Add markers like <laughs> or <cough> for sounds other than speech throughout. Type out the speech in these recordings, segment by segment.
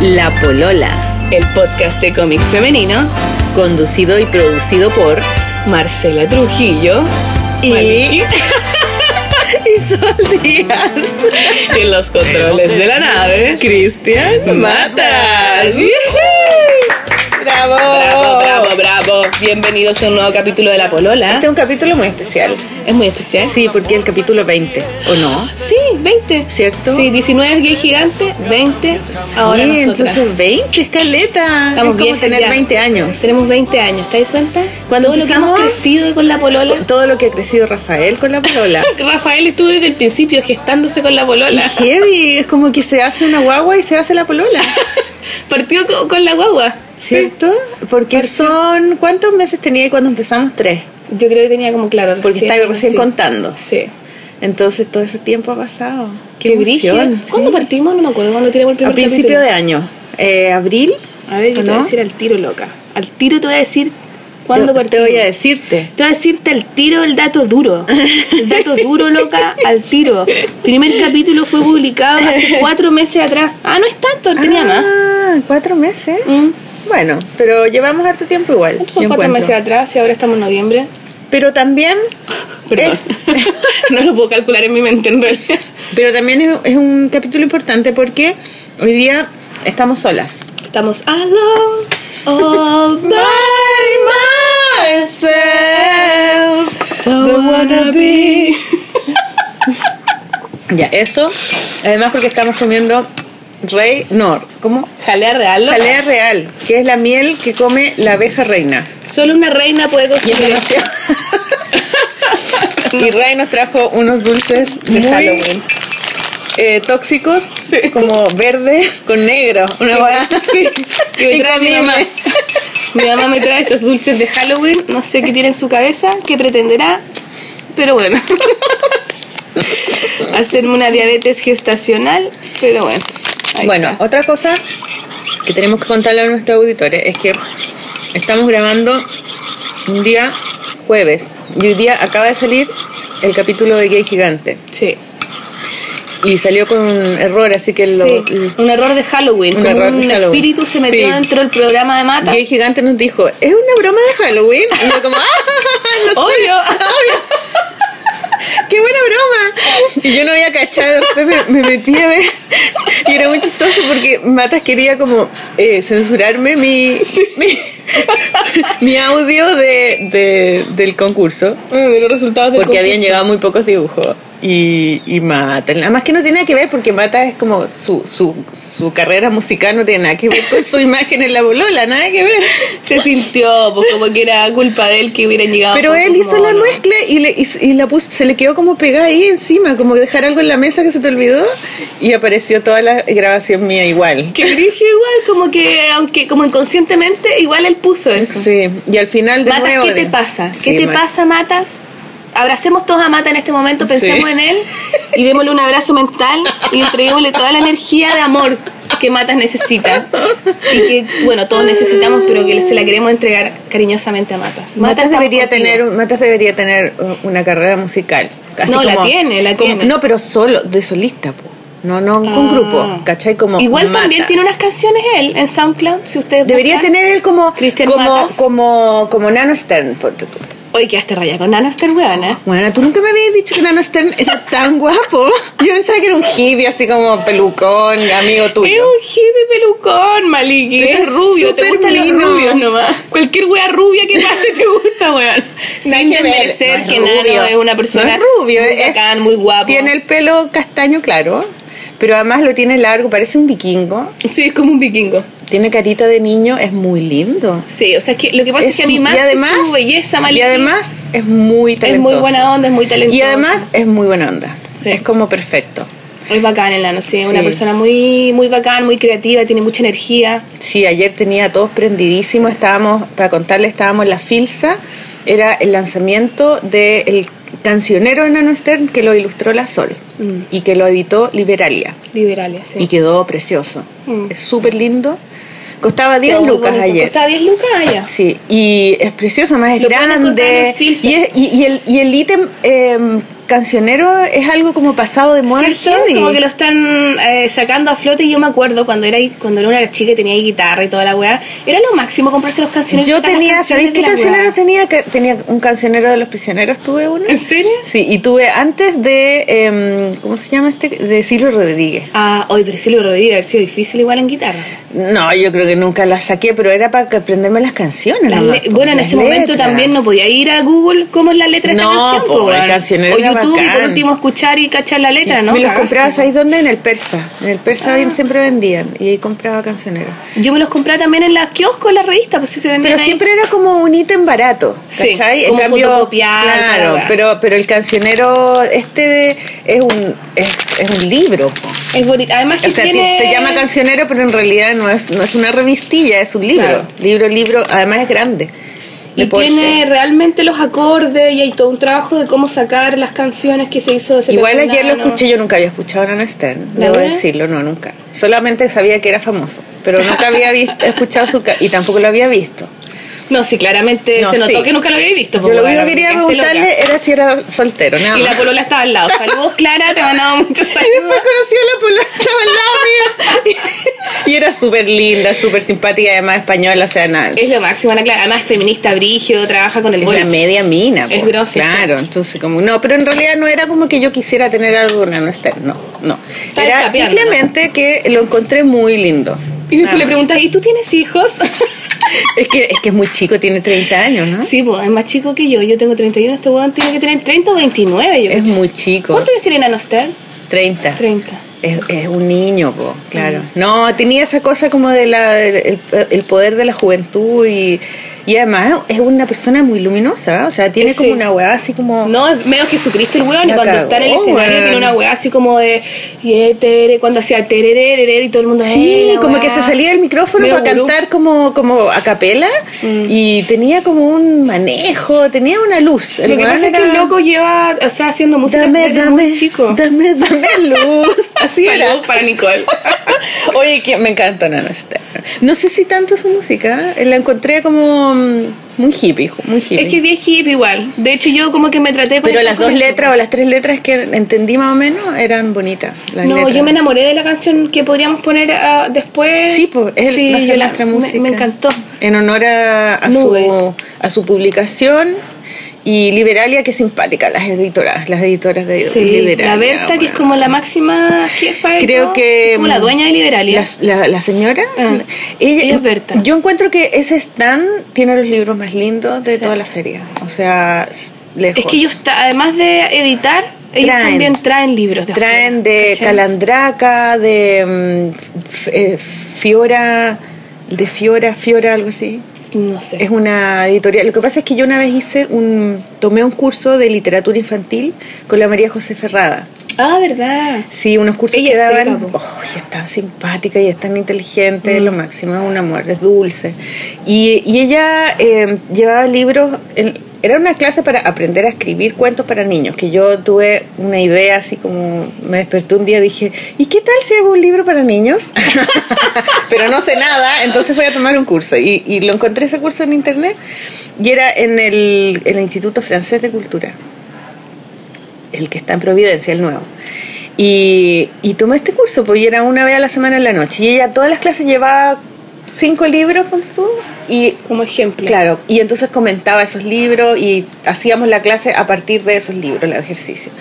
La Polola, el podcast de cómic femenino conducido y producido por Marcela Trujillo y, y <laughs> Sol Díaz. y en los controles de la nave, Cristian Matas. ¡Bravo! Bravo, bravo, bravo. Bienvenidos a un nuevo capítulo de La Polola. Este es un capítulo muy especial. Es muy especial. Sí, porque es el capítulo 20, ¿o no? Sí, 20. ¿Cierto? Sí, 19 es gay gigante, 20 ahora sí, nosotras. entonces 20, escaleta. Estamos es como viejas tener ya. 20 años. Tenemos 20 años, ¿te das cuenta? Cuando Todo lo que empezamos- hemos crecido con la polola. Todo lo que ha crecido Rafael con la polola. <laughs> Rafael estuvo desde el principio gestándose con la Y polola. heavy, es como que se hace una guagua y se hace la polola. <laughs> Partió con, con la guagua. ¿Cierto? Porque son. ¿Cuántos meses tenía ahí cuando empezamos? Tres. Yo creo que tenía como claro. Porque estaba recién sí. contando. Sí. Entonces todo ese tiempo ha pasado. Qué sí. ¿Cuándo partimos? No me acuerdo. ¿Cuándo tiramos el primer A principio capítulo? de año. Eh, ¿Abril? A ver, yo ¿O te voy a decir al tiro, loca. Al tiro te voy a decir cuándo te, te partimos. voy a decirte. Te voy a decirte al tiro el dato duro. El dato duro, loca, al tiro. Primer capítulo fue publicado hace <laughs> cuatro meses atrás. Ah, no es tanto, tenía más. Ah, cuatro meses. Mm. Bueno, pero llevamos harto tiempo igual. Son cuatro meses atrás y ahora estamos en noviembre. Pero también, Perdón. <laughs> no lo puedo calcular en mi mente en realidad. pero también es, es un capítulo importante porque hoy día estamos solas. Estamos alone, all by myself. Don't wanna be. Ya, eso. Además porque estamos comiendo rey, no, ¿cómo? Jalea real. Jalea real, que es la miel que come la abeja reina. Solo una reina puede Y conseguir. demasiado. <laughs> y Ray nos trajo unos dulces de Muy- Halloween. eh, tóxicos, Sí. como verde con negro. Una hueá <laughs> Sí, me <laughs> trae mi mamá. Mi mamá me trae estos dulces de Halloween, no sé qué tiene en su cabeza, qué pretenderá, pero bueno. Hacerme una diabetes gestacional, pero bueno. Ahí Bueno, está. otra cosa que tenemos que contarle a nuestros auditores es que estamos grabando un día jueves y hoy día acaba de salir el capítulo de Gay Gigante Sí. y salió con un error, así que lo, Sí, un error de Halloween, Un error de un Halloween. espíritu se metió Sí. dentro del programa de Mata. Gay Gigante nos dijo, ¿es una broma de Halloween? Y yo como, ¡ah! <laughs> No sé, Obvio. ¡Qué buena broma! Y yo no había cachado, después me, me metí a ver y era muy chistoso porque Matas quería como eh, censurarme mi, mi, mi audio de, de- del concurso de los resultados del porque habían llegado muy pocos dibujos. Y, y Mata, nada más que no tiene nada que ver porque Mata es como su, su, su carrera musical no tiene nada que ver con su <laughs> imagen en la bolola, nada que ver. Se sintió pues, como que era culpa de él que hubieran llegado. Pero él hizo la mezcla y, le, y, y la puso, se le quedó como pegada ahí encima, como dejar algo en la mesa que se te olvidó y apareció toda la grabación mía igual. Que dije igual, como que, aunque como inconscientemente, igual él puso eso. Sí, y al final de Matas, nuevo... ¿qué te pasa? Sí, ¿Qué te pasa, Matas? Abracemos todos a Mata en este momento, pensemos Sí. en él y démosle un abrazo mental y entreguémosle toda la energía de amor que Matas necesita. Y que, bueno, todos necesitamos, pero que se la queremos entregar cariñosamente a Matas. Matas debería contigo. tener un- Matas debería tener una carrera musical. Así No, la tiene, la como- tiene. No, pero solo, de solista, po. No, no con Ah. grupo, ¿cachai? Como Igual también tiene unas canciones él en SoundCloud, si ustedes Debería buscan. tener él como, Cristian como, Matas. como, como Nano Stern, por tu. Oye, quedaste raya con Nana Esther, weona. Bueno, tú nunca me habías dicho que Nano Stern era tan guapo. Yo pensaba que era un hippie así como pelucón, amigo tuyo. Es un hippie pelucón, Maliki. Es es rubio, te gustan los rubios nomás. Cualquier wea rubia que pase te gusta, weón. Sin que desmerecer no es que. Nano es una persona No es rubio, muy es- bacán, muy guapo. Tiene el pelo castaño claro, pero además lo tiene largo, parece un vikingo. Sí, es como un vikingo. Tiene carita de niño, es muy lindo. Sí, o sea, es que lo que pasa es, que a mí más y además, su belleza, Maliki, y además es muy es talentoso. muy buena onda, es muy talentoso. Y además es muy buena onda. Sí. Es como perfecto. es bacán el Nano, sí, es una Sí. persona muy, muy bacán, muy creativa, tiene mucha energía. Sí, ayer tenía a todos prendidísimos. Estábamos, para contarles, estábamos en la Filsa. Era el lanzamiento del cancionero de Nano Stern que lo ilustró la Sol Mm. y que lo editó Liberalia. Liberales, sí. Y quedó precioso. Mm. Es súper lindo. Costaba 10 Quedó muy lucas ayer. Costaba 10 lucas allá. Sí, y es precioso, más es Lo grande. en. Y, es- y- y el y el ítem eh, cancionero es algo como pasado de moda. Sí, como que lo están eh, sacando a flote y yo me acuerdo cuando era cuando era una chica y tenía guitarra y toda la weá, era lo máximo comprarse los cancioneros. Yo tenía, ¿sabéis qué cancionero tenía? Tenía un cancionero de los prisioneros, tuve uno. ¿En serio? Sí, y tuve antes de, em, ¿cómo se llama este? De Silvio Rodríguez. Ah, hoy, pero lo rodí, haber sido difícil igual en guitarra. No, yo creo que nunca las saqué, pero era para aprenderme las canciones. Las nomás, bueno, en ese momento también no podía ir a Google cómo es la letra de esta No, canción. po, po, el weón. cancionero o era YouTube y por último escuchar y cachar la letra, ¿no? Me los Cagaste, compraba. ¿sabéis dónde? En el Persa. En el Persa Ah. siempre vendían. Y ahí compraba cancioneros. Yo me los compraba también en las kioscos, en las revistas, pues sí se vendían Pero ahí. siempre era como un ítem barato, Sí, ¿cachai? como fotocopiar, claro, para ver. pero, pero el cancionero este de- es un es, es un libro. Es bonito. Además que O sea, ti- tiene... se llama cancionero, pero en realidad no es, no es una revistilla, es un libro. Claro. Libro, libro, además es grande. Y tiene realmente los acordes y hay todo un trabajo de cómo sacar las canciones que se hizo de ese Igual ayer lo escuché, yo nunca había escuchado a Stern, ¿La debo verdad? decirlo, no, nunca. Solamente sabía que era famoso, pero nunca había <laughs> visto, escuchado su y tampoco lo había visto. No, sí, claramente No, se notó sí. que nunca lo había visto. Yo pues, lo único que quería preguntarle loca. era si era soltero, nada Y la polola estaba al lado. Saludos, Clara, te mandamos <laughs> muchos Y saludos. después conocí a la polola, estaba al lado mío. <laughs> Y era súper linda, súper simpática, además española, o sea, nada. Es lo máximo, Ana Clara. Además, feminista, brigio, trabaja con el Es la media mina, Es grosa, claro. sí. Entonces, como, no, pero en realidad no era como que yo quisiera tener algo Stern, no, no. Está Era simplemente que lo encontré muy lindo. Y después le preguntas, ¿y tú tienes hijos? <laughs> Es que, es que es muy chico, tiene 30 años, ¿no? sí, pues es más chico que yo. Yo tengo 31, este weón tiene que tener 30 o 29. Yo Es muy chico. ¿Cuántos años tiene Nanoster? 30. 30. Es, es un niño, po, claro. Mm. No, tenía esa cosa como de la, el, el poder de la juventud y, y además es una persona muy luminosa, o sea, tiene Sí. como una weá así como... No, es medio Jesucristo el weón. Y cuando cagó, está en el escenario weón. tiene una weá así como de. Cuando hacía tererere y todo el mundo. Sí, eh, como weá. que se salía del micrófono Medio para gurú. cantar como, como a capela Mm. y tenía como un manejo, tenía una luz. El Lo que pasa es que el loco lleva, o sea, haciendo música Dame, desde dame, muy chico. dame, dame luz. <laughs> Así era. Para Nicole. <laughs> Oye, que me encantó Nano Stern. No sé si tanto su música, la encontré como mm, muy hippie, muy hippie. es que es bien hippie igual. De hecho, yo como que me traté de Pero las con dos letras o las tres letras que entendí más o menos eran bonitas. Las No, letras. yo me enamoré de la canción que podríamos poner ah, después. Sí, pues es Sí, nuestra me- música. Me, encantó. En honor a, su, a su publicación y Liberalia, que simpática, las editoras, las editoras de Sí, Liberalia. la Berta, que es como la máxima jefa. Creo que. Como la dueña de Liberalia. La, la- la señora. Ah, ella es Berta. Yo encuentro que ese stand tiene los libros más lindos de Sí. toda la feria. O sea, lejos. Es que ellos, además de editar, ellos Traen. también traen libros de Traen afuera, de ¿cachai? Calandraca, de mm, eh, Fiora, de Fiora, Fiora, algo así. No sé. Es una editorial. Lo que pasa es que yo una vez hice un, tomé un curso de literatura infantil con la María José Ferrada. Ah, ¿verdad? Sí, unos cursos Ella que seca, daban. Oh, y es tan simpática y es tan inteligente, Mm. lo máximo, es un amor, es dulce. Y, y ella eh, llevaba libros. en- era una clase para aprender a escribir cuentos para niños, que yo tuve una idea así como. Me desperté un día dije, ¿y qué tal si hago un libro para niños? <laughs> Pero no sé nada, entonces fui a tomar un curso. Y, y lo encontré ese curso en internet y era en el, el Instituto Francés de Cultura el que está en Providencia, el nuevo. Y, y tomé este curso, pues era una vez a la semana en la noche. Y ella todas las clases llevaba cinco libros, ponte tú, y Como ejemplo. claro, y entonces comentaba esos libros y hacíamos la clase a partir de esos libros, el ejercicio.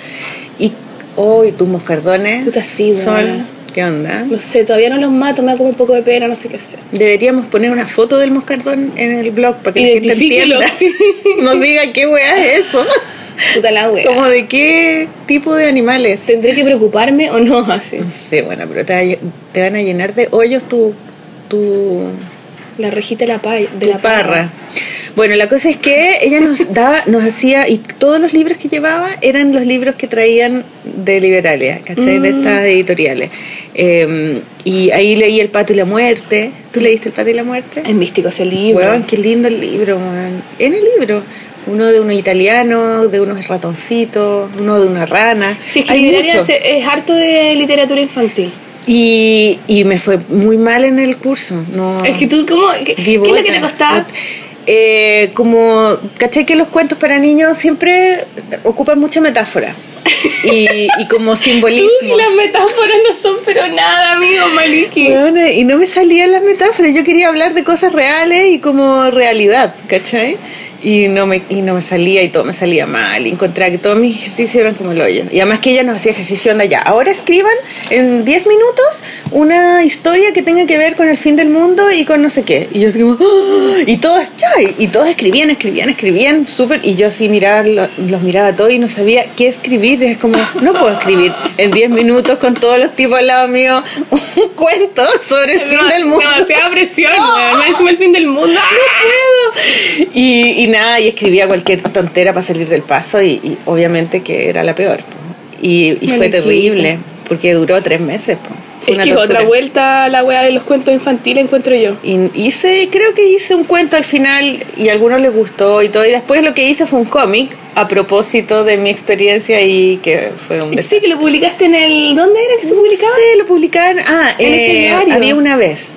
Y hoy tus moscardones, Puta, sí, weona. ¿qué onda? No sé, todavía no los mato, me da como un poco de pena, no sé qué hacer. Deberíamos poner una foto del moscardón en el blog para que la gente entienda. sí. <laughs> Nos diga qué weá es eso. Puta la wea. Como de qué tipo de animales. ¿Tendré que preocuparme o no? Así. No sé, bueno, pero te, te van a llenar de hoyos tu, tu, La rejita de la, pa de tu la parra. Bueno, la cosa es que ella nos daba, nos hacía, y todos los libros que llevaba eran los libros que traían de Liberalia, ¿cachai? De Mm. estas editoriales. Eh, y ahí leí El Pato y la Muerte. ¿Tú leíste El Pato y la Muerte? Es místico ese libro. Qué lindo el libro, weón. En el libro. Uno de unos italianos, de unos ratoncitos, uno de una rana. Sí, es que Hay es harto de literatura infantil. Y, y me fue muy mal en el curso. No, Es que tú, ¿cómo? ¿Qué, qué es lo que te costaba? Eh, como, ¿cachai que los cuentos para niños siempre ocupan mucha metáfora? y, y como <laughs> simbolismo. Uy, las metáforas no son pero nada, amigo Maliki. Bueno, y no me salían las metáforas, yo quería hablar de cosas reales y como realidad, ¿cachai? Y no, me, y no me salía y todo me salía mal. Y encontraba que todos mis ejercicios eran como el hoyo. Y además que ella nos hacía ejercicio de allá. Ahora escriban en 10 minutos una historia que tenga que ver con el fin del mundo y con no sé qué. Y yo así como, ¡Ah! y todos, ya, y todos escribían, escribían, escribían, súper. Y yo así miraba, lo- los miraba a todos y no sabía qué escribir. Es como, no puedo escribir en 10 minutos con todos los tipos al lado mío un cuento sobre el fin del mundo. Demasiada presión, <laughs> weón. Me encima el fin del mundo. puedo. Y, y nada, y escribía cualquier tontera para salir del paso y, y obviamente que era la peor. Y, y fue terrible, porque duró tres meses. po. Fue Es una que tortura. otra vuelta a la weá de los cuentos infantiles, encuentro yo. Y hice, creo que hice un cuento al final y a algunos les gustó y todo. Y después lo que hice fue un cómic a propósito de mi experiencia y que fue un desastre. Sí, que lo publicaste en el. ¿Dónde era que se publicaba? Sí, lo publicaban. Ah, En ese eh, diario. había una vez.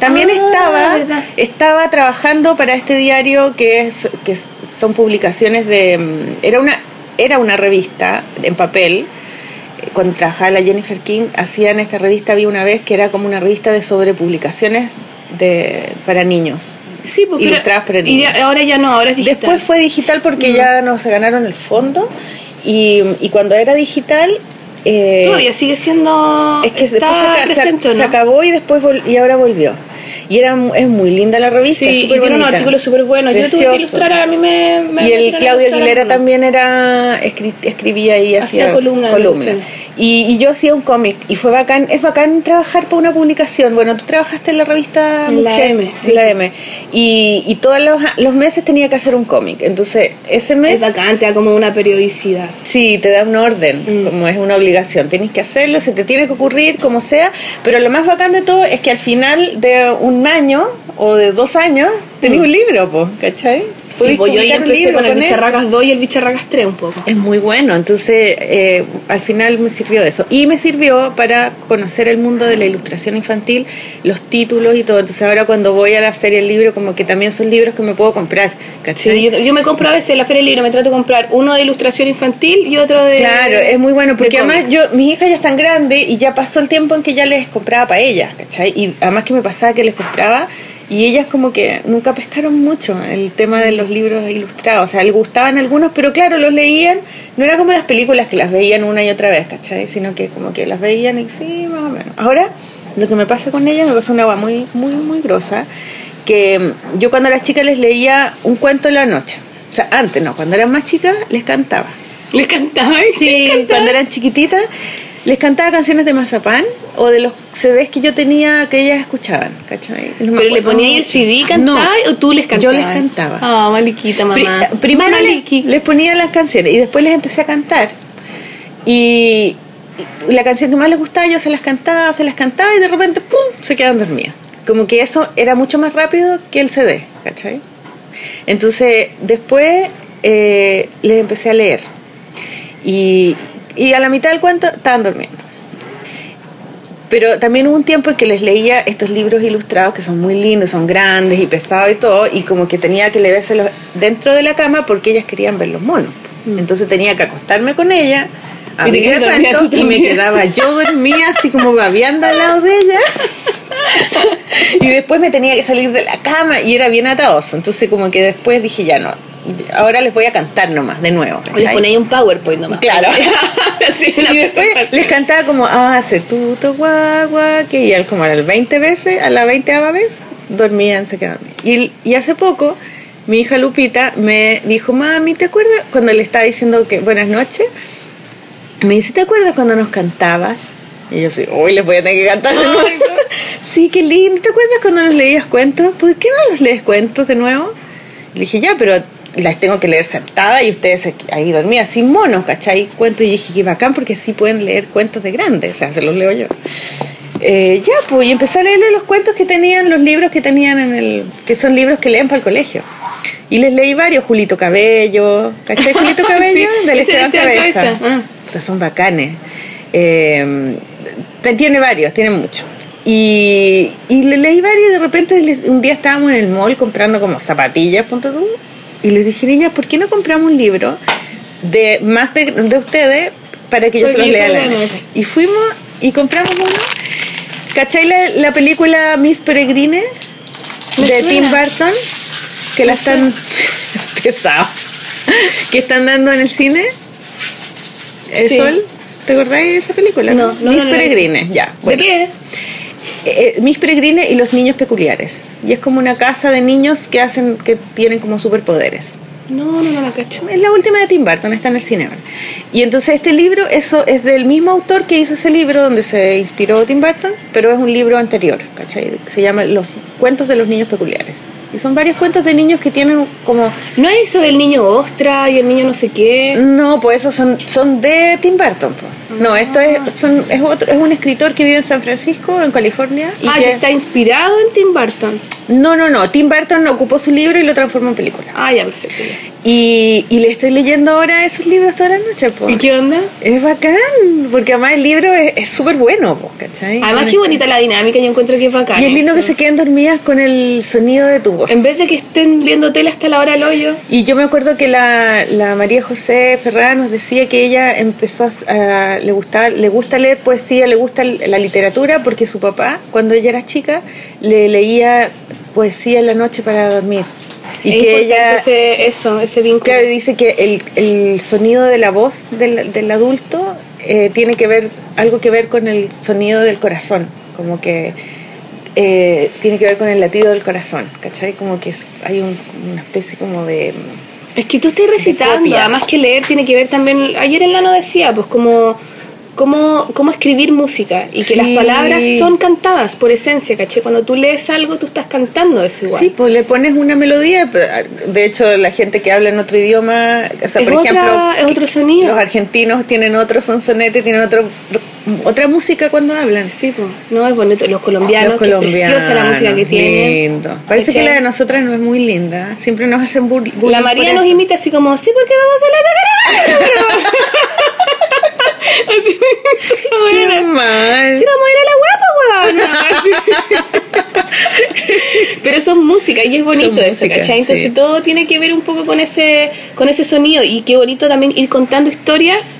También Ah, estaba, verdad. estaba trabajando para este diario que es que son publicaciones de mm, era una era una revista en papel. Cuando trabajaba la Jennifer King, hacían esta revista había una vez que era como una revista de sobrepublicaciones de para niños. Sí, porque Ilustradas por el y niño. de- ahora ya no, ahora es digital. Después fue digital porque Mm. ya no se ganaron el fondo y, y cuando era digital eh, Todavía sigue siendo. es que después se, se- presente, ¿o se no? acabó y después vol- y ahora volvió. Y era es muy linda la revista, Sí, y tiene unos bonita. artículos súper buenos. Yo tuve que ilustrar, a mí me. me y el Claudio Aguilera también era escri- escribía y Hacía hacía columnas. Y, y yo hacía un cómic y fue bacán, es bacán trabajar para una publicación. Bueno, tú trabajaste en la revista la M, sí. la M. Y, y todos los, los meses tenía que hacer un cómic. Entonces, ese mes Es bacán, te da como una periodicidad. Sí, te da un orden, Mm. como es una obligación. Tienes que hacerlo, se te tiene que ocurrir, como sea. Pero lo más bacán de todo es que al final de un año o de dos años tenés Mm. un libro, po, ¿cachai? Sí, pues yo ya empecé con el eso. Bicharracas 2 y el Bicharracas 3 un poco. Es muy bueno, entonces eh, al final me sirvió de eso. Y me sirvió para conocer el mundo de la ilustración infantil, los títulos y todo. Entonces ahora cuando voy a la feria del libro, como que también son libros que me puedo comprar. Sí, yo, yo me compro a veces en la Feria del Libro, me trato de comprar uno de ilustración infantil y otro de. Claro, es muy bueno porque de además yo, mis hijas ya están grandes y ya pasó el tiempo en que ya les compraba para ellas, ¿cachai? Y además que me pasaba que les compraba y ellas como que nunca pescaron mucho el tema de los libros ilustrados, o sea, les gustaban algunos, pero claro, los leían, no era como las películas que las veían una y otra vez, ¿cachai? Sino que como que las veían y sí, más o menos. Ahora, lo que me pasa con ellas me pasa una agua muy, muy, muy grosa, que yo cuando era chica les leía un cuento en la noche. O sea, antes no, cuando eran más chicas les cantaba. Les cantaba. ¿qué Sí, les cantaba? cuando eran chiquititas, les cantaba canciones de Mazapán o de los CDs que yo tenía que ellas escuchaban, ¿cachai? No ¿Pero le ponía el. CD cantaba No, o tú les cantabas? Yo les cantaba. Ah, Maliquita, Pri- mamá. primero les, ponía las canciones y después les empecé a cantar. Y, y la canción que más les gustaba yo se las cantaba, se las cantaba y de repente, ¡pum!, se quedaban dormidas. Como que eso era mucho más rápido que el CD, ¿cachai? Entonces, después eh, les empecé a leer. Y, y a la mitad del cuento estaban durmiendo. Pero también hubo un tiempo en que les leía estos libros ilustrados que son muy lindos, son grandes y pesados y todo, y como que tenía que leérselos dentro de la cama porque ellas querían ver los monos. Entonces tenía que acostarme con ella, Mm. Y te quedas cuento, tú y me quedaba yo dormía así como babeando al lado de ella. <laughs> y después me tenía que salir de la cama y era bien atadoso. Entonces como que después dije ya no, ahora les voy a cantar nomás de nuevo. Les ¿cachai? ponía ahí un PowerPoint nomás. Claro. <laughs> Sí, y después les cantaba como, ah, hace tuto, guagua, que y él como a las 20 veces, a la 20 vez, dormían, se quedaban. Y, y hace poco, mi hija Lupita me dijo, mami, ¿te acuerdas cuando le estaba diciendo que buenas noches? Me dice, ¿te acuerdas cuando nos cantabas? Y yo sí, hoy les voy a tener que cantar de nuevo. <laughs> Sí, qué lindo. ¿Te acuerdas cuando nos leías cuentos? ¿Por qué no los lees cuentos de nuevo? Le dije, ya, pero las tengo que leer sentada y ustedes ahí dormían sin monos, ¿cachai? Cuento y dije, qué bacán porque sí pueden leer cuentos de grandes, o sea, se los leo yo. Eh, ya, pues, y empecé a leerle los cuentos que tenían, los libros que tenían en el, que son libros que leen para el colegio. Y les leí varios, Julito Cabello, ¿cachai? Julito <laughs> Cabello, Sí, del Esteban Cabeza. Cabeza, ah. Estos son bacanes. Eh, tiene varios, tiene muchos. Y, y le leí varios y de repente un día estábamos en el mall comprando como zapatillas, punto y les dije, niñas, ¿por qué no compramos un libro de más de, de ustedes para que yo se los Porque lea la noche. Y fuimos y compramos uno. ¿Cachai la, la película Miss Peregrine? De suena. Tim Burton. Que la están. <laughs> pesado. Que están dando en el cine. ¿El Sí. Sol? ¿Te acordáis de esa película? No, no, Miss no he Peregrine, ya. bueno. ¿De qué? Eh, Miss Peregrine y los niños peculiares. Y es como una casa de niños que hacen, que tienen como superpoderes. No, no, no la cacho. Es la última de Tim Burton, está en el cine. Y entonces este libro, eso es del mismo autor que hizo ese libro donde se inspiró Tim Burton, pero es un libro anterior, ¿cachai? Se llama Los cuentos de los niños peculiares. Y son varios cuentos de niños que tienen como... ¿No es eso del niño ostra y el niño no sé qué? No, pues esos son, son de Tim Burton. po. No, esto es, son, es, otro, es un escritor que vive en San Francisco, en California. Y ah, que está inspirado en Tim Burton. No, no, no. Tim Burton ocupó su libro y lo transformó en película. Ah, ya, perfecto. ya. Y, y le estoy leyendo ahora esos libros toda la noche, po. ¿Y qué onda? Es bacán, porque además el libro es súper bueno, po, ¿cachai? Además, qué bonita la dinámica, yo encuentro que es bacán. Y es lindo eso. que se queden dormidas con el sonido de tu voz. En vez de que estén viendo tele hasta la hora del hoyo. Y yo me acuerdo que la, la María José Ferrada nos decía que ella empezó a, a- le gustaba, le gusta leer poesía, le gusta la literatura porque su papá, cuando ella era chica, le leía poesía en la noche para dormir. <laughs> Y es que ella ese, eso, ese vínculo. Claro, y dice que el, el sonido de la voz del, del adulto eh, tiene que ver, algo que ver con el sonido del corazón, como que eh, tiene que ver con el latido del corazón, ¿cachai? Como que es- hay un- una especie como de... Es que tú estás recitando, además que leer tiene que ver también, ayer el Lano decía, pues como cómo, cómo escribir música y que las palabras son cantadas por esencia, ¿caché? Cuando tú lees algo, tú estás cantando eso igual. Sí, pues le pones una melodía, pero, de hecho la gente que habla en otro idioma, o sea, Es por otra- ejemplo, es otro sonido. los argentinos tienen otro sonsonete, tienen otro, otra música cuando hablan. Sí, pues, no, es bonito. Los colombianos, Los qué preciosa la música que tienen. Lindo. Parece que la de nosotras no es muy linda. Siempre nos hacen bullying. La María nos imita así como, sí, porque vamos a la. <laughs> así, Qué mal. sí, vamos a ir a la guapa, weón. <laughs> Pero es música y es bonito Son eso, música, ¿cachai? Entonces sí. todo tiene que ver un poco con ese, con ese sonido y qué bonito también ir contando historias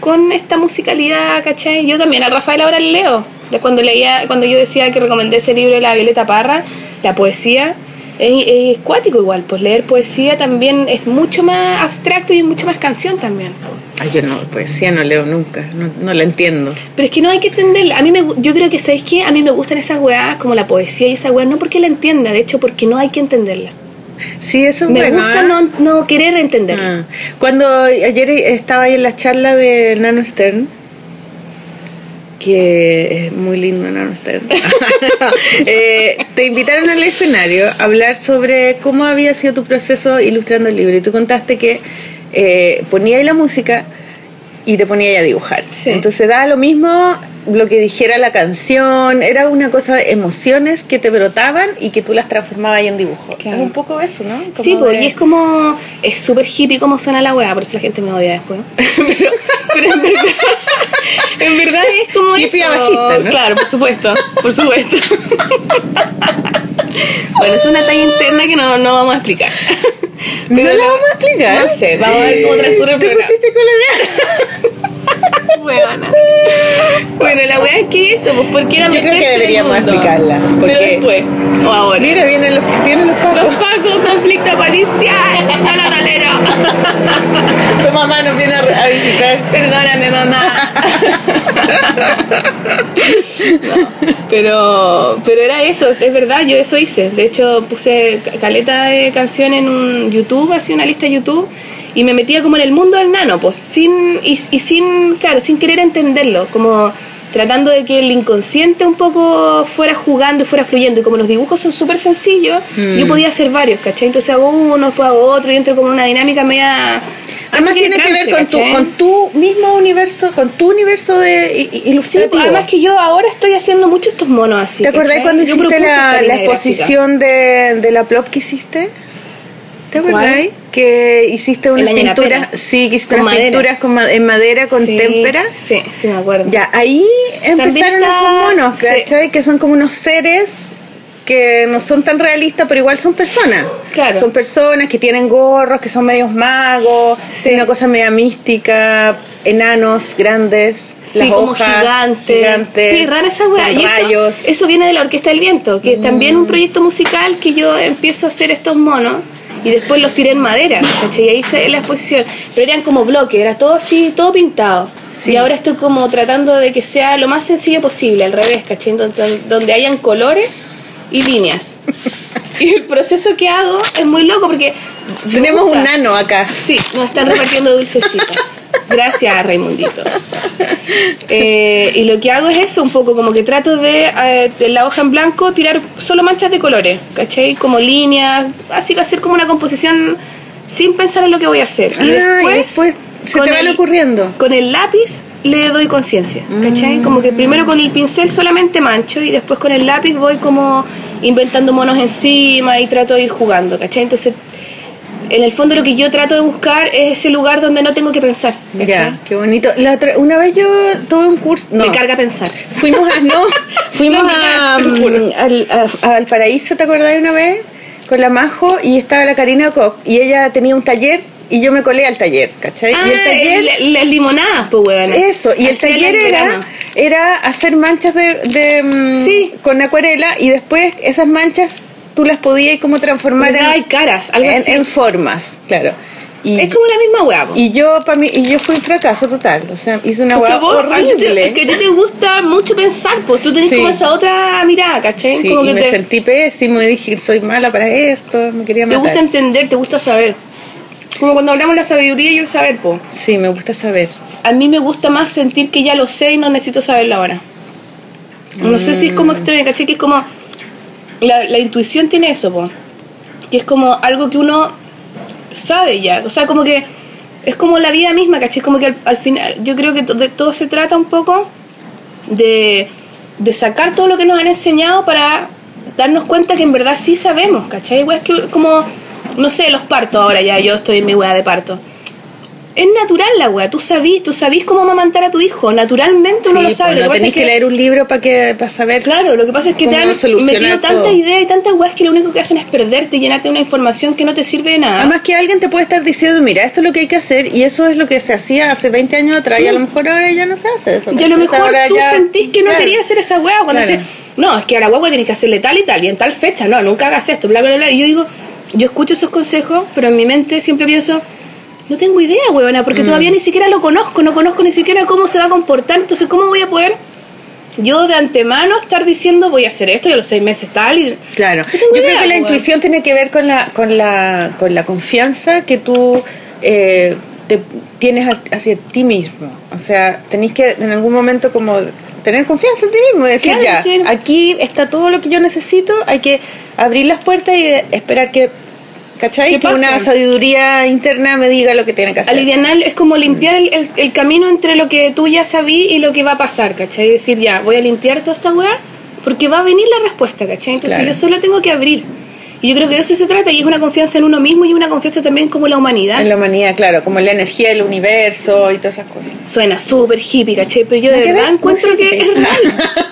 con esta musicalidad, ¿cachai? Yo también a Rafael ahora le leo. Cuando leía, cuando yo decía que recomendé ese libro de la Violeta Parra, la poesía, es, es cuático igual, pues leer poesía también es mucho más abstracto y es mucho más canción también. Ay, yo no, poesía no leo nunca. No, no la entiendo. Pero es que no hay que entenderla. A mí me, yo creo que, ¿sabes qué? A mí me gustan esas weas como la poesía y esa weas, no porque la entienda, de hecho porque no hay que entenderla. Sí, eso es Me bueno. gusta ¿eh? no, no querer entenderla. Ah. Cuando ayer estaba ahí en la charla de Nano Stern, que es muy lindo Nano Stern, <laughs> eh, te invitaron al escenario a hablar sobre cómo había sido tu proceso ilustrando el libro. Y tú contaste que eh, ponía ahí la música y te ponía a dibujar. Sí. Entonces daba lo mismo lo que dijera la canción, era una cosa de emociones que te brotaban y que tú las transformabas ahí en dibujo. Claro. Es un poco eso, ¿no? Como Sí, pues, de- y es como. Es súper hippie como suena la wea, por eso la gente me odia después. <laughs> pero, pero en verdad. En verdad es como Hippie eso. abajista, ¿no? Claro, por supuesto. Por supuesto. <laughs> bueno, es una talla interna que no, no vamos a explicar. ¿No Pero lo la- vamos a explicar? No sé, vamos a ver cómo transcurre el Te programa. pusiste con la Weona. Bueno, la wea es que eso, pues porque era Yo creo que deberíamos mundo. explicarla, porque- Pero después, o ahora. Mira, vienen los, vienen los Los pacos. pacos, conflicto policial, a la talera. <laughs> Tu mamá nos viene a, a visitar. Perdóname, mamá. No, pero, pero era eso, es verdad, yo eso hice. De hecho, puse ca- caleta de canción en un YouTube, así una lista de YouTube, y me metía como en el mundo del nano, pues, sin, y, y sin, claro, sin querer entenderlo, como tratando de que el inconsciente un poco fuera jugando y fuera fluyendo. Y como los dibujos son súper sencillos, Mm. yo podía hacer varios, ¿cachai? Entonces hago uno, después hago otro, y entro como en una dinámica media... Además tiene que ver trance, con tu, con tu mismo universo, con tu universo de Sí, ilustrativo. pues, además que yo ahora estoy haciendo mucho estos monos así. ¿Te acordás ¿cachai? cuando hiciste la, la exposición de, de la plop que hiciste? ¿Te acordás? Que hiciste unas pinturas, sí, que hiciste unas pinturas con en madera con Sí, témpera. Sí, sí, me acuerdo. Ya, ahí empezaron está- esos monos, sí. ¿cachai? Que son como unos seres que no son tan realistas, pero igual son personas. Claro. Son personas que tienen gorros, que son medios magos, Sí. una cosa media mística, enanos grandes, Sí, las como hojas gigante. gigantes, Sí, rara esa weá. Y rayos. Mm. eso viene de la Orquesta del Viento, que es también un proyecto musical que yo empiezo a hacer estos monos y después los tiré en madera, ¿cachai? Y ahí hice la exposición. Pero eran como bloques, era todo así, todo pintado. Sí. Y ahora estoy como tratando de que sea lo más sencillo posible, al revés, ¿cachai? Donde, donde hayan colores y líneas. <laughs> y el proceso que hago es muy loco porque... Tenemos gusta. un nano acá. Sí, nos están repartiendo dulcecitos. Gracias, Raimundito. Eh, y lo que hago es eso, un poco como que trato de, eh, de la hoja en blanco, tirar solo manchas de colores, ¿cachai? Como líneas, así que hacer como una composición sin pensar en lo que voy a hacer. Y Ah, y después, después se te van el- ocurriendo. Con el lápiz le doy conciencia, ¿cachai? Como que primero con el pincel solamente mancho y después con el lápiz voy como inventando monos encima y trato de ir jugando, ¿cachai? Entonces, en el fondo lo que yo trato de buscar es ese lugar donde no tengo que pensar. Ya, qué bonito. La otra, una vez yo tuve un curso, no, Me carga pensar. fuimos a, no, <laughs> fuimos No, a, mm, al, a- a Valparaíso, ¿te acordás de una vez? Con la Majo y estaba la Karina Koch y ella tenía un taller y yo me colé al taller, ¿cachai? Ah, y el taller, el- las limonadas, pues, eso, y el taller era, era hacer manchas de, de, mm, Sí. con acuarela y después esas manchas tú las podías como transformar. Hay en, caras, algo en, así. en formas, claro. Y, Es como la misma hueá, po. y yo para mí y yo fui un fracaso total, o sea, hice una hueá te- horrible. es que a ti te gusta mucho pensar, pues tú tenés Sí. como esa otra mirada, ¿cachai? Sí, como y que me te, sentí pésimo y dije, soy mala para esto, me quería te matar. gusta entender, te gusta saber. Como cuando hablamos de la sabiduría y el saber, pues. Sí, me gusta saber. A mí me gusta más sentir que ya lo sé y no necesito saberlo ahora. No sé si es Mm. como extraño, ¿cachai? Que es como. La, la intuición tiene eso. Que es como algo que uno sabe ya. O sea, como que. Es como la vida misma, ¿cachai? Como que al, al final. Yo creo que de todo se trata un poco de, de sacar todo lo que nos han enseñado para darnos cuenta que en verdad sí sabemos, ¿cachai? Igual es que como. No sé, los partos ahora ya. Yo estoy en mi wea de parto. Es natural la wea, tú sabís, tú sabís cómo amamantar a tu hijo, naturalmente uno Sí, lo sabe. pues, no que pasa tenés que, leer un libro para que para saber. Claro, lo que pasa es que te han metido tantas ideas y tantas weas que lo único que hacen es perderte y llenarte una información que no te sirve de nada. Además que alguien te puede estar diciendo, mira, esto es lo que hay que hacer y eso es lo que se hacía hace 20 años atrás y a lo mejor ahora ya no se hace eso. Mm. y a lo mejor Ahora tú ya- sentís que no claro. querías hacer esa wea cuando Claro. decís, no, es que a la guagua tienes que hacerle tal y tal y en tal fecha, no, nunca hagas esto, bla, bla, bla. Y yo digo, yo escucho esos consejos, pero en mi mente siempre pienso, no tengo idea, Mm. porque todavía ni siquiera lo conozco, no conozco ni siquiera cómo se va a comportar, entonces ¿cómo voy a poder yo de antemano estar diciendo voy a hacer esto y a los seis meses tal y Claro, yo creo que la intuición tiene que ver con la, con la, con la confianza que tú eh, te tienes ha- hacia ti mismo. O sea, tenés que en algún momento como tener confianza en ti mismo y decir Claro, ya, sí. aquí está todo lo que yo necesito, hay que abrir las puertas y esperar que, ¿cachai? ¿Qué Que una sabiduría interna me diga lo que tiene que hacer. Alivianar es como limpiar el, el- el camino entre lo que tú ya sabí y lo que va a pasar, ¿cachai? Decir, ya, voy a limpiar toda esta weá porque va a venir la respuesta, ¿cachai? Entonces Claro. yo solo tengo que abrir. Y yo creo que de eso se trata y es una confianza en uno mismo y una confianza también como la humanidad. En la humanidad, claro, como la energía del universo y todas esas cosas. Suena súper hippie, ¿cachai? Pero yo de verdad ver, encuentro que es real. <laughs>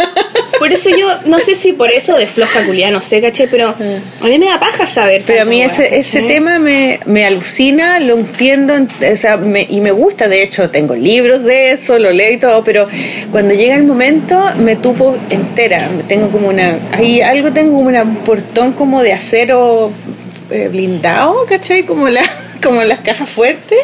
Por eso yo, no sé si por eso de floja culia, no sé, ¿cachai? Pero a mí me da paja saber. Mm. Pero a mí ese, ese tema me, me alucina, lo entiendo, o sea, me- y me gusta, de hecho, tengo libros de eso, lo leo y todo, pero cuando llega el momento me tupo entera, tengo como una, hay algo, tengo como una- un portón como de acero eh, blindado, ¿cachai? Como, la, <laughs> como las cajas fuertes,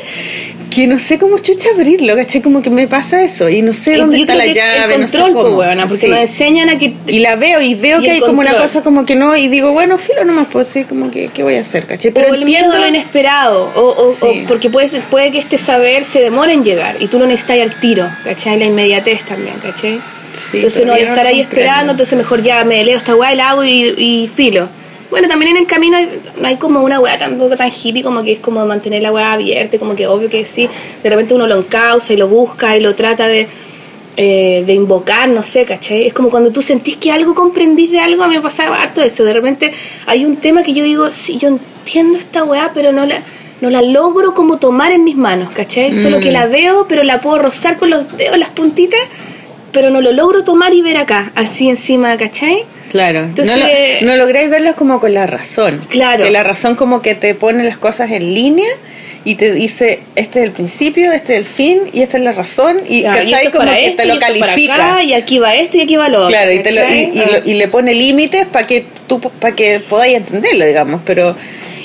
que no sé cómo chucha abrirlo, ¿cachai? Como que me pasa eso, y no sé dónde yo está la llave, el no sé cómo. weona, porque Sí. nos enseñan a que Y la veo y veo Y que hay como una cosa como que no, y digo, bueno, filo, no más puedo decir como que, ¿qué voy a hacer? ¿cachai? Pero miedo entiendo lo inesperado, o, o- Sí. o porque puede, ser- puede que este saber se demore en llegar y tú lo necesitas al tiro, ¿cachai? La inmediatez también, ¿cachai? Sí, entonces no voy a estar ahí esperando, entonces mejor ya me leo esta weá y la hago y, y filo. Bueno, también en el camino hay, no hay como una weá tampoco tan hippie como que es como mantener la weá abierta, como que obvio que sí, de repente uno lo encausa y lo busca y lo trata de, eh, de invocar, no sé, ¿cachai? Es como cuando tú sentís que algo comprendís de algo, a mí me pasaba harto eso, de repente hay un tema que yo digo, sí, yo entiendo esta weá, pero no la, no la logro como tomar en mis manos, ¿cachai? Solo que la veo, pero la puedo rozar con los dedos, las puntitas, pero no lo logro tomar y ver acá, así encima, ¿cachai? Claro. Entonces- no, lo- no lográis verlos como con la razón. Claro. Que la razón como que te pone las cosas en línea y te dice, este es el principio, este es el fin y esta es la razón. Y, Claro, y ¿cachai? esto es como que esto, te y lo para califica. acá, y aquí va esto y aquí va lo otro. Claro, y, te lo- y- y y le pone límites para que tú para que podáis entenderlo, digamos, pero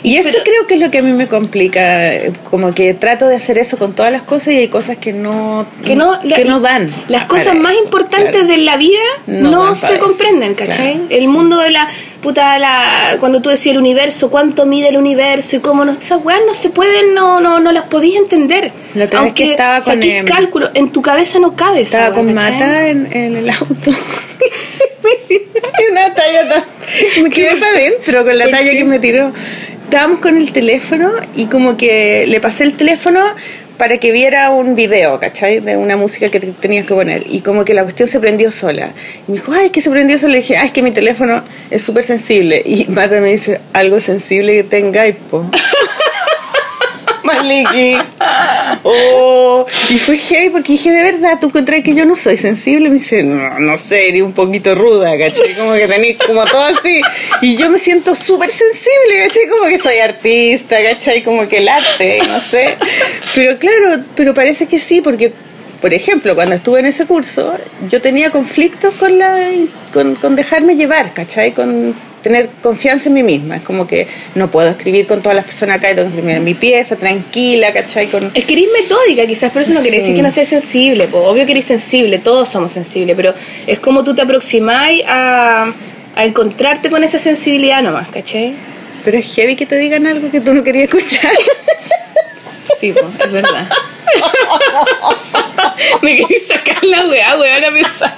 y eso Pero- creo que es lo que a mí me complica, como que trato de hacer eso con todas las cosas y hay cosas que no que no, que la- no dan. Las cosas más eso, importantes claro. de la vida No se eso, comprenden, ¿cachai? claro, el mundo de la puta la cuando tú decías el universo, cuánto mide el universo y cómo no esas weas no se pueden, no no no las podías entender. La otra vez que Aunque estaba con, em, cálculo, en tu cabeza no cabe esa Estaba wea, con ¿cachai? Mata en, en el auto. <laughs> y una talla tan- <laughs> Me quedé para adentro con la ¿Por talla que me tiró. Estábamos con el teléfono y como que le pasé el teléfono para que viera un video, ¿cachai? De una música que te- tenías que poner. Y como que la cuestión se prendió sola. Y me dijo, ay, que se prendió sola. Le dije, ay, es que mi teléfono es súper sensible. Y <laughs> Mata me dice, algo sensible que tenga po. <laughs> Maliki. Oh, y fue heavy porque dije, de verdad, ¿tú encontrás que yo no soy sensible? Me dice, no, no sé, eres un poquito ruda, ¿cachai? Como que tenés como todo así. Y yo me siento súper sensible, ¿cachai? Como que soy artista, ¿cachai? Como que el arte, no sé. Pero claro, pero parece que sí, porque, por ejemplo, cuando estuve en ese curso, yo tenía conflictos con, la, con, con dejarme llevar, ¿cachai? Con tener confianza en mí misma. Es como que no puedo escribir con todas las personas acá, tengo que escribir en mi pieza, tranquila, ¿cachai? Con... Es que eres metódica, quizás, pero eso no quiere decir que no seas sensible. po. Obvio que eres sensible, todos somos sensibles, pero es como tú te aproximáis a, a encontrarte con esa sensibilidad nomás, ¿cachai? Pero es heavy que te digan algo que tú no querías escuchar. <laughs> Sí, po, es verdad. <laughs> Me queréis sacar la weá, weá, a pensar.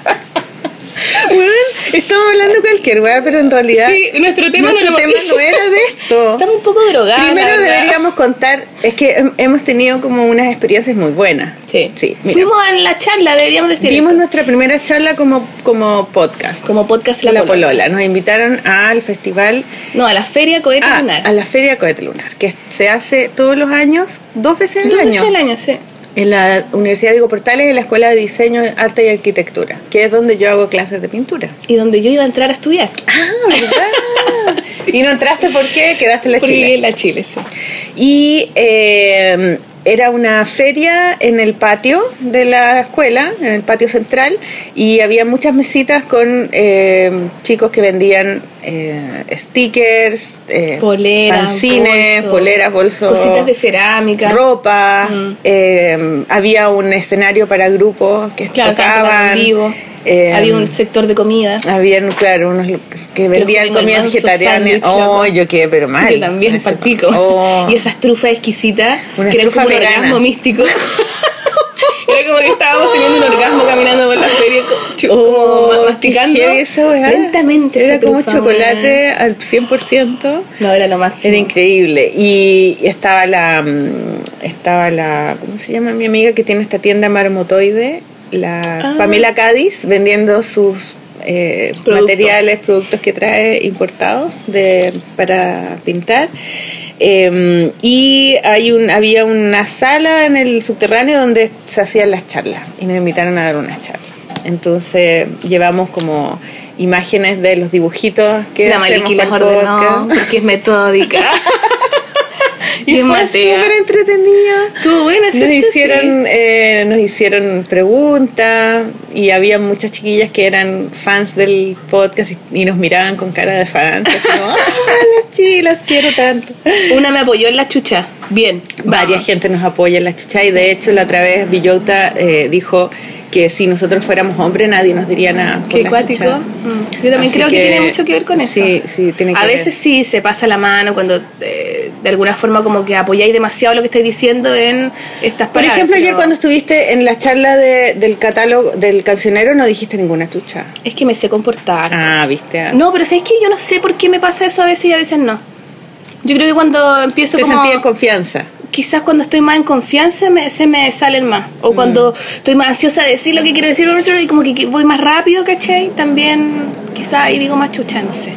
Bueno, estamos hablando cualquier weá, pero en realidad Sí, nuestro tema nuestro no lo tema no era de esto. Estamos un poco drogados. Primero verdad. deberíamos contar, es que hem- hemos tenido como unas experiencias muy buenas. Sí. Sí, mira. Fuimos a la charla, deberíamos decir Dimos eso. nuestra primera charla como, como podcast. Como podcast La, La, Polola. Polola. Nos invitaron al festival, No, a la feria Cohete ah, Lunar. a la Feria Cohete Lunar, que se hace todos los años, dos veces al Dos año. veces al año, sí. En la Universidad Diego Portales, en la Escuela de Diseño, Arte y Arquitectura, que es donde yo hago clases de pintura. Y donde yo iba a entrar a estudiar. Ah, ¿verdad? <laughs> ¿Y no entraste por qué? Quedaste en la Porque Chile. en la Chile, sí. Y eh, era una feria en el patio de la escuela, en el patio central, y había muchas mesitas con eh, chicos que vendían eh, stickers, eh, Poleras, fanzines, poleras, bolsos, Cositas de cerámica. ropa. Mm. eh, había un escenario para grupos que Claro, tocaban. vivo. Eh, Había un sector de comida. habían, claro, unos que vendían comida vegetariana. Oh, yo quedé, pero mal. Yo también, palpico. <laughs> Oh. Y esas trufas exquisitas, que eran como un orgasmo místico. <laughs> Era como que estábamos teniendo un orgasmo caminando por la feria, Oh, como qué masticando weá. lentamente. Era esa como trufa, chocolate al 100%. weá. No, era lo máximo. Era increíble. Y estaba la. mm, Estaba la. ¿Cómo se llama mi amiga que tiene esta tienda marmotoide? La Ah. Pamela Cádiz, vendiendo sus eh, Productos. materiales, productos que trae importados de, para pintar. Eh, y hay un, había una sala en el subterráneo donde se hacían las charlas y nos invitaron a dar una charla. Entonces llevamos como imágenes de los dibujitos que La hacemos las ordenó porque es metódica. <laughs> Y Bien fue súper entretenido. Estuvo buena, Nos ¿cierto? hicieron, eh, nos hicieron preguntas y había muchas chiquillas que eran fans del podcast y, y nos miraban con cara de fans. Como, <laughs> ¡ah, las chilas, quiero tanto! Sí. Una me apoyó en la chucha. Bien. Varias gente nos apoya en la chucha y de hecho la otra vez Villota eh, dijo que si nosotros fuéramos hombres nadie nos diría nada por Qué la cuático. chucha. Mm. Yo también Así creo que, tiene mucho que ver con eso. Sí, sí, tiene que A ver. veces sí se pasa la mano cuando eh, de alguna forma como que apoyáis demasiado lo que estáis diciendo en estas Por palabras. ejemplo, ayer cuando estuviste en la charla de- del catálogo del cancionero no dijiste ninguna chucha. Es que me sé comportar. Ah, viste. No, pero ¿sabes que Yo no sé por qué me pasa eso a veces y a veces no. Yo creo que cuando empiezo Te como... en confianza. Quizás cuando estoy más en confianza me, se me salen más. Mm. O cuando estoy más ansiosa de decir lo que quiero decir y como que voy más rápido, ¿cachai? También quizás ahí digo más chucha, no sé.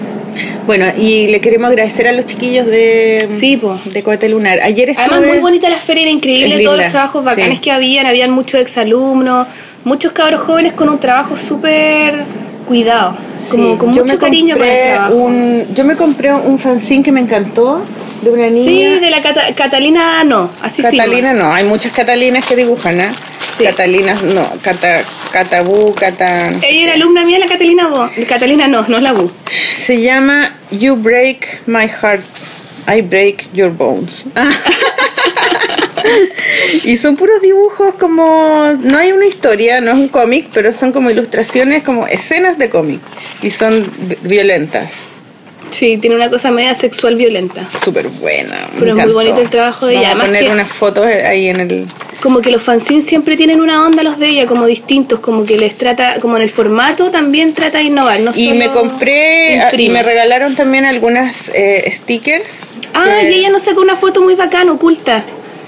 Bueno, y le queremos agradecer a los chiquillos de, Sí, po. de Cohete Lunar. Ayer estuve... Además, muy bonita la feria, era increíble todos los trabajos bacanes sí. que habían. Habían muchos exalumnos, muchos cabros jóvenes con un trabajo súper cuidado, como Sí, con mucho cariño con el trabajo. un Yo me compré un fanzine que me encantó de una niña. Sí, de la Cata- Catalina no, así Catalina no, hay muchas Catalinas que dibujan, ¿eh? Sí. Catalinas no, Cata, Catabú, Cata... Ella era alumna mía, la Catalina Bo. Catalina no, no es la Bu. Se llama You Break My Heart, I Break Your Bones. <laughs> y son puros dibujos como... No hay una historia, no es un cómic, pero son como ilustraciones, como escenas de cómic. Y son vi- violentas. Sí, tiene una cosa media sexual violenta. Súper buena. Pero es muy bonito el trabajo de ella, Vamos a poner unas fotos ahí en el... Como que los fanzines siempre tienen una onda los de ella, como distintos, como que les trata, como en el formato también trata de innovar. No Y me compré, ah, y me regalaron también algunas eh, stickers. Ah, y ella nos sacó una foto muy bacana, oculta.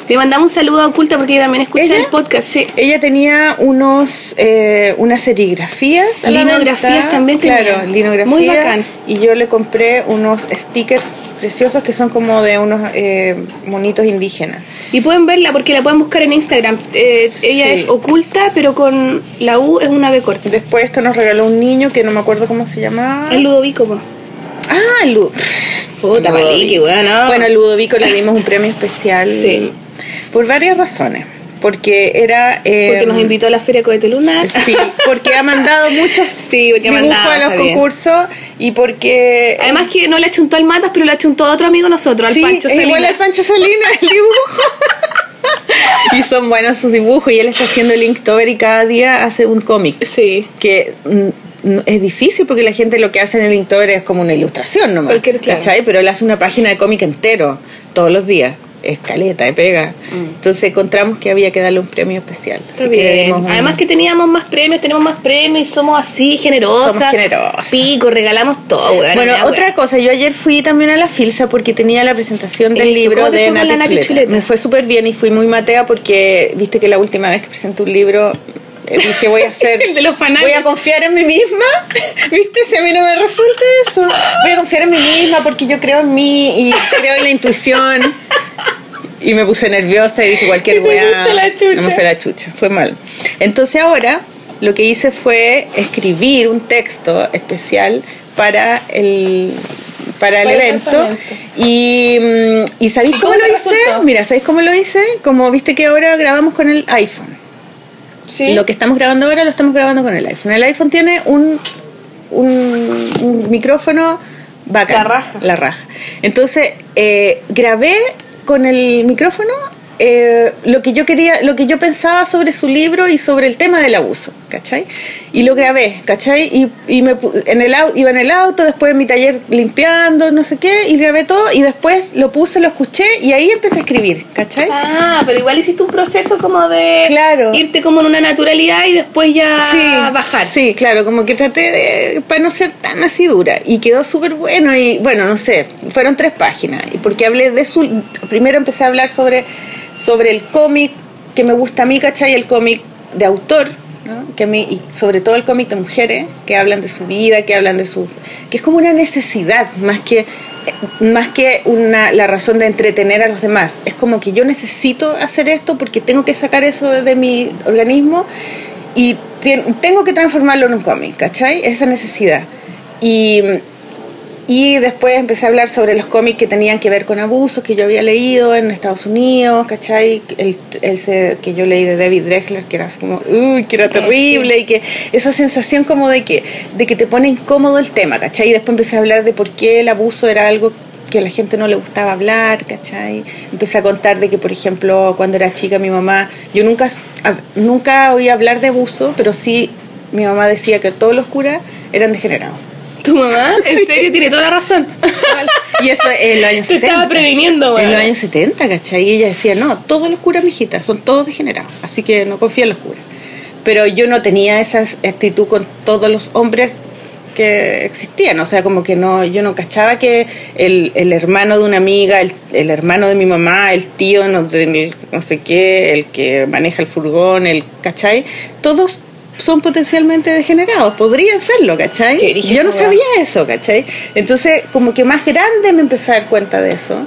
Le mandamos un saludo a Oculta porque ella también escucha ¿Ella? el podcast, sí. Ella tenía unos, eh, unas serigrafías. Linografías también tenía. Claro, linografías. Muy bacán. Y yo le compré unos stickers preciosos que son como de unos eh, monitos indígenas. Y pueden verla porque la pueden buscar en Instagram. Eh, Ella es oculta, pero con la U es una B corta. Después esto nos regaló un niño que no me acuerdo cómo se llamaba. El Ludovico, po. Ah, el Ludo. Puta, Ludovico. Weón, no. Bueno, a Ludovico le dimos un premio especial. Sí. Por varias razones. Porque era... eh, Porque nos invitó a la Feria Cohete Lunar. Sí, porque ha mandado muchos <laughs> Sí, porque ha dibujos mandado, a los concursos y porque... Además que no le achuntó al Matas, pero le achuntó a otro amigo nosotros, al sí, Pancho es igual Salinas. al Pancho Salinas el dibujo. <laughs> y son buenos sus dibujos y él está haciendo el Inktober y cada día hace un cómic. Sí. Que mm, mm, es difícil porque la gente lo que hace en el Inktober es como una ilustración nomás. Cualquier, claro. ¿cachai? Pero él hace una página de cómic entero todos los días. Escaleta de pega. Entonces encontramos que había que darle un premio especial. Mm. Así que Además que teníamos más premios, tenemos más premios y somos así generosas. Somos generosas. Pico, regalamos todo, weón. Bueno, otra weón. cosa, yo ayer fui también a la Filsa porque tenía la presentación del Eso, libro ¿cómo te de Nati, Nati Chuleta. Chuleta? Me fue súper bien y fui muy matea porque viste que la última vez que presenté un libro eh, dije voy a hacer <laughs> El de los voy a confiar en mí misma <laughs> viste si a mí no me resulta eso voy a confiar en mí misma porque yo creo en mí y creo en la intuición y me puse nerviosa y dije <laughs> cualquier weá fuiste la chucha. no me fue la chucha fue mal entonces ahora lo que hice fue escribir un texto especial para el para el evento y, mm, y ¿sabéis cómo ¿Cómo lo hice? resultó? Mira, ¿sabéis cómo lo hice? Como viste que ahora grabamos con el iPhone. Sí. Lo que estamos grabando ahora lo estamos grabando con el iPhone. El iPhone tiene un, un, un micrófono bacán. La raja. La raja. Entonces, eh, grabé con el micrófono eh, lo que yo quería, lo que yo pensaba sobre su libro y sobre el tema del abuso, ¿cachai? Y lo grabé, ¿cachai? Y, y me, en el, iba en el auto, después en mi taller limpiando, no sé qué, y grabé todo, y después lo puse, lo escuché, y ahí empecé a escribir, ¿cachai? Ah, pero igual hiciste un proceso como de Claro. irte como en una naturalidad y después ya bajar. Sí, claro, como que traté de, para no ser tan así dura. Y quedó súper bueno y bueno, no sé, fueron tres páginas. Porque hablé de su... Primero empecé a hablar sobre, sobre el cómic que me gusta a mí, ¿cachai? El cómic de autor. Que a y sobre todo el cómic de mujeres, que hablan de su vida, que hablan de su... que es como una necesidad, más que más que una, la razón de entretener a los demás. Es como que yo necesito hacer esto porque tengo que sacar eso de mi organismo y tengo que transformarlo en un cómic, ¿cachai? Esa necesidad. Y, y después empecé a hablar sobre los cómics que tenían que ver con abusos que yo había leído en Estados Unidos, ¿cachai? El, el que yo leí de David Drexler, que era como, uy, que era terrible, y que esa sensación como de que, de que te pone incómodo el tema, ¿cachai? Y después empecé a hablar de por qué el abuso era algo que a la gente no le gustaba hablar, ¿cachai? Empecé a contar de que, por ejemplo, cuando era chica mi mamá, yo nunca, nunca oí hablar de abuso, pero sí mi mamá decía que todos los curas eran degenerados. ¿Tu mamá? <laughs> ¿En serio? Tiene toda la razón. Y eso en los años <laughs> Te 70. estaba previniendo, güey. En los años 70, ¿cachai? Y ella decía, no, todos los curas, mijita, son todos degenerados, así que no confía en los curas. Pero yo no tenía esa actitud con todos los hombres que existían, o sea, como que no, yo no cachaba que el, el hermano de una amiga, el, el hermano de mi mamá, el tío, no sé, el- no sé qué, el que maneja el furgón, el, ¿cachai? Todos son potencialmente degenerados, podrían serlo, ¿cachai? Qué Yo no sabía eso, ¿cachai? Entonces, como que más grande me empecé a dar cuenta de eso.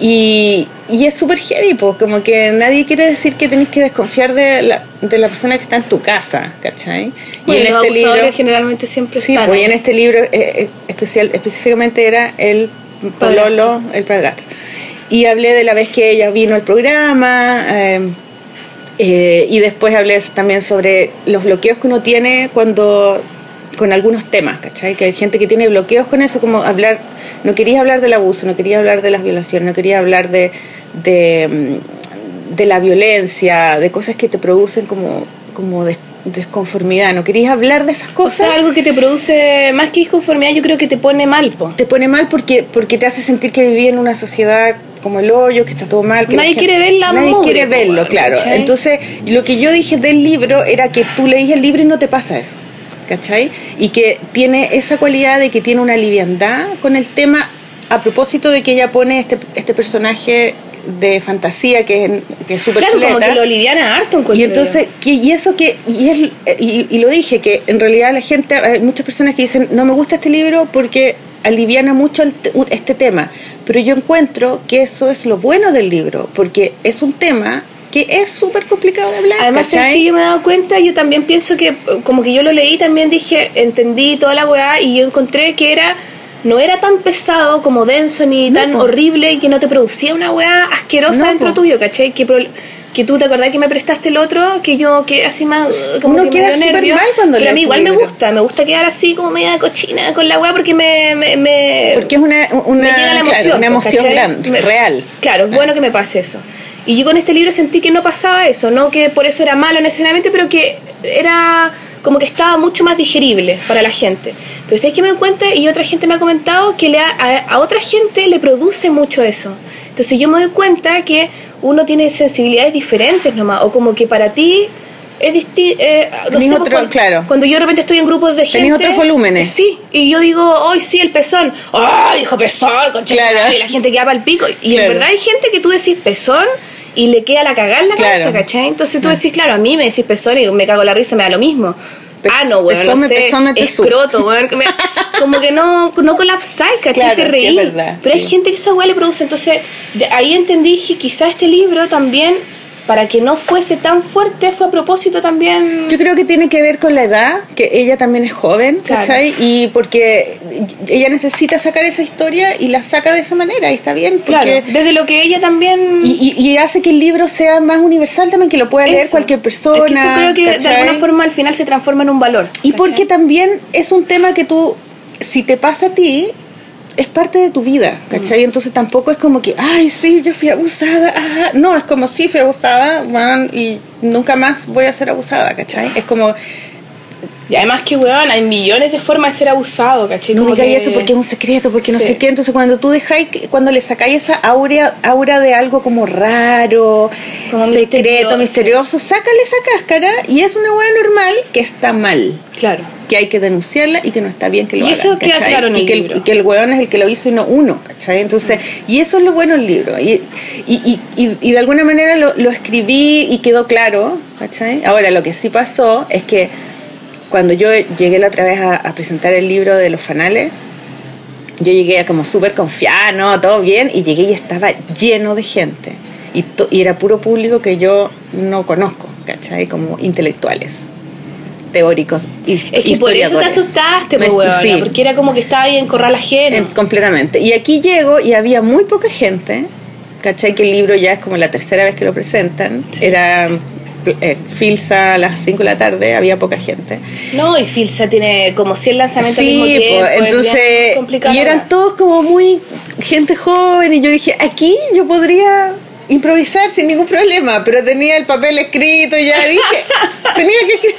Y, y es súper heavy, pues como que nadie quiere decir que tenés que desconfiar de la, de la persona que está en tu casa, ¿cachai? y en este libro generalmente siempre sí, están pues y en este libro eh, eh, especial, específicamente era el pololo, el padrastro. Y hablé de la vez que ella vino al programa, eh, eh, y después hablé también sobre los bloqueos que uno tiene cuando con algunos temas, ¿cachai? Que hay gente que tiene bloqueos con eso, como hablar, no quería hablar del abuso, no quería hablar de las violaciones, no quería hablar de, de, mm, de la violencia, de cosas que te producen como, como des- desconformidad, no querías hablar de esas O cosas. sea, algo que te produce más que disconformidad, yo creo que te pone mal, po. te pone mal porque, porque te hace sentir que viví en una sociedad como el hoyo, que está todo mal. Que Nadie quiere ver la Nadie mugre, quiere po, verlo, claro. ¿cachai? Entonces, lo que yo dije del libro era que tú leís el libro y no te pasa eso. ¿Cachai? Y que tiene esa cualidad de que tiene una liviandad con el tema a propósito de que ella pone este, este personaje de fantasía que es, que es súper Claro, como que lo liviana harto Y entonces, que, y eso que, y, es, y, y lo dije, que en realidad la gente, hay muchas personas que dicen, no me gusta este libro porque aliviana mucho el este tema, pero yo encuentro que eso es lo bueno del libro, porque es un tema que es súper complicado de hablar. Además, es ¿cachai? que yo me he dado cuenta, yo también pienso que, como que yo lo leí, también dije, entendí toda la weá y yo encontré que era, no era tan pesado como denso ni No, tan po. horrible y que no te producía una weá asquerosa No, dentro po. tuyo, ¿cachai? Que, que tú te acordás que me prestaste el otro, que yo quedé así más, como Uno que queda súper mal cuando Pero a mí igual me gusta, me gusta quedar así como media cochina con la weá porque me... me, me- Porque es una, una, me llega la claro, emoción, una po, emoción grande, Me- real. Claro, es bueno que me pase eso. Y yo con este libro sentí que no pasaba eso, no que por eso era malo necesariamente, pero que era como que estaba mucho más digerible para la gente. Pero sabes que me doy cuenta y otra gente me ha comentado que le ha- a, a otra gente le produce mucho eso. Entonces yo me doy cuenta que uno tiene sensibilidades diferentes nomás, o como que para ti es distinto. no sé, otro- cuando, claro. cuando yo de repente estoy en grupos de gente. Tenés otros volúmenes. Sí, y yo digo, hoy sí, el pezón. ¡Ah, dijo pezón! concha Claro. madre", Y la gente queda para el pico. Y Claro. en verdad hay gente que tú decís pezón y le queda la cagada en la Claro. cabeza, ¿cachai? Entonces tú decís, claro, a mí me decís pezón y me cago en la risa, me da lo mismo. Ah, no, weón, no sé, escroto, weón. que me- <laughs> como que no, no colapsáis, ¿cachai? Claro, Te reí. verdad, Pero sí. hay gente que esa weá le produce. Entonces, de ahí entendí que quizá este libro también, para que no fuese tan fuerte, fue a propósito también... Yo creo que tiene que ver con la edad, que ella también es joven, Claro. ¿cachai? Y porque ella necesita sacar esa historia y la saca de esa manera, y está bien, porque... Claro, desde lo que ella también... Y, y- y hace que el libro sea más universal también, que lo pueda leer Eso. cualquier persona. Es que eso creo que de alguna forma al final se transforma en un valor. Y ¿cachai? porque también es un tema que tú, si te pasa a ti, es parte de tu vida, ¿cachai? Entonces tampoco es como que, ay, sí, yo fui abusada. ah". No, es como, sí, fui abusada, bueno, y nunca más voy a ser abusada, ¿cachai? Es como, Y además que, weón, hay millones de formas de ser abusado, ¿cachai? no digáis que- eso porque es un secreto, porque no Sí. sé qué. Entonces cuando tú dejáis, cuando le sacáis esa aura, aura de algo como raro, Como secreto, misterioso. misterioso, sácale esa cáscara y es una hueá normal que está mal. Claro. que hay que denunciarla y que no está bien que lo Y hagan, eso queda ¿cachai? claro en y el que libro. y que el weón es el que lo hizo y no uno, ¿cachai? Entonces, y eso es lo bueno del libro. Y, y, y, y- y de alguna manera lo, lo escribí y quedó claro, ¿cachai? Ahora, lo que sí pasó es que cuando yo llegué la otra vez a, a presentar el libro de los fanales, yo llegué como súper confiada, ¿no? Todo bien, y llegué y estaba lleno de gente. Y, to- y era puro público que yo no conozco, ¿cachai? Como intelectuales, teóricos, hist- Es que por eso te asustaste, Me- pues, weona, sí. porque era como que estaba ahí en corral ajeno. En- completamente. Y aquí llego y había muy poca gente, ¿cachai? Que el libro ya es como la tercera vez que lo presentan. Sí. Era eh, Filsa a las 5 de la tarde, había poca gente. No, y Filsa tiene como 100 lanzamientos al mismo Sí, tiempo. pues, entonces, complicado y eran todos como muy gente joven y yo dije, aquí yo podría improvisar sin ningún problema, pero tenía el papel escrito y ya dije, <laughs> tenía que escribir.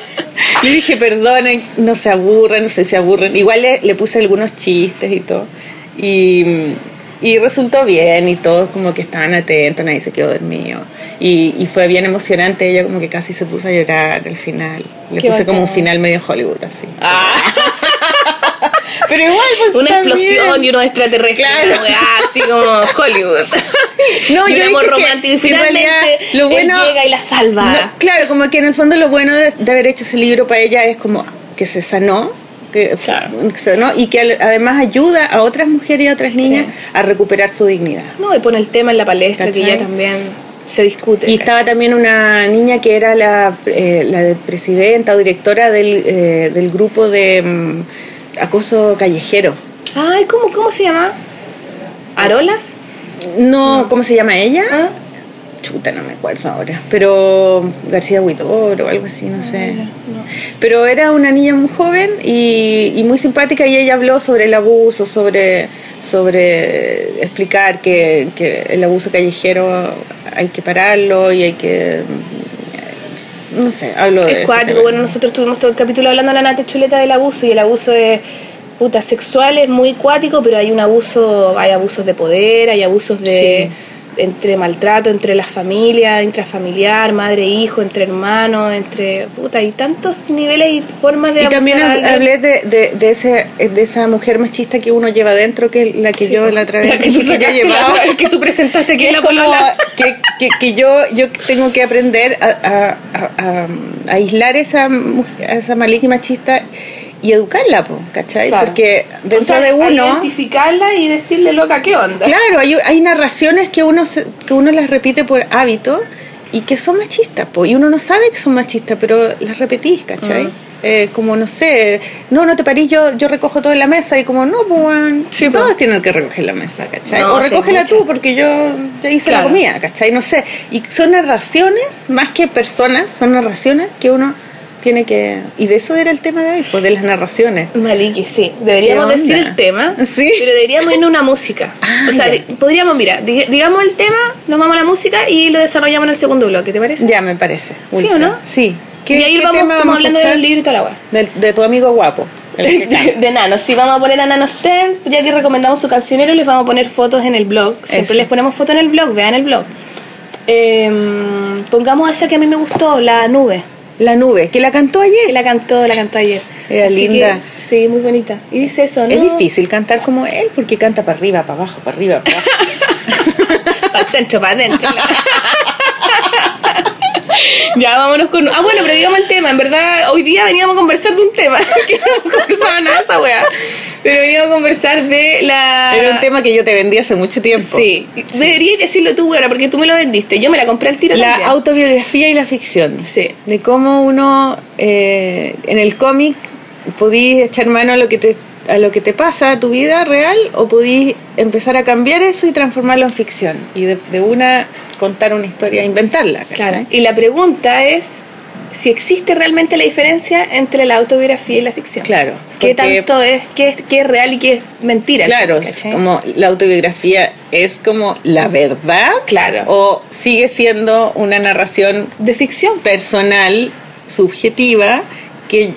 Le dije, perdonen, no se aburren, no sé si se aburren. Igual le, le puse algunos chistes y todo. Y, y resultó bien y todos como que estaban atentos, nadie se quedó dormido. Y, y fue bien emocionante, ella como que casi se puso a llorar al final. Le Qué puse como un bacán. final medio Hollywood así. Ah, <laughs> Pero igual, pues una explosión bien. y unos extraterrestres, Claro. así como Hollywood. <laughs> No, y yo amor romántico. Y en finalmente realidad lo bueno- él llega y la salva. No, claro, como que en el fondo lo bueno de, de haber hecho ese libro para ella es como que se sanó, que, Claro. ¿no? y que además ayuda a otras mujeres y a otras niñas Sí. a recuperar su dignidad. No, y pone el tema en la palestra que ya también se discute. Y estaba también una niña que era la, eh, la de presidenta o directora del, eh, del grupo de mm, acoso callejero. Ay, ¿cómo, cómo se llama? ¿Arolas? No, ¿cómo se llama ella? ¿Ah? Chuta, no me acuerdo ahora. Pero García Huidor o algo así, no sé. no. Pero era una niña muy joven y, y muy simpática y ella habló sobre el abuso, sobre, sobre explicar que, que el abuso callejero hay que pararlo y hay que... No sé, hablo de... Es cuático. Bueno, nosotros tuvimos todo el capítulo hablando a la Nate Chuleta del abuso y el abuso es puta sexual, es muy cuático, pero hay un abuso, hay abusos de poder, hay abusos de entre maltrato entre las familias, intrafamiliar, madre hijo, entre hermanos, entre puta, hay tantos niveles y formas de Y también hablé de, de, de, ese, de esa mujer machista que uno lleva dentro, que es la que Sí, yo la otra vez La que tú yo la vez que tú presentaste aquí que en la polola. que, que, que yo, yo tengo que aprender a, a, a- aislar esa, esa maligna machista y educarla, po, ¿cachai? Claro. Porque dentro O sea, de uno... identificarla y decirle loca qué onda. Claro, hay, hay narraciones que uno, se- que uno las repite por hábito y que son machistas, po, y uno no sabe que son machistas, pero las repetís, ¿cachai? Mm. Eh, como no sé, no, no te parís, yo, yo recojo todo en la mesa y como, no, pues Sí, todos tienen que recoger la mesa, ¿cachai? No, o recógela tú porque yo ya hice Claro. la comida, ¿cachai? No sé. Y son narraciones, más que personas, son narraciones que uno tiene que... Y de eso era el tema de hoy, pues de las narraciones. Maliki, sí. Deberíamos ¿Qué decir el tema, <laughs> Sí. pero deberíamos irnos a una música. <laughs> Ah, o sea, ya. podríamos, mira, di- digamos el tema, nos vamos a la música y lo desarrollamos en el segundo bloque, ¿te parece? Ya me parece. ¿Sí o no? Sí. y ahí vamos tema como a hablando de los libros y toda la weá. De, de tu amigo guapo. el. De, <laughs> de Nano, sí, vamos a poner a Nano Stem, ya que recomendamos su cancionero, les vamos a poner fotos en el blog. Siempre les ponemos fotos en el blog, vean el blog. Em, pongamos esa que a mí me gustó, La Nube. La nube, que la cantó ayer. Que la cantó, la cantó ayer. Era Así linda. que, sí, muy bonita. Y dice eso, ¿no? Es difícil cantar como él porque canta para arriba, para abajo, para arriba, para abajo. <laughs> Para centro, para adentro. <laughs> ya, vámonos con. Ah, bueno, pero digamos el tema. En verdad, hoy día veníamos a conversar de un tema. <laughs> que no hemos conversado nada esa wea. Pero veníamos a conversar de la. Era un tema que yo te vendí hace mucho tiempo. Sí. Deberías decirlo tú, weona, porque tú me lo vendiste. Yo me la compré al tiro La también. autobiografía y la ficción. Sí. De cómo uno eh, en el cómic podís echar mano a lo que te a lo que te pasa a tu vida real o podís empezar a cambiar eso y transformarlo en ficción y de, de una contar una historia inventarla ¿cachai? Claro. Y la pregunta es si existe realmente la diferencia entre la autobiografía y la ficción. Claro, ¿Qué tanto es, qué es, qué es real y qué es mentira? Claro, como la autobiografía es como la verdad. Claro. O sigue siendo una narración de ficción. personal, subjetiva, que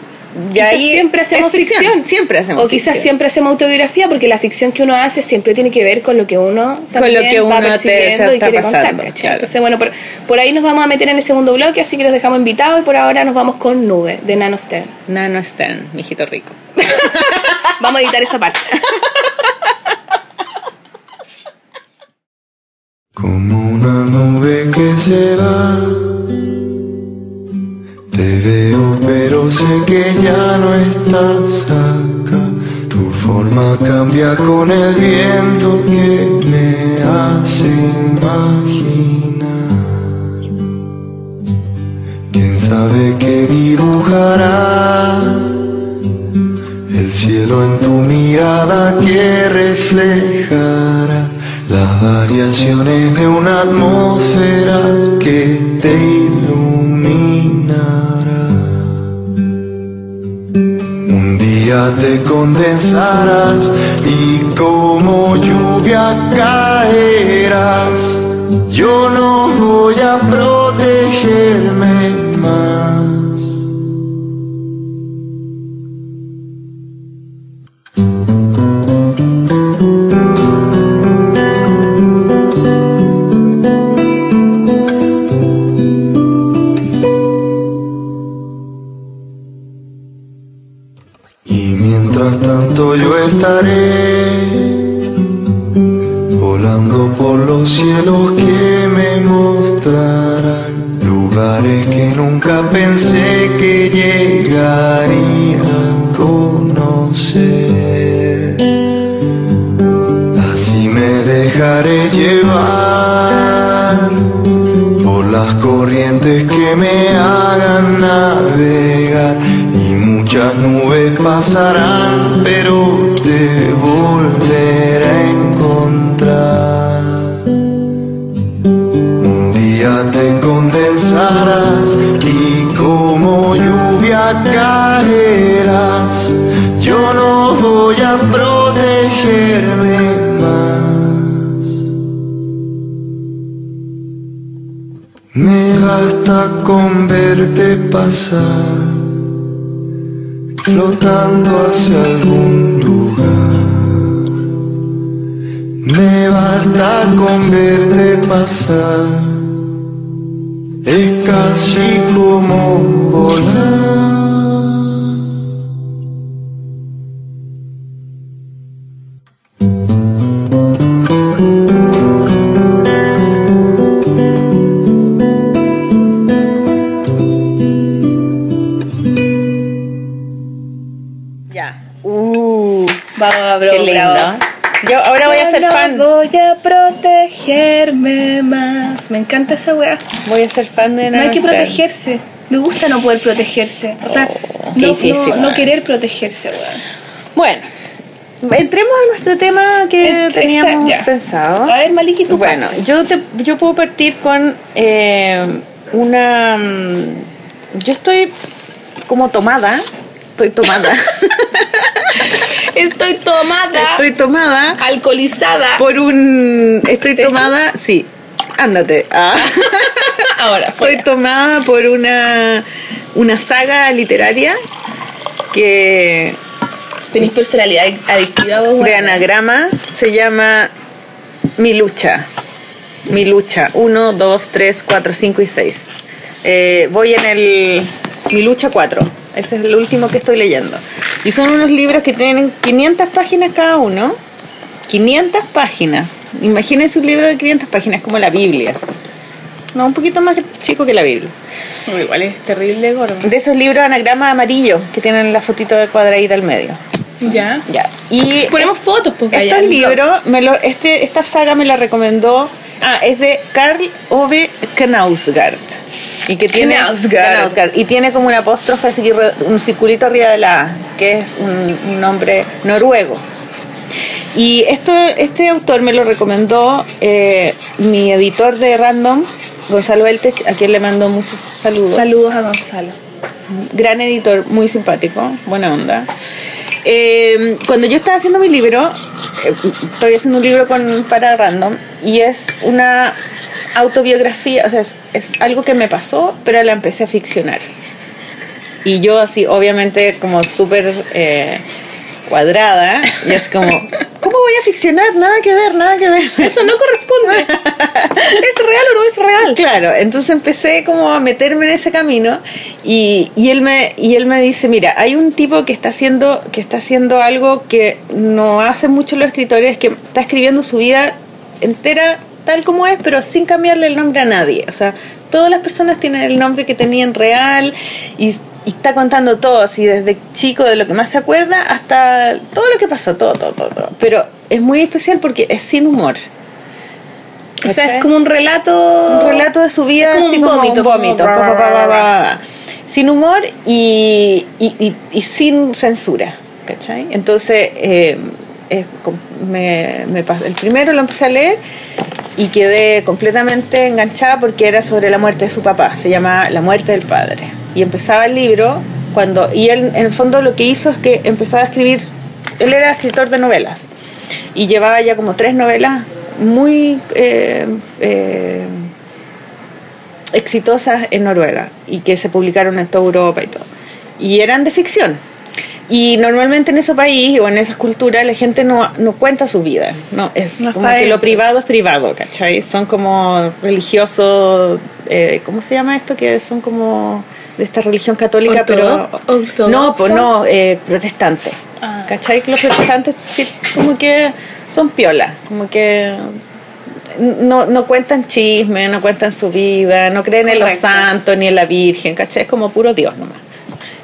ya quizás ahí siempre hacemos ficción. Siempre hacemos O quizás ficción. siempre hacemos autobiografía porque la ficción que uno hace siempre tiene que ver con lo que uno también lo que va uno te- percibiendo te y está quiere contar. pasando, claro. Entonces, bueno, por, por ahí nos vamos a meter en el segundo bloque, así que los dejamos invitados y por ahora nos vamos con Nube de Nano Stern. Nano Stern, mijito rico. <laughs> Vamos a editar esa parte. <laughs> Como una nube que se va, te veo pero sé que ya no estás acá. Tu forma cambia con el viento que me hace imaginar. ¿Quién sabe qué dibujará? El cielo en tu mirada que reflejará las variaciones de una atmósfera que te iluminará. Día te condensarás y como lluvia caerás. Yo no voy a protegerme más. Volando por los cielos que me mostrarán lugares que nunca pensé que llegaría a conocer. conocer. Así me dejaré llevar por las corrientes que me hagan navegar y muchas nubes pasarán, pero pasar, flotando hacia algún lugar. Me basta con verte pasar, es casi como volar. Más. Me encanta esa weá. Voy a ser fan de No hay que protegerse. Me gusta no poder protegerse. O sea, Oh, no, difícil, no- no querer protegerse, weón. Bueno, entremos a nuestro tema que teníamos ya. pensado. A ver, Maliki, tú Bueno, parte. yo, te, yo puedo partir con eh, una... mm, Yo estoy como tomada. Estoy tomada. <laughs> Estoy tomada, estoy tomada alcoholizada. por un... Estoy tomada... Sí. Ándate. Ah. <laughs> Ahora, fuera. tomada por una, una saga literaria que Tenéis personalidad adictiva vos, de anagrama se llama Mi lucha. Mi lucha. 1, 2, 3, 4, 5 y 6. voy en el Mi lucha 4. Ese es el último que estoy leyendo. Y son unos libros que tienen 500 páginas cada uno. 500 páginas. Imagínense un libro de 500 páginas como la Biblia. así. No, un poquito más chico que la Biblia. No, igual es terrible, gordo. De esos libros anagrama amarillo que tienen la fotito de cuadradita al medio. Ya. Ya. Y Ponemos fotos, porque estos libros, me lo, este, esta saga me la recomendó. Ah, es de Karl Ove Knausgaard. Y que tiene. Knausgaard. Knausgaard, Y tiene como una apóstrofe, así un circulito arriba de la A, que es un, un nombre noruego. Y esto, este autor me lo recomendó eh, mi editor de Random, Gonzalo Eltech, a quien le mando muchos saludos Saludos a Gonzalo. gran editor, muy simpático, buena onda. Eh, cuando yo estaba haciendo mi libro, eh, estoy haciendo un libro con, para Random y es una autobiografía, o sea, es, es algo que me pasó, pero la empecé a ficcionar. Y yo así, obviamente, como súper eh, cuadrada, y es como, ¿cómo voy a ficcionar? Nada que ver, nada que ver. Eso no corresponde. ¿Es real o no es real? Claro, entonces empecé como a meterme en ese camino y, y él me y él me dice, mira, hay un tipo que está haciendo que está haciendo algo que no hacen mucho los escritores, que está escribiendo su vida entera tal como es, pero sin cambiarle el nombre a nadie. O sea, todas las personas tienen el nombre que tenían real y, y está contando todo, así desde chico, de lo que más se acuerda, hasta todo lo que pasó, todo, todo, todo. todo. Pero es muy especial porque es sin humor. O sea, es como un relato. un relato de su vida como así un vómito, vómito sin humor y, y, y- y sin censura ¿cachai? entonces eh, me, me el primero lo empecé a leer y quedé completamente enganchada porque era sobre la muerte de su papá se llama La muerte del padre y empezaba el libro cuando y él en el fondo lo que hizo es que empezaba a escribir él era escritor de novelas y llevaba ya como tres novelas muy eh, eh, exitosas en Noruega y que se publicaron en toda Europa y todo. Y eran de ficción. Y normalmente en ese país o en esas culturas la gente no, no cuenta su vida. No, es No como que lo privado es privado, ¿cachai? Son como religiosos, eh, ¿cómo se llama esto? Que son como de esta religión católica, pero... ortodoxa. No, pues no, eh, protestante. Ah. ¿Cachai? Que los protestantes sí, como que son piola, como que no, no cuentan chismes, no cuentan su vida, no creen en los santos ni en la Virgen, ¿cachai? Es como puro Dios nomás.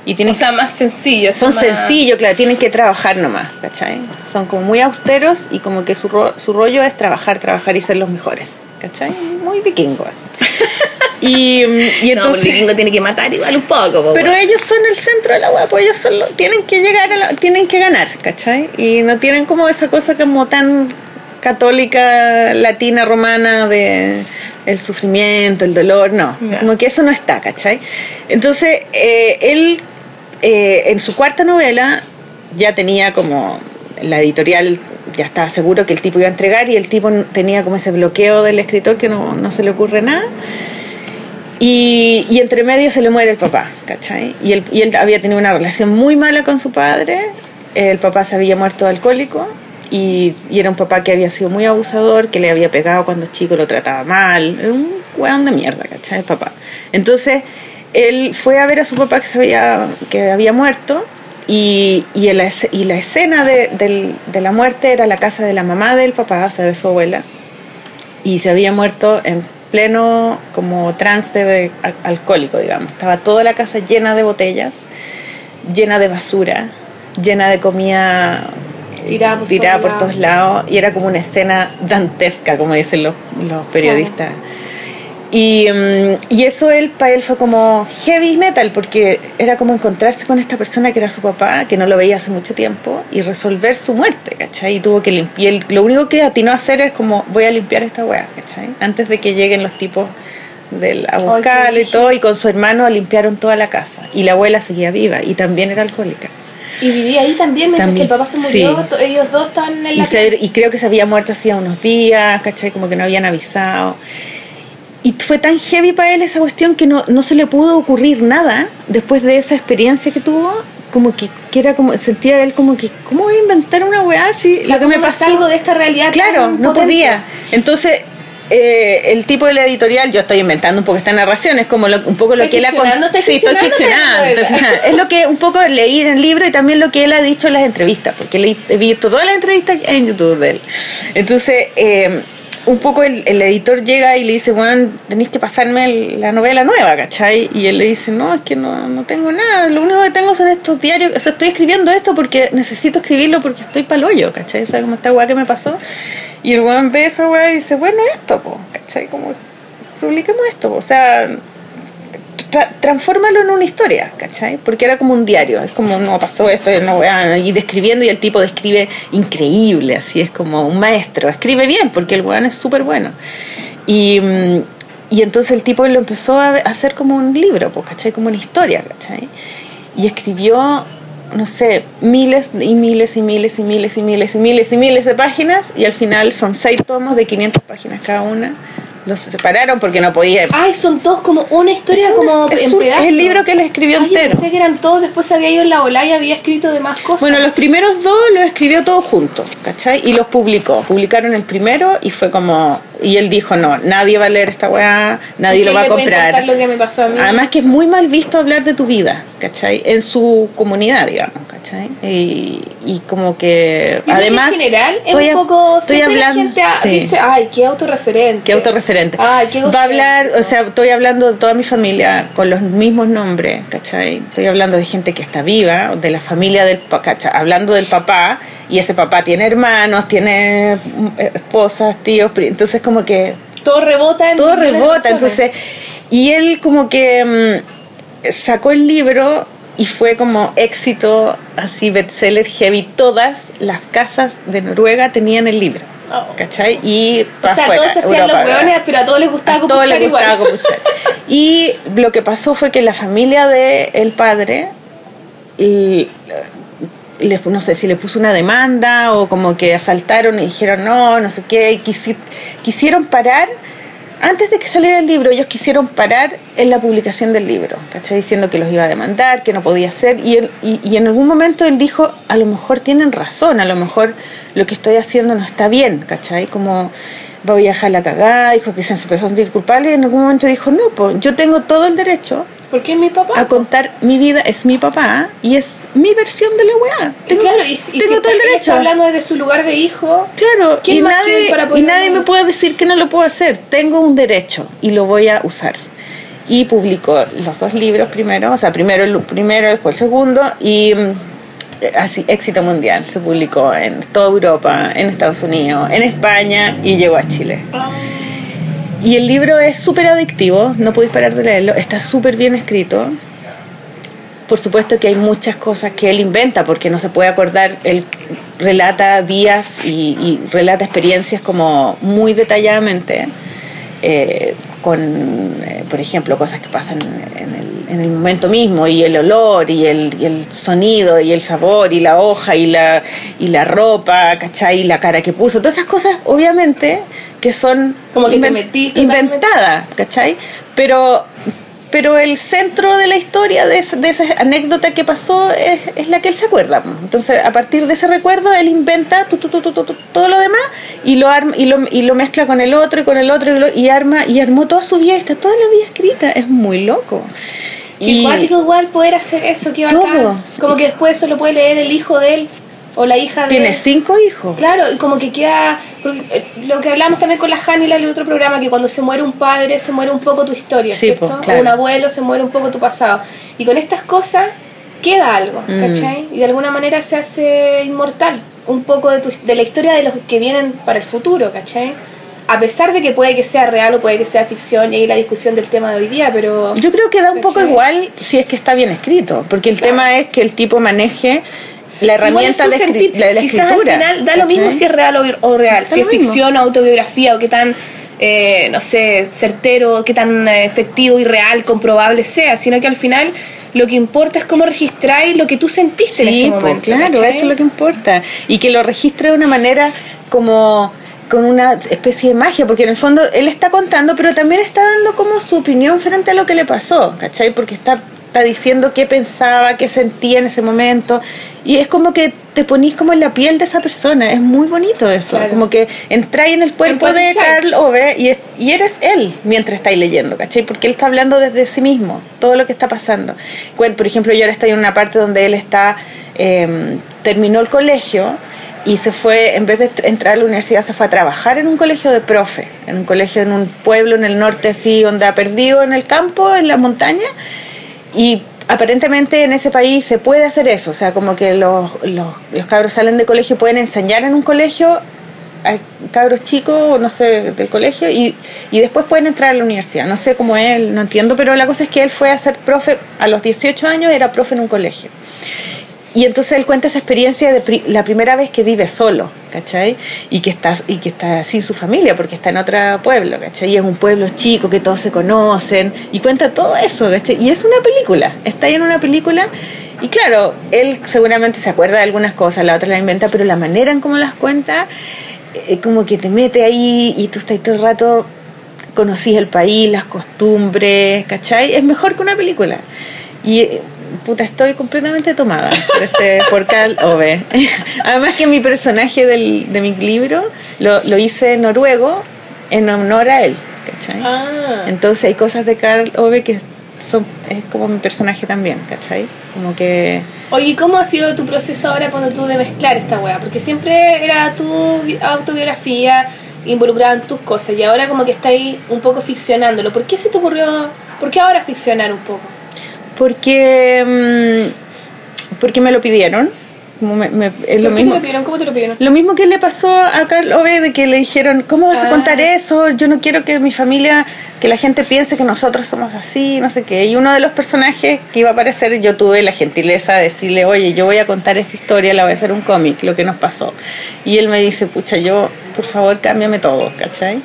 Y tienen O sea, más sencillo. son más- sencillos, claro, tienen que trabajar nomás, ¿cachai? Son como muy austeros y como que su, ro- su rollo es trabajar, trabajar y ser los mejores, ¿cachai? Muy vikingos. <laughs> y, y No, pues entonces... el vikingo tiene que matar igual un poco. po, Pero ellos son el centro de la web, pues ellos son los- tienen que llegar, a la- tienen que ganar, ¿cachai? Y no tienen como esa cosa como tan católica, latina, romana de el sufrimiento, el dolor, no, Ya. como que eso no está, ¿cachai? Entonces, eh, él eh, en su cuarta novela ya tenía como la editorial ya estaba seguro que el tipo iba a entregar y el tipo tenía como ese bloqueo del escritor que no, no se le ocurre nada. Y, y entre medio se le muere el papá, ¿cachai? Y él, y él había tenido una relación muy mala con su padre. El papá se había muerto alcohólico y, y era un papá que había sido muy abusador, que le había pegado cuando chico, lo trataba mal. Un weón de mierda, ¿cachai? El papá. Entonces, él fue a ver a su papá que, se había, que había muerto y, y, la, y la escena de, del- de la muerte era la casa de la mamá del papá, o sea, de su abuela y se había muerto en pleno como trance de al- alcohólico, digamos. Estaba toda la casa llena de botellas, llena de basura, llena de comida eh, Tirada por tirada por todos lados y era como una escena dantesca, como dicen los, los periodistas. Y, mm, y eso él, para él fue como heavy metal, porque era como encontrarse con esta persona que era su papá, que no lo veía hace mucho tiempo, y resolver su muerte, ¿cachai? Y tuvo que limpiar. Lo único que atinó a hacer es como, voy a limpiar esta weá, ¿cachai? Antes de que lleguen los tipos del, a y todo, y con su hermano limpiaron toda la casa. Y la abuela seguía viva, y también era alcohólica. Y vivía ahí también mientras También, que el papá se murió. sí. Ellos dos estaban en Y, la se- y creo que se había muerto hacía unos días, ¿cachai? Como que no habían avisado. Y fue tan heavy para él esa cuestión que no, no se le pudo ocurrir nada después de esa experiencia que tuvo. Como que, que era como, sentía él como que, ¿cómo voy a inventar una weá si O sea, lo que me ¿cómo pasó? algo de esta realidad Claro, no potente? podía. Entonces, eh, el tipo de la editorial, yo estoy inventando un poco esta narración, es como lo- un poco lo ¿Estás que él ha con- ficcionando? ¿Estás Sí, estoy ficcionando? ficcionando. estoy ficcionando. <laughs> Es lo que un poco leí en el libro y también lo que él ha dicho en las entrevistas, porque he visto todas las entrevistas en YouTube de él. Entonces, eh, un poco el, el editor llega y le dice, bueno, tenéis que pasarme el- la novela nueva, ¿cachai? Y él le dice, no, es que no, no tengo nada, lo único que tengo son estos diarios, o sea, estoy escribiendo esto porque necesito escribirlo porque estoy pa'l hoyo, ¿cachai? ¿Sabes cómo esta weá que me pasó? Y el weón ve esa weá y dice, bueno, esto, po, ¿cachai? Como, publiquemos esto, o sea, tra- transfórmalo en una historia, ¿cachai? Porque era como un diario, es como, no, pasó esto, no, y describiendo, y el tipo describe increíble, así es como un maestro, escribe bien, porque el weón es súper bueno. Y, mm, y entonces el tipo lo empezó a a hacer como un libro, pues, ¿cachai? Como una historia, ¿cachai? Y escribió, no sé, miles y miles y miles y miles y miles y miles y miles de páginas, y al final son seis tomos de 500 páginas cada una. Los separaron porque no podía Ay, son todos como una historia es un- como es en un- pedazos. es el libro que él escribió Ay, entero. pensé que eran todos, después había ido en la ola y había escrito de más cosas. Bueno, los primeros dos los escribió todos juntos, ¿cachai? Y los publicó. Publicaron el primero y fue como... Y él dijo, no, nadie va a leer esta weá, nadie ¿Por lo va a comprar. lo que me pasó a mí? Además que es muy mal visto hablar de tu vida, ¿cachai? En su comunidad, digamos, ¿cachai? Y, y como que... Yo creo que además... en general es estoy un poco estoy siempre hablando- la gente sí. dice ay qué autorreferente Qué autorreferente. ay qué Va a hablar, o sea, estoy hablando de toda mi familia con los mismos nombres, ¿cachai? Estoy hablando de gente que está viva, de la familia del ¿cachai? Hablando del papá, y ese papá tiene hermanos, tiene eh, esposas, tíos, entonces como que todo rebota en todo rebota, personas. entonces, y él como que mm, sacó el libro y fue como éxito, así bestseller heavy, todas las casas de Noruega tenían el libro. Oh. ¿Cachai? Y o sea afuera, todos hacían los hueones pero a todos les gustaba copuchar les gustaba igual copuchar. Y lo que pasó fue que la familia del el padre, y, no sé si le puso una demanda o como que asaltaron y dijeron no, no sé qué, y quisi- quisieron parar. Antes de que saliera el libro, ellos quisieron parar en la publicación del libro, ¿cachai? Diciendo que los iba a demandar, que no podía ser. Y, él- y, y en algún momento él dijo, a lo mejor tienen razón, a lo mejor lo que estoy haciendo no está bien, ¿cachai? Como voy a dejar la cagada, dijo que se empezó a sentir culpable y en algún momento dijo, no, pues yo tengo todo el derecho porque es mi papá a contar mi vida, es mi papá y es mi versión de la weá. y Tengo, claro y, y si tengo está, todo el él está derecho. hablando desde su lugar de hijo Claro, ¿Quién y nadie, para y nadie me puede decir que no lo puedo hacer. Tengo un derecho y lo voy a usar. y publicó los dos libros primero, o sea, primero el primero, después el segundo y mm, así éxito mundial. Se publicó en toda Europa, en Estados Unidos, en España y llegó a Chile. Y el libro es súper adictivo, no podéis parar de leerlo, está súper bien escrito. Por supuesto que hay muchas cosas que él inventa, porque no se puede acordar, él relata días y, relata experiencias como muy detalladamente, eh, con, eh, por ejemplo, cosas que pasan en el, en el momento mismo, y el olor, y el, y el sonido, y el sabor, y la hoja, y la, y la ropa, ¿cachai? Y la cara que puso, todas esas cosas, obviamente, que son Como que inventadas, ¿cachai? Pero, pero el centro de la historia, de, de esa anécdota que pasó, es, es la que él se acuerda. Entonces, a partir de ese recuerdo, él inventa tu, tu, todo lo demás y lo, arma, y, lo, y lo mezcla con el otro y con el otro y, lo- y arma y armó toda su vida, está toda la vida escrita, es muy loco. Y cuático igual poder hacer eso, que Todo. bacán. Como que después eso lo puede leer el hijo de él o la hija de tiene cinco hijos. Claro, y como que queda. eh, lo que hablamos también con la Hanila en el otro programa, que cuando se muere un padre, se muere un poco tu historia, Sí, ¿cierto? po, claro. O un abuelo, se muere un poco tu pasado. Y con estas cosas queda algo, Mm. ¿cachai? Y de alguna manera se hace inmortal un poco de, tu, de la historia de los que vienen para el futuro, ¿cachai? A pesar de que puede que sea real o puede que sea ficción, y ahí la discusión del tema de hoy día, pero. Yo creo que da un poco ¿Cachai? igual si es que está bien escrito, porque el Claro. tema es que el tipo maneje la herramienta de, sentir. la, de la Quizás escritura. al final da lo mismo si es real o, o real, Da si es mismo. ficción o autobiografía o qué tan, eh, no sé, certero, qué tan eh, efectivo y real, comprobable sea, sino que al final lo que importa es cómo registráis lo que tú sentiste en Sí, ese pues, momento. claro, ¿cachai? eso es lo que importa. Y que lo registre de una manera como con una especie de magia, porque en el fondo él está contando, pero también está dando como su opinión frente a lo que le pasó, ¿cachai? Porque está, está diciendo qué pensaba, qué sentía en ese momento, y es como que te ponís como en la piel de esa persona, es muy bonito eso, Claro. como que entráis en el cuerpo de. Carl Ove y, es- y eres él mientras estáis leyendo, ¿cachai? Porque él está hablando desde sí mismo, todo lo que está pasando. Por ejemplo, yo ahora estoy en una parte donde él está, eh, terminó el colegio y se fue, en vez de tr- entrar a la universidad, se fue a trabajar en un colegio de profe, en un colegio en un pueblo en el norte así, donde ha perdido en el campo, en la montaña, y aparentemente en ese país se puede hacer eso, o sea, como que los, los, cabros salen de colegio, pueden enseñar en un colegio a cabros chicos, no sé, del colegio, y, y después pueden entrar a la universidad. No sé cómo es, no entiendo, pero la cosa es que él fue a ser profe, a los 18 años era profe en un colegio. Y entonces él cuenta esa experiencia de la primera vez que vive solo, ¿cachai? Y que, está, y que está sin su familia porque está en otro pueblo, ¿cachai? Y es un pueblo chico que todos se conocen y cuenta todo eso, ¿cachai? Y es una película, está ahí en una película y claro, él seguramente se acuerda de algunas cosas, la otra la inventa, pero la manera en cómo las cuenta, eh, como que te mete ahí y tú estás todo el rato, conocís el país, las costumbres, ¿cachai? Es mejor que una película. Y eh, puta, estoy completamente tomada por, este, por Carl Ove. Además que mi personaje del, de mi libro lo, lo hice en noruego en honor a él, ¿cachai? Ah. Entonces hay cosas de Carl Ove que son, es como mi personaje también, ¿cachai? Como que... Oye, ¿y ¿cómo ha sido tu proceso ahora cuando tú de mezclar esta weá? Porque siempre era tu bi- autobiografía involucrada en tus cosas y ahora como que está ahí un poco ficcionándolo. ¿Por qué se te ocurrió, por qué ahora ficcionar un poco? Porque... mm, porque me lo pidieron. Como me- me- es lo ¿Por qué mismo. te lo pidieron? ¿Cómo te lo pidieron? Lo mismo que le pasó a Carl Ove de que le dijeron, ¿cómo vas a Ah. contar eso? Yo no quiero que mi familia, que la gente piense que nosotros somos así, no sé qué. Y uno de los personajes que iba a aparecer, yo tuve la gentileza de decirle, oye, yo voy a contar esta historia, la voy a hacer un cómic, lo que nos pasó. Y él me dice, pucha, yo, por favor, cámbiame todo, ¿cachai?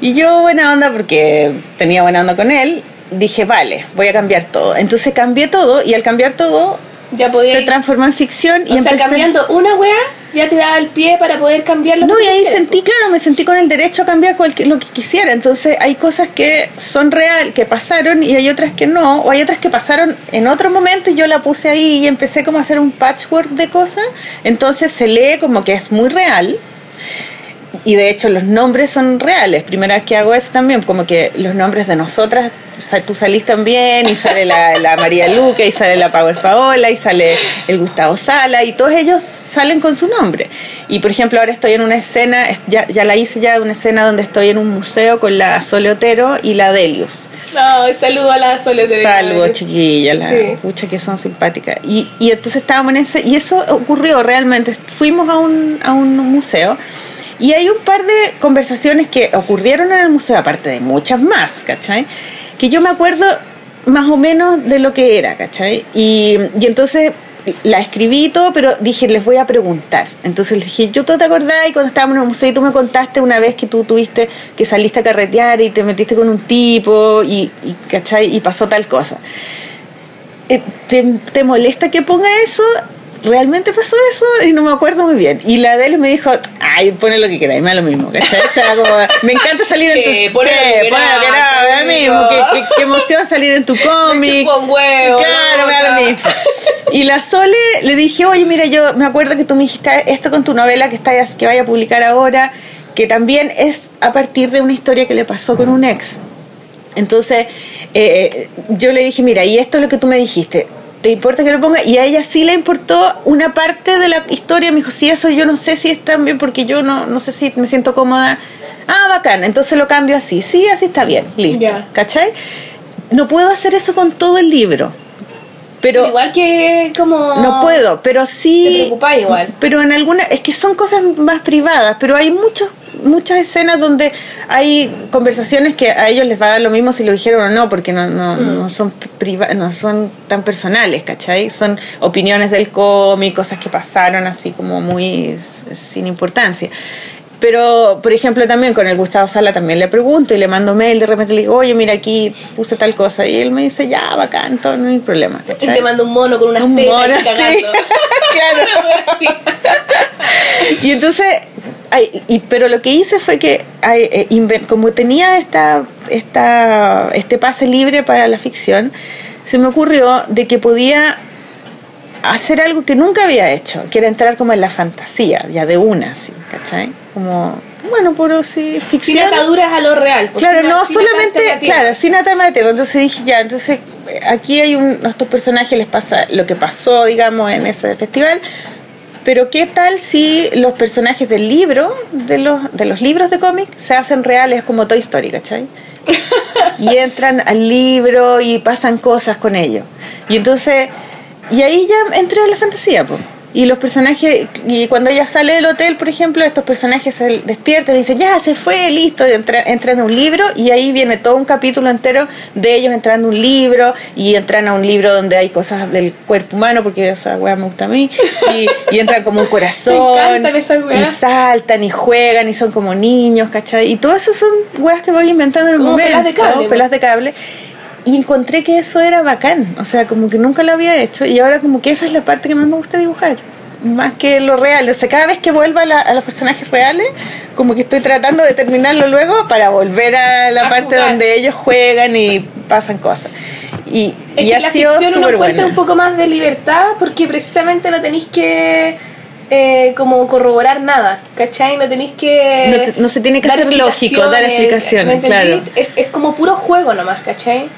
Y yo, buena onda, porque tenía buena onda con él, dije, vale, voy a cambiar todo. Entonces cambié todo y al cambiar todo Ya podía se transformó en ficción y O sea, empecé... cambiando una weá, ya te daba el pie para poder cambiar lo No, que y ahí quisieras, sentí, claro, me sentí con el derecho a cambiar cualquier, lo que quisiera. Entonces hay cosas que son real, que pasaron y hay otras que no, o hay otras que pasaron en otro momento y yo la puse ahí y empecé como a hacer un patchwork de cosas. Entonces se lee como que es muy real. Y de hecho los nombres son reales. Primera vez que hago eso también, como que los nombres de nosotras tú salís también, y sale la, <laughs> la María Luca, y sale la Power Paola, y sale el Gustavo Sala, y todos ellos salen con su nombre. Y por ejemplo, ahora estoy en una escena, es- ya, ya la hice ya, una escena donde estoy en un museo con la Sole Otero y la Delius. No, saludo a la Soledad. Saludos, chiquillas, la Sí. pucha que son simpáticas. Y, y entonces estábamos en ese, y eso ocurrió realmente. Fuimos a un, a un museo y hay un par de conversaciones que ocurrieron en el museo, aparte de muchas más, ¿cachai? Que yo me acuerdo más o menos de lo que era, ¿cachai? Y, y entonces la escribí y todo, pero dije, les voy a preguntar. Entonces les dije, yo tú te acordás y cuando estábamos en el museo y tú me contaste una vez que tú tuviste, que saliste a carretear y te metiste con un tipo y, y, ¿cachai? Y pasó tal cosa. Eh, ¿Te, te molesta que ponga eso? ¿Realmente pasó eso? Y no me acuerdo muy bien. Y la de él me dijo, ay, pone lo que queráis, me da lo mismo, ¿cachai? O sea, como, me encanta salir en tu... Sí, pone lo que lo mismo. Qué, emoción salir en tu <laughs> cómic. un huevo, Claro, me da lo mismo. Y la Sole le dije, oye, mira, yo me acuerdo que tú me dijiste esto con tu novela que, está, que vaya a publicar ahora, que también es a partir de una historia que le pasó con un ex. Entonces, eh, yo le dije, mira, y esto es lo que tú me dijiste. ¿Te importa que lo ponga? Y a ella sí le importó una parte de la historia. Me dijo, sí, eso yo no sé si es tan bien porque yo no, no sé si me siento cómoda. Ah, bacán, entonces lo cambio así. Sí, así está bien, listo. Ya. ¿Cachai? No puedo hacer eso con todo el libro. Pero Igual que como... no puedo, pero sí. Te igual. Pero en alguna. Es que son cosas más privadas, pero hay muchos muchas escenas donde hay conversaciones que a ellos les va a dar lo mismo si lo dijeron o no, porque no, no, Mm. no son priva no son tan personales, ¿cachai? Son opiniones del cómic, cosas que pasaron así como muy sin importancia. Pero, por ejemplo, también con el Gustavo Sala también le pregunto y le mando mail, de repente le digo, oye, mira, aquí puse tal cosa. Y él me dice, ya, bacán, todo, no hay problema. ¿cachai? te manda un mono con unas Un tetas mono, y cagando. <laughs> claro. Sí. <laughs> Y entonces, ay, y, pero lo que hice fue que, ay, eh, como tenía esta, esta, este pase libre para la ficción, se me ocurrió de que podía hacer algo que nunca había hecho, que era entrar como en la fantasía, ya de una, así, ¿cachai? Como, bueno, puro sí, Sin ficción. ataduras a lo real. pues, Claro, sin- no sin solamente, claro, sin atarme a tierra. Entonces dije, ya, entonces eh, aquí hay un, a estos personajes les pasa lo que pasó, digamos, en ese festival. Pero qué tal si los personajes del libro, de los, de los libros de cómic, se hacen reales como Toy Story, ¿cachai? <laughs> y entran al libro y pasan cosas con ellos. Y entonces, y ahí ya entra la fantasía, pues. Y los personajes, y cuando ella sale del hotel, por ejemplo, estos personajes se despiertan y dicen, ya se fue, listo, y entra, entran a un libro, y ahí viene todo un capítulo entero de ellos entrando a un libro, y entran a un libro donde hay cosas del cuerpo humano, porque esa weá me gusta a mí, y, y entran como un <laughs> corazón, Me encantan esas y saltan y juegan, y son como niños, ¿cachai? Y todo eso son weas que voy inventando en el Como momento, pelas de cable, pelas de cable. Y encontré que eso era bacán, o sea, como que nunca lo había hecho y ahora como que esa es la parte que más me gusta dibujar, más que lo real. O sea, cada vez que vuelva a, la- a los personajes reales, como que estoy tratando de terminarlo luego para volver a la A parte jugar. donde ellos juegan y pasan cosas. Y, Es y que ha la sido ficción uno encuentra buena. un poco más de libertad porque precisamente no tenéis que eh, como corroborar nada, ¿cachai? No tenéis que... No te- no se tiene que dar ser lógico, dar explicaciones, claro. Es, es como puro juego nomás, ¿cachai?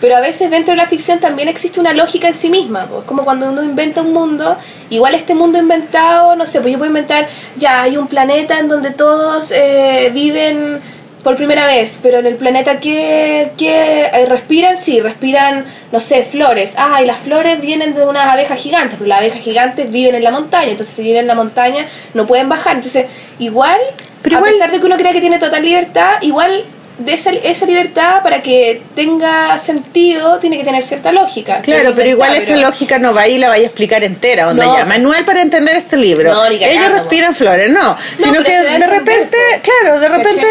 Pero a veces dentro de la ficción también existe una lógica en sí misma, pues como cuando uno inventa un mundo, igual este mundo inventado, no sé, pues yo puedo inventar, ya hay un planeta en donde todos eh, viven por primera vez, pero en el planeta que, que eh, respiran, sí, respiran, no sé, flores. Ah, y las flores vienen de unas abejas gigantes, pero las abejas gigantes viven en la montaña, entonces si viven en la montaña no pueden bajar. Entonces, igual, Pero a igual- pesar de que uno crea que tiene total libertad, igual de esa, esa libertad para que tenga sentido tiene que tener cierta lógica. Claro, pero igual esa lógica no va y la vaya a explicar entera, onda No. ya. Manual para entender este libro. No, Ellos respiran flores, no. sino que de repente, claro, de repente,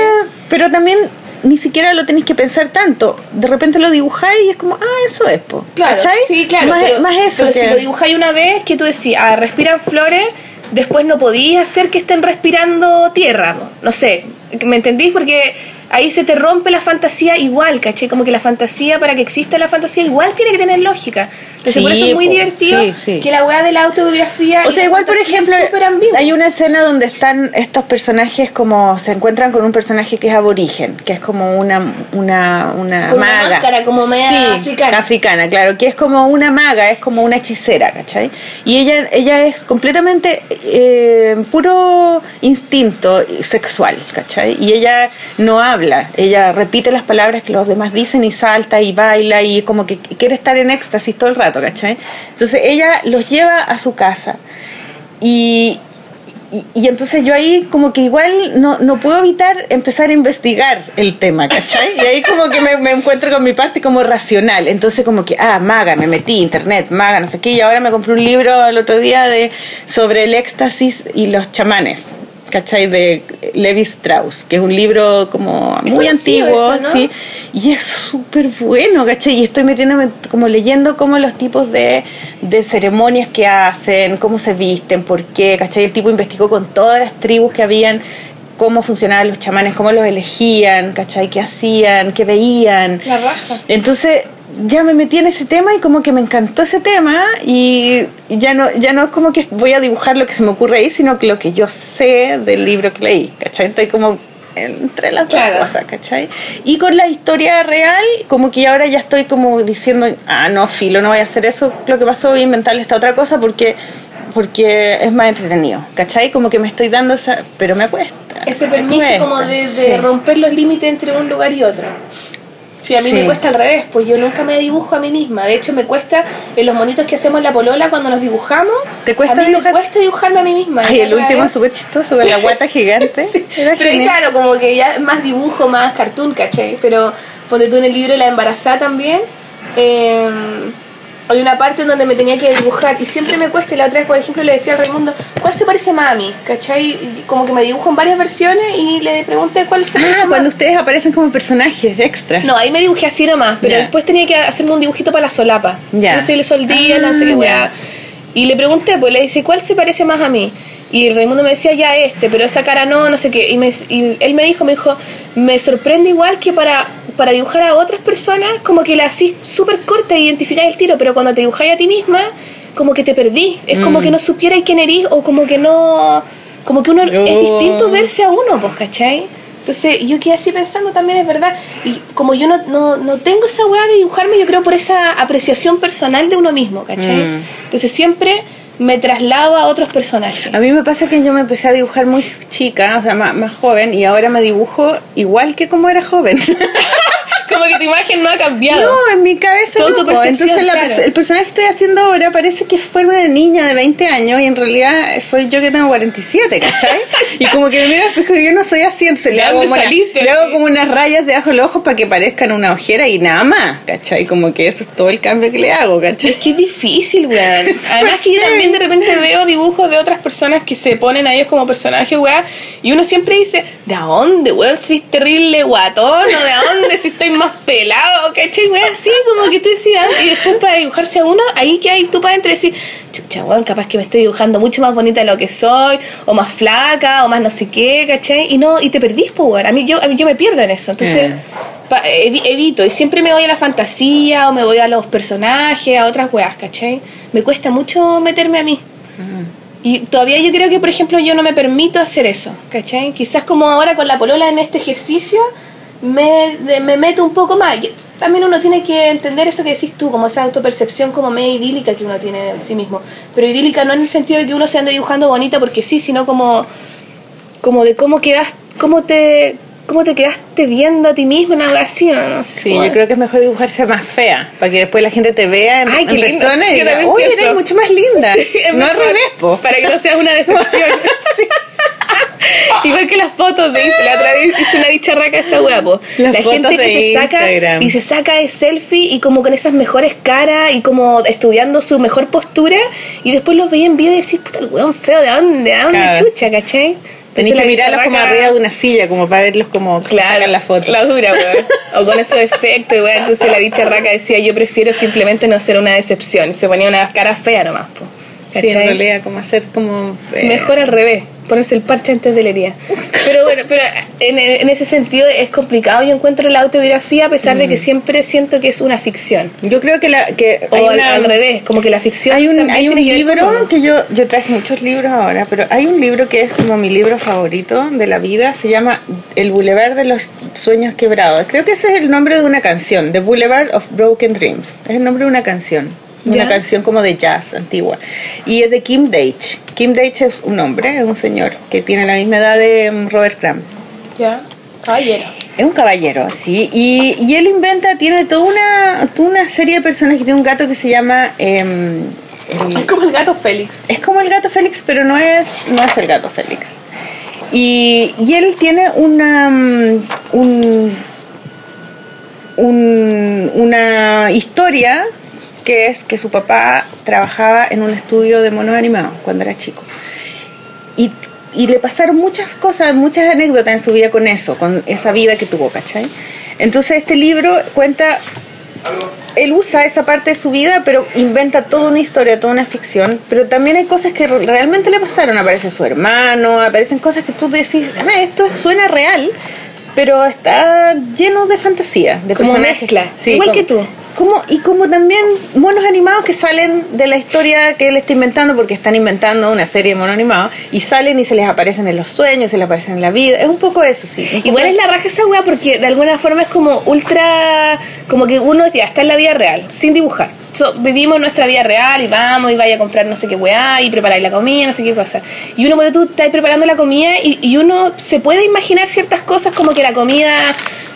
pero también ni siquiera lo tenéis que pensar tanto. De repente lo dibujáis y es como, ah, eso es, po. Claro, ¿Cachai? sí, claro. Más, pero, más eso pero que... si lo dibujáis una vez, que tú decís, ah, respiran flores, después no podías hacer que estén respirando tierra. No sé, ¿me entendís? Porque ahí se te rompe la fantasía igual, ¿caché? Como que la fantasía, para que exista la fantasía, igual tiene que tener lógica. Por Sí, eso es muy po. divertido Sí, sí. que la weá de la autobiografía. O sea, igual, por ejemplo, hay una escena donde están estos personajes como se encuentran con un personaje que es aborigen, que es como una una una Con una maga. máscara como media africana. africana, claro, que es como una maga, es como una hechicera, ¿cachai? Y ella ella es completamente eh, puro instinto sexual, ¿cachai? Y ella no habla, ella repite las palabras que los demás dicen y salta y baila y como que quiere estar en éxtasis todo el rato, ¿cachai? Entonces ella los lleva a su casa y, y, y entonces yo ahí como que igual no, no puedo evitar empezar a investigar el tema, ¿cachai? Y ahí como que me, me encuentro con mi parte como racional. Entonces como que, ah, maga, me metí, internet, maga, no sé qué. Y ahora me compré un libro el otro día de, sobre el éxtasis y los chamanes. ¿Cachai? De Levi Strauss, que es un libro como muy antiguo, eso, ¿no? sí, y es súper bueno, ¿cachai? Y estoy metiéndome, como leyendo como los tipos de, de ceremonias que hacen, cómo se visten, por qué, ¿cachai? El tipo investigó con todas las tribus que habían cómo funcionaban los chamanes, cómo los elegían, ¿cachai? ¿Qué hacían? ¿Qué veían? La raja. Entonces ya me metí en ese tema y como que me encantó ese tema y ya no, ya no es como que voy a dibujar lo que se me ocurre ahí, sino que lo que yo sé del libro que leí, ¿cachai? Estoy como entre las Claro. dos cosas, ¿cachai? Y con la historia real, como que ahora ya estoy como diciendo, ah, no, filo, no voy a hacer eso, lo que pasó, voy a inventarle esta otra cosa porque porque es más entretenido, ¿cachai? Como que me estoy dando esa, pero me cuesta. Ese permiso cuesta, como de, de sí. romper los límites entre un lugar y otro. Sí, a mí Sí. me cuesta al revés, pues yo nunca me dibujo a mí misma. De hecho, me cuesta en los monitos que hacemos la polola cuando nos dibujamos. ¿Te cuesta a mí dibujar? me cuesta dibujarme a mí misma. Ay, el último es súper chistoso con la guata <laughs> gigante. Pero claro, como que ya más dibujo, más cartoon, ¿cachai? Pero ponte tú en el libro La embarazada también. eh, hay una parte en donde me tenía que dibujar y siempre me cuesta. y La otra vez, por ejemplo, le decía al Raimundo, ¿cuál se parece más a mí? ¿cachai? Como que me dibujo en varias versiones y le pregunté cuál se parece Ah, más. cuando ustedes aparecen como personajes extras. No, ahí me dibujé así nomás, pero después tenía que hacerme un dibujito para la solapa. Ya. No sé, le soldía, no sé qué Ah, weá. Y le pregunté, pues le dice, ¿cuál se parece más a mí? Y el Raimundo me decía, ya este, pero esa cara no, no sé qué. Y, me, y él me dijo, me dijo, me sorprende igual que para, para dibujar a otras personas, como que la así súper corta e identificáis el tiro, pero cuando te dibujáis a ti misma, como que te perdí. Es como Mm. que no supierais quién erís o como que no... Como que uno es Oh. distinto verse a uno, pues, ¿cachai? Entonces yo quedé así pensando también, es verdad. Y como yo no, no, no tengo esa weá de dibujarme, yo creo por esa apreciación personal de uno mismo, ¿cachai? Mm. Entonces siempre me traslado a otros personajes. A mí me pasa que yo me empecé a dibujar muy chica, o sea, más, más joven, y ahora me dibujo igual que como era joven. <laughs> Como que tu imagen no ha cambiado. No, en mi cabeza Tu no. Entonces la claro. el personaje que estoy haciendo ahora parece que fuera una niña de 20 años y en realidad soy yo que tengo 47, ¿cachai? <laughs> y como que me miro al espejo y yo no soy así, entonces le ¿De hago, una- le hago como unas rayas debajo de los ojos para que parezcan una ojera y nada más, ¿cachai? Como que eso es todo el cambio que le hago, ¿cachai? Es que es difícil, weón. <laughs> Además que yo también de repente veo dibujos de otras personas que se ponen a ellos como personajes, weón. Y uno siempre dice, ¿de dónde, weón? Si es terrible guatón o de dónde, si estoy más pelado, ¿cachai, weón? Así como que tú decías, y después para dibujarse a uno, ahí que hay tú para adentro y decir, chucha, weón, capaz que me estoy dibujando mucho más bonita de lo que soy, o más flaca, o más no sé qué, ¿cachai? Y no, y te perdís, pues, weón. A mí yo, a mí yo me pierdo en eso. Entonces, Mm. pa- evi- evito y siempre me voy a la fantasía o me voy a los personajes, a otras weas, ¿cachai? Me cuesta mucho meterme a mí. Y todavía yo creo que, por ejemplo, yo no me permito hacer eso, ¿cachai? Quizás como ahora con la polola en este ejercicio, me, de- me meto un poco más. Y también uno tiene que entender eso que decís tú, como esa autopercepción como media idílica que uno tiene de sí mismo. Pero idílica no en el sentido de que uno se ande dibujando bonita porque sí, sino como como de cómo quedas, cómo te, cómo te quedaste viendo a ti mismo en algo así, no, no sé. Sí, yo creo que es mejor dibujarse más fea, para que después la gente te vea en, Ay, en qué persona sí, y yo diga, uy, pienso". eres mucho más linda. <laughs> Sí, no al revés. Para que no seas una decepción. <laughs> <laughs> Igual que las fotos de Instagram, la otra vez hice una bicharraca esa. Las La fotos gente que de se saca Instagram. y se saca de selfie y como con esas mejores caras y como estudiando su mejor postura y después los veía en video y decís, puta, el weón feo, ¿de dónde? ¿De dónde Claro. chucha, cachai? Tenés Entonces, que mirarlos como arriba de una silla, como para verlos como se sacan la foto. La dura, weón. <laughs> O con esos efectos, weón. Entonces la bicharraca decía, yo prefiero simplemente no ser una decepción. Se ponía una cara fea nomás, po. Sí, en ¿Cachai? realidad, como hacer como... eh, Mejor al revés, ponerse el parche antes de la herida. Pero bueno, pero en, en ese sentido es complicado. Yo encuentro la autobiografía a pesar Mm. de que siempre siento que es una ficción. Yo creo que, la, que O hay al, una- al revés, como que la ficción. Hay un, hay un libro que yo, yo traje muchos libros ahora, pero hay un libro que es como mi libro favorito de la vida, se llama El Boulevard de los Sueños Quebrados. Creo que ese es el nombre de una canción, The Boulevard of Broken Dreams. Es el nombre de una canción, una Ya. canción como de jazz antigua. Y es de Kim Deitch. Kim Deitch es un hombre, es un señor que tiene la misma edad de mm, Robert Crumb. Ya, caballero. Es un caballero, sí. Y, y él inventa, tiene toda una, toda una serie de personas que tiene un gato que se llama... em, el- Es como el gato Félix. es como el gato Félix, pero no es, no es el gato Félix. Y, y él tiene una, mm, un, un- una historia que es que su papá trabajaba en un estudio de monos animados cuando era chico. Y, y le pasaron muchas cosas, muchas anécdotas en su vida con eso, con esa vida que tuvo, ¿cachai? Entonces este libro cuenta él usa esa parte de su vida, pero inventa toda una historia, toda una ficción. Pero también hay cosas que re- realmente le pasaron. Aparece su hermano, aparecen cosas que tú decís, "Ah, esto suena real, pero está lleno de fantasía, de Como personajes. mezcla, igual que tú. Como, y como también monos animados que salen de la historia que él está inventando, porque están inventando una serie de monos animados, y salen y se les aparecen en los sueños, se les aparecen en la vida. Es un poco eso, sí. Igual es la raja esa weá porque de alguna forma es como ultra. Como que uno ya está en la vida real, sin dibujar. So, vivimos nuestra vida real y vamos y vaya a comprar no sé qué weá y preparar la comida, no sé qué cosa. Y uno, cuando tú estás preparando la comida y, y uno se puede imaginar ciertas cosas como que la comida.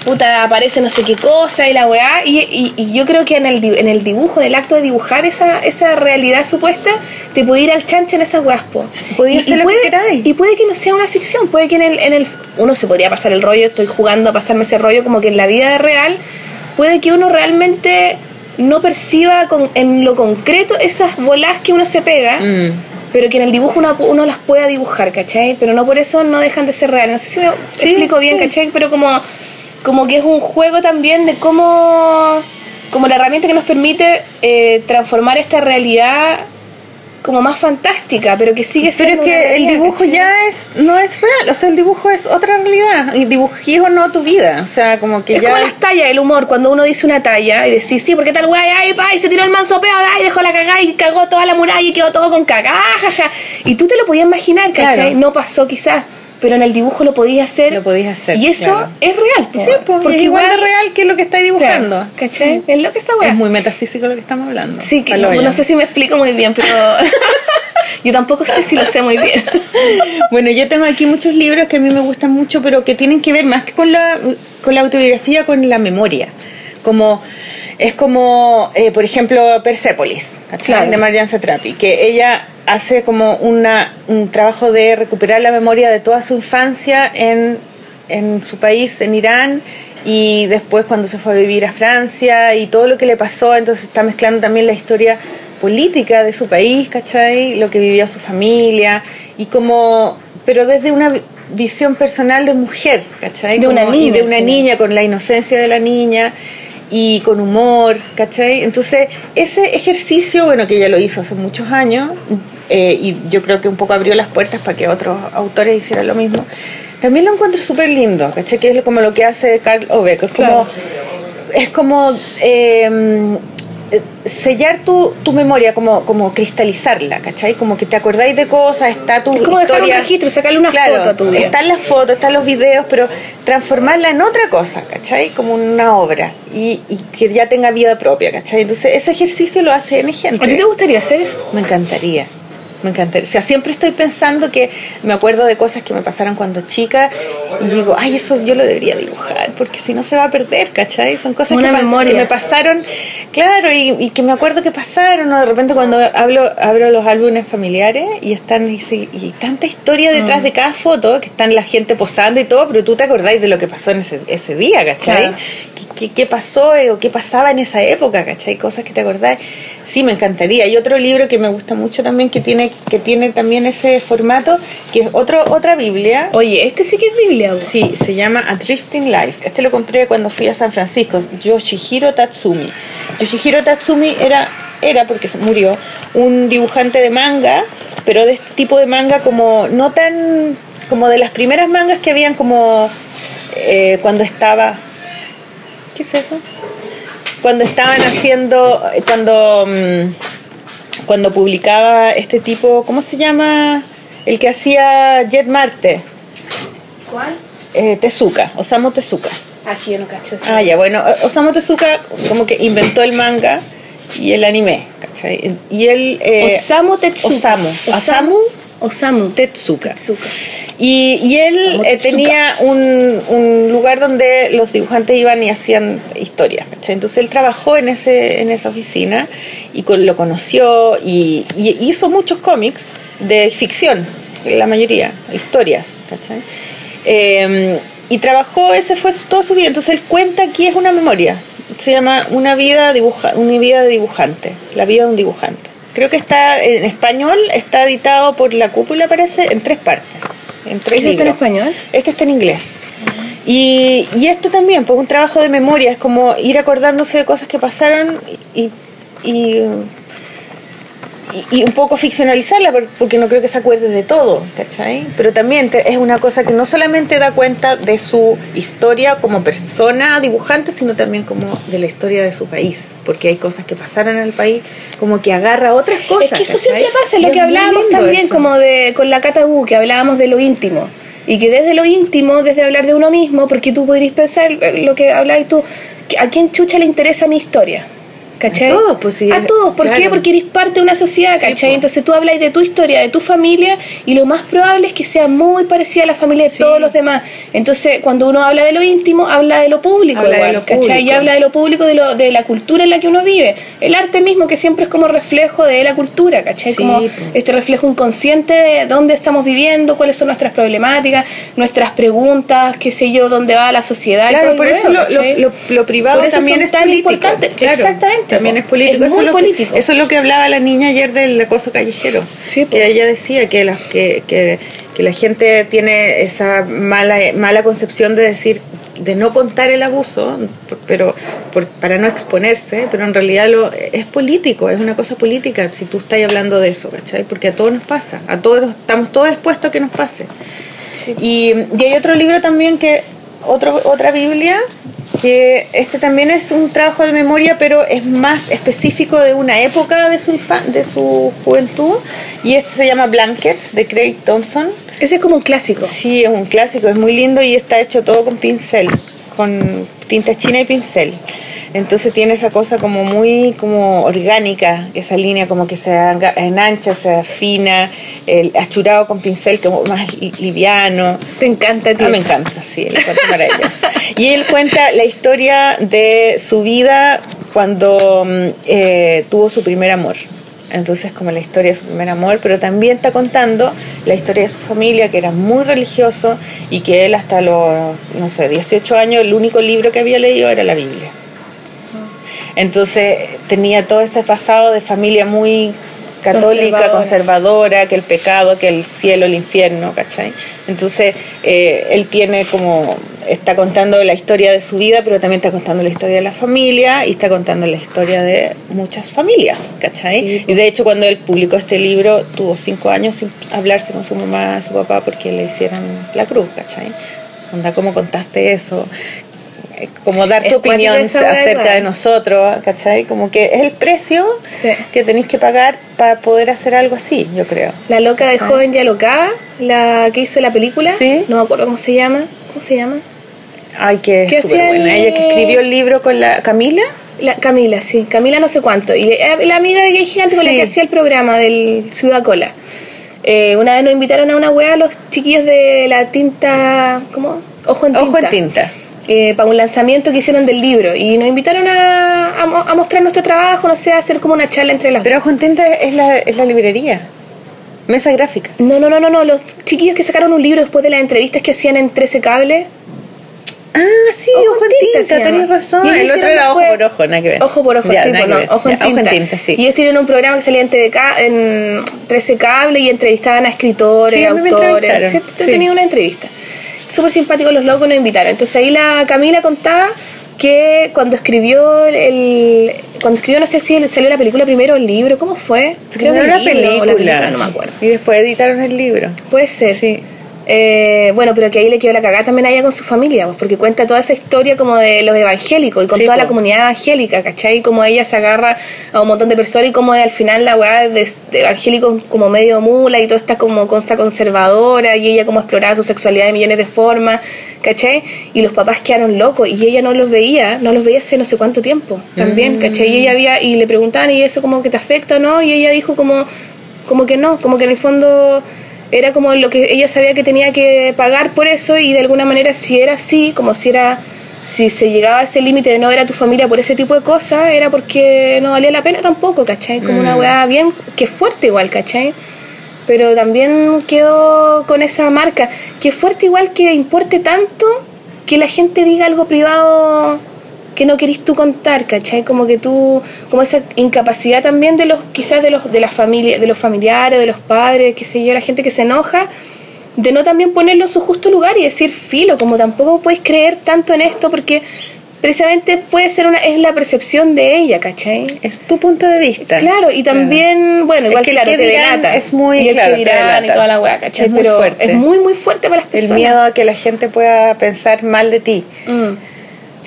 Puta, aparece no sé qué cosa y la weá. Y, y- y yo creo que en el, en el dibujo, en el acto de dibujar esa, esa realidad supuesta, te puede ir al chancho en esas weas, po. Y- hacer y lo que puede- queráis. y puede que no sea una ficción, puede que en el, en el uno se podría pasar el rollo, estoy jugando a pasarme ese rollo como que en la vida real puede que uno realmente no perciba con, en lo concreto esas bolas que uno se pega, Mm. pero que en el dibujo uno, uno las pueda dibujar, ¿cachai? Pero no por eso no dejan de ser reales. No sé si me Sí, explico bien, sí. ¿cachai? Pero como, como que es un juego también de cómo, como la herramienta que nos permite eh, transformar esta realidad como más fantástica, pero que sigue Pero siendo es una que el dibujo ¿cachai? ya es no es real, o sea, el dibujo es otra realidad y dibujís o no tu vida, o sea, como que Es ya como las tallas, el humor, cuando uno dice una talla y decís, sí, porque tal güey, ay, pa, y se tiró el manso peo, ay, dejó la cagada y cagó toda la muralla y quedó todo con cagada, jaja. Y tú te lo podías imaginar, ¿cachai? Claro. No pasó quizás, pero en el dibujo lo podías hacer. Lo podías hacer, Y eso claro. es real. Sí, pues, porque es igual de real que lo que estáis dibujando. Claro, ¿cachai? Es lo que esa. Es muy metafísico lo que estamos hablando. Sí, que no, no sé si me explico muy bien, pero <laughs> <laughs> yo tampoco sé si lo sé muy bien. Bueno, yo tengo aquí muchos libros que a mí me gustan mucho, pero que tienen que ver más que con la, con la autobiografía, con la memoria. Como, es como, eh, por ejemplo, Persepolis, de Marianne Satrapi, que ella hace como una, un trabajo de recuperar la memoria de toda su infancia en, en su país, en Irán, y después cuando se fue a vivir a Francia y todo lo que le pasó, entonces está mezclando también la historia política de su país, ¿cachai? Lo que vivió su familia y como, pero desde una vi- visión personal de mujer, ¿cachai? De una Como- y niña, de una niña con la inocencia de la niña y con humor, ¿cachai? Entonces, ese ejercicio, bueno, que ella lo hizo hace muchos años, eh, y yo creo que un poco abrió las puertas para que otros autores hicieran lo mismo, también lo encuentro súper lindo, ¿cachai? Que es como lo que hace Carl Obeck, es como, Claro. es como eh, sellar tu, tu memoria, como, como cristalizarla, ¿cachai? Como que te acordáis de cosas, está tu Es como dejar un registro, sacarle una Claro, foto a tu vida. Están las fotos, están los videos, pero transformarla en otra cosa, ¿cachai? Como una obra y, y que ya tenga vida propia, ¿cachai? Entonces ese ejercicio lo hace N gente. ¿A ti te gustaría hacer eso? Me encantaría. Me encantaría. O sea, siempre estoy pensando que me acuerdo de cosas que me pasaron cuando chica y digo, ay, eso yo lo debería dibujar, porque si no se va a perder, ¿cachai? Son cosas que, pas- que me pasaron, claro, y, y que me acuerdo que pasaron, o de repente cuando hablo, abro los álbumes familiares y están y, y tanta historia detrás Mm. de cada foto, que están la gente posando y todo, pero tú te acordáis de lo que pasó en ese, ese día, ¿cachai? Claro. ¿Qué, qué, qué pasó eh, o qué pasaba en esa época, ¿cachai? Cosas que te acordáis. Sí, me encantaría. Y otro libro que me gusta mucho también, que tiene, que tiene también ese formato, que es otro, otra Biblia. Oye, este sí que es Biblia. Sí, se llama A Drifting Life. Este lo compré cuando fui a San Francisco. Yoshihiro Tatsumi. Yoshihiro Tatsumi era, era porque se murió, un dibujante de manga, pero de este tipo de manga como no tan como de las primeras mangas que habían como eh, cuando estaba... ¿Qué es eso? Cuando estaban haciendo, cuando, mm, cuando publicaba este tipo, ¿cómo se llama? El que hacía Jet Marte, ¿Cuál? eh, Tezuka, Osamu Tezuka. Aquí yo no cacho eso. Ah, ya, bueno, Osamu Tezuka como que inventó el manga y el anime, ¿cachai? Y él... eh, Osamu. Osamu. Osamu Osamu Tetsuka. Tetsuka. Y, y él Osamu eh, tenía un, un lugar donde los dibujantes iban y hacían historias. Entonces él trabajó en, ese, en esa oficina y con- lo conoció y, y hizo muchos cómics de ficción, la mayoría, historias. ¿cachai? Eh, y trabajó, ese fue su- toda su vida. Entonces él cuenta aquí es una memoria. Se llama Una vida, dibuja, una vida de dibujante, la vida de un dibujante. Creo que está en español, está editado por La Cúpula, parece, en tres partes. En tres ¿Ese está en español? Este está en inglés. Y, y esto también, pues un trabajo de memoria, es como ir acordándose de cosas que pasaron y, y, y- y un poco ficcionalizarla, por- porque no creo que se acuerde de todo, ¿cachai? Pero también te- es una cosa que no solamente da cuenta de su historia como persona dibujante, sino también como de la historia de su país, porque hay cosas que pasaron en el país, como que agarra otras cosas. Es que eso ¿cachai? siempre pasa, lo es que hablábamos también eso. como de con la Catabú, que hablábamos de lo íntimo. Y que desde lo íntimo, desde hablar de uno mismo, porque tú podrías pensar lo que hablabas tú, ¿a quién chucha le interesa mi historia? ¿Cachai? A todos, pues, sí, A todos, ¿por qué? claro. Porque eres parte de una sociedad, Sí, ¿cachai? pues. Entonces tú hablas de tu historia, de tu familia, y lo más probable es que sea muy parecida a la familia de Sí. todos los demás. Entonces, cuando uno habla de lo íntimo, habla de lo público, Habla de lo ¿cachai? Y habla de lo público, de, lo, de la cultura en la que uno vive. El arte mismo, que siempre es como reflejo de la cultura, ¿cachai? Sí, como pues. este reflejo inconsciente de dónde estamos viviendo, cuáles son nuestras problemáticas, nuestras preguntas, qué sé yo, dónde va la sociedad. y todo Claro, por eso lo, lo, lo- privado Por eso también es tan político. importantes. Claro, Exactamente, También es político. Es eso, es lo. Que, eso es lo que hablaba la niña ayer del acoso callejero. Sí, que ella decía que, las, que, que, que la gente tiene esa mala, mala concepción de decir de no contar el abuso, pero por- para no exponerse, pero en realidad lo, es político, es una cosa política si tú estás hablando de eso, ¿cachai? Porque a todos nos pasa, a todos estamos todos expuestos a que nos pase. Y, y hay otro libro también que, otro, otra Biblia, que este también es un trabajo de memoria, pero es más específico de una época de su, de su juventud, y este se llama Blankets, de Craig Thompson. Ese es como un clásico. Sí, es un clásico, es muy lindo y está hecho todo con pincel, con tinta china y pincel. Entonces tiene esa cosa como muy como orgánica, esa línea como que se enancha, se afina, el achurado con pincel como más li- liviano. Te encanta, tío. Ah, me encanta, sí, encuentro maravilloso. Y él cuenta la historia de su vida cuando mm, eh, tuvo su primer amor. Entonces, como la historia de su primer amor, pero también está contando la historia de su familia, que era muy religioso y que él hasta los, no sé, 18 años, el único libro que había leído era la Biblia. Entonces tenía todo ese pasado de familia muy católica, Conservadora. conservadora, que el pecado, que el cielo, el infierno, ¿cachai? Entonces eh, él tiene como, está contando la historia de su vida, pero también está contando la historia de la familia y está contando la historia de muchas familias, ¿cachai? Sí. Y de hecho cuando él publicó este libro tuvo cinco años sin hablarse con su mamá, su papá, porque le hicieron la cruz, ¿cachai? Onda, ¿cómo contaste eso? Eh, Como dar tu opinión acerca de nosotros, ¿cachai? Como que es el precio Sí. que tenéis que pagar para poder hacer algo así, yo creo. La loca de joven ya loca, la que hizo la película. Sí. No me acuerdo cómo se llama. ¿Cómo se llama? Ay, que ¿Qué es súper buena. el- Ella que escribió el libro con la Camila. La, Camila, sí. Camila no sé cuánto. Y le- la amiga de Gay Gigante con la que hacía el programa del Ciudad Cola. Eh, una vez nos invitaron a una wea los chiquillos de la tinta. ¿Cómo? Ojo en tinta. Ojo en tinta. Eh, para un lanzamiento que hicieron del libro. Y nos invitaron a, a mo- a mostrar nuestro trabajo, no sé, a hacer como una charla entre las Pero Ojo en tinta es la, es la librería. Mesa gráfica. No, no, no, no, no. Los chiquillos que sacaron un libro después de las entrevistas que hacían en 13 Cable. Ah, sí, Ojo ojo, en tinta tinta, llama. razón. Y El otro era ojo por ojo, nada que ver. Ojo por ojo, Ya, sí, bueno, ver. ojo en tinta. Ojo en tinta, sí. Y ellos tienen un programa que salía en TVK, en 13 Cable y entrevistaban a escritores, Sí, a autores. ¿cierto? Sí. tenía una entrevista. Súper simpáticos los locos nos invitaron. Entonces ahí la Camila contaba que cuando escribió el cuando escribió no sé si salió la película primero el libro cómo fue Creo que el era libro o película. la película, no me acuerdo Y después editaron el libro. puede ser Sí. Eh, bueno, pero que ahí le quedó la cagada también a ella con su familia, pues, porque cuenta toda esa historia como de los evangélicos y con Sí, toda la comunidad evangélica, ¿cachai? Como ella se agarra a un montón de personas y como al final la weá de, de evangélicos como medio mula y toda esta como cosa conservadora y ella como exploraba su sexualidad de millones de formas, ¿cachai? Y los papás quedaron locos y ella no los veía, no los veía hace no sé cuánto tiempo también, ¿cachai? Y ella había, y le preguntaban, ¿y eso como que te afecta o no? Y ella dijo como, como que no, como que en el fondo era como lo que ella sabía que tenía que pagar por eso y de alguna manera si era así, como si era si se llegaba a ese límite de no ver a tu familia por ese tipo de cosas, era porque no valía la pena tampoco, ¿cachai? Como una weá bien, que es fuerte igual, ¿cachai? Pero también quedó con esa marca, que es fuerte igual que importe tanto que la gente diga algo privado que no querís tú contar, ¿cachai? Como que tú, como esa incapacidad también de los, quizás de los, de las familias, de los familiares, de los padres, qué sé yo, la gente que se enoja, de no también ponerlo en su justo lugar y decir filo, como tampoco puedes creer tanto en esto porque precisamente puede ser una, es la percepción de ella, ¿cachai? Es tu punto de vista. Claro, y también, bueno, Es igual que el claro, que te dirán delata. es muy- y el claro, que dirán y toda la weá, ¿cachai? Es muy Pero fuerte. es muy, muy fuerte para las El personas. miedo a que la gente pueda pensar mal de ti. Mm.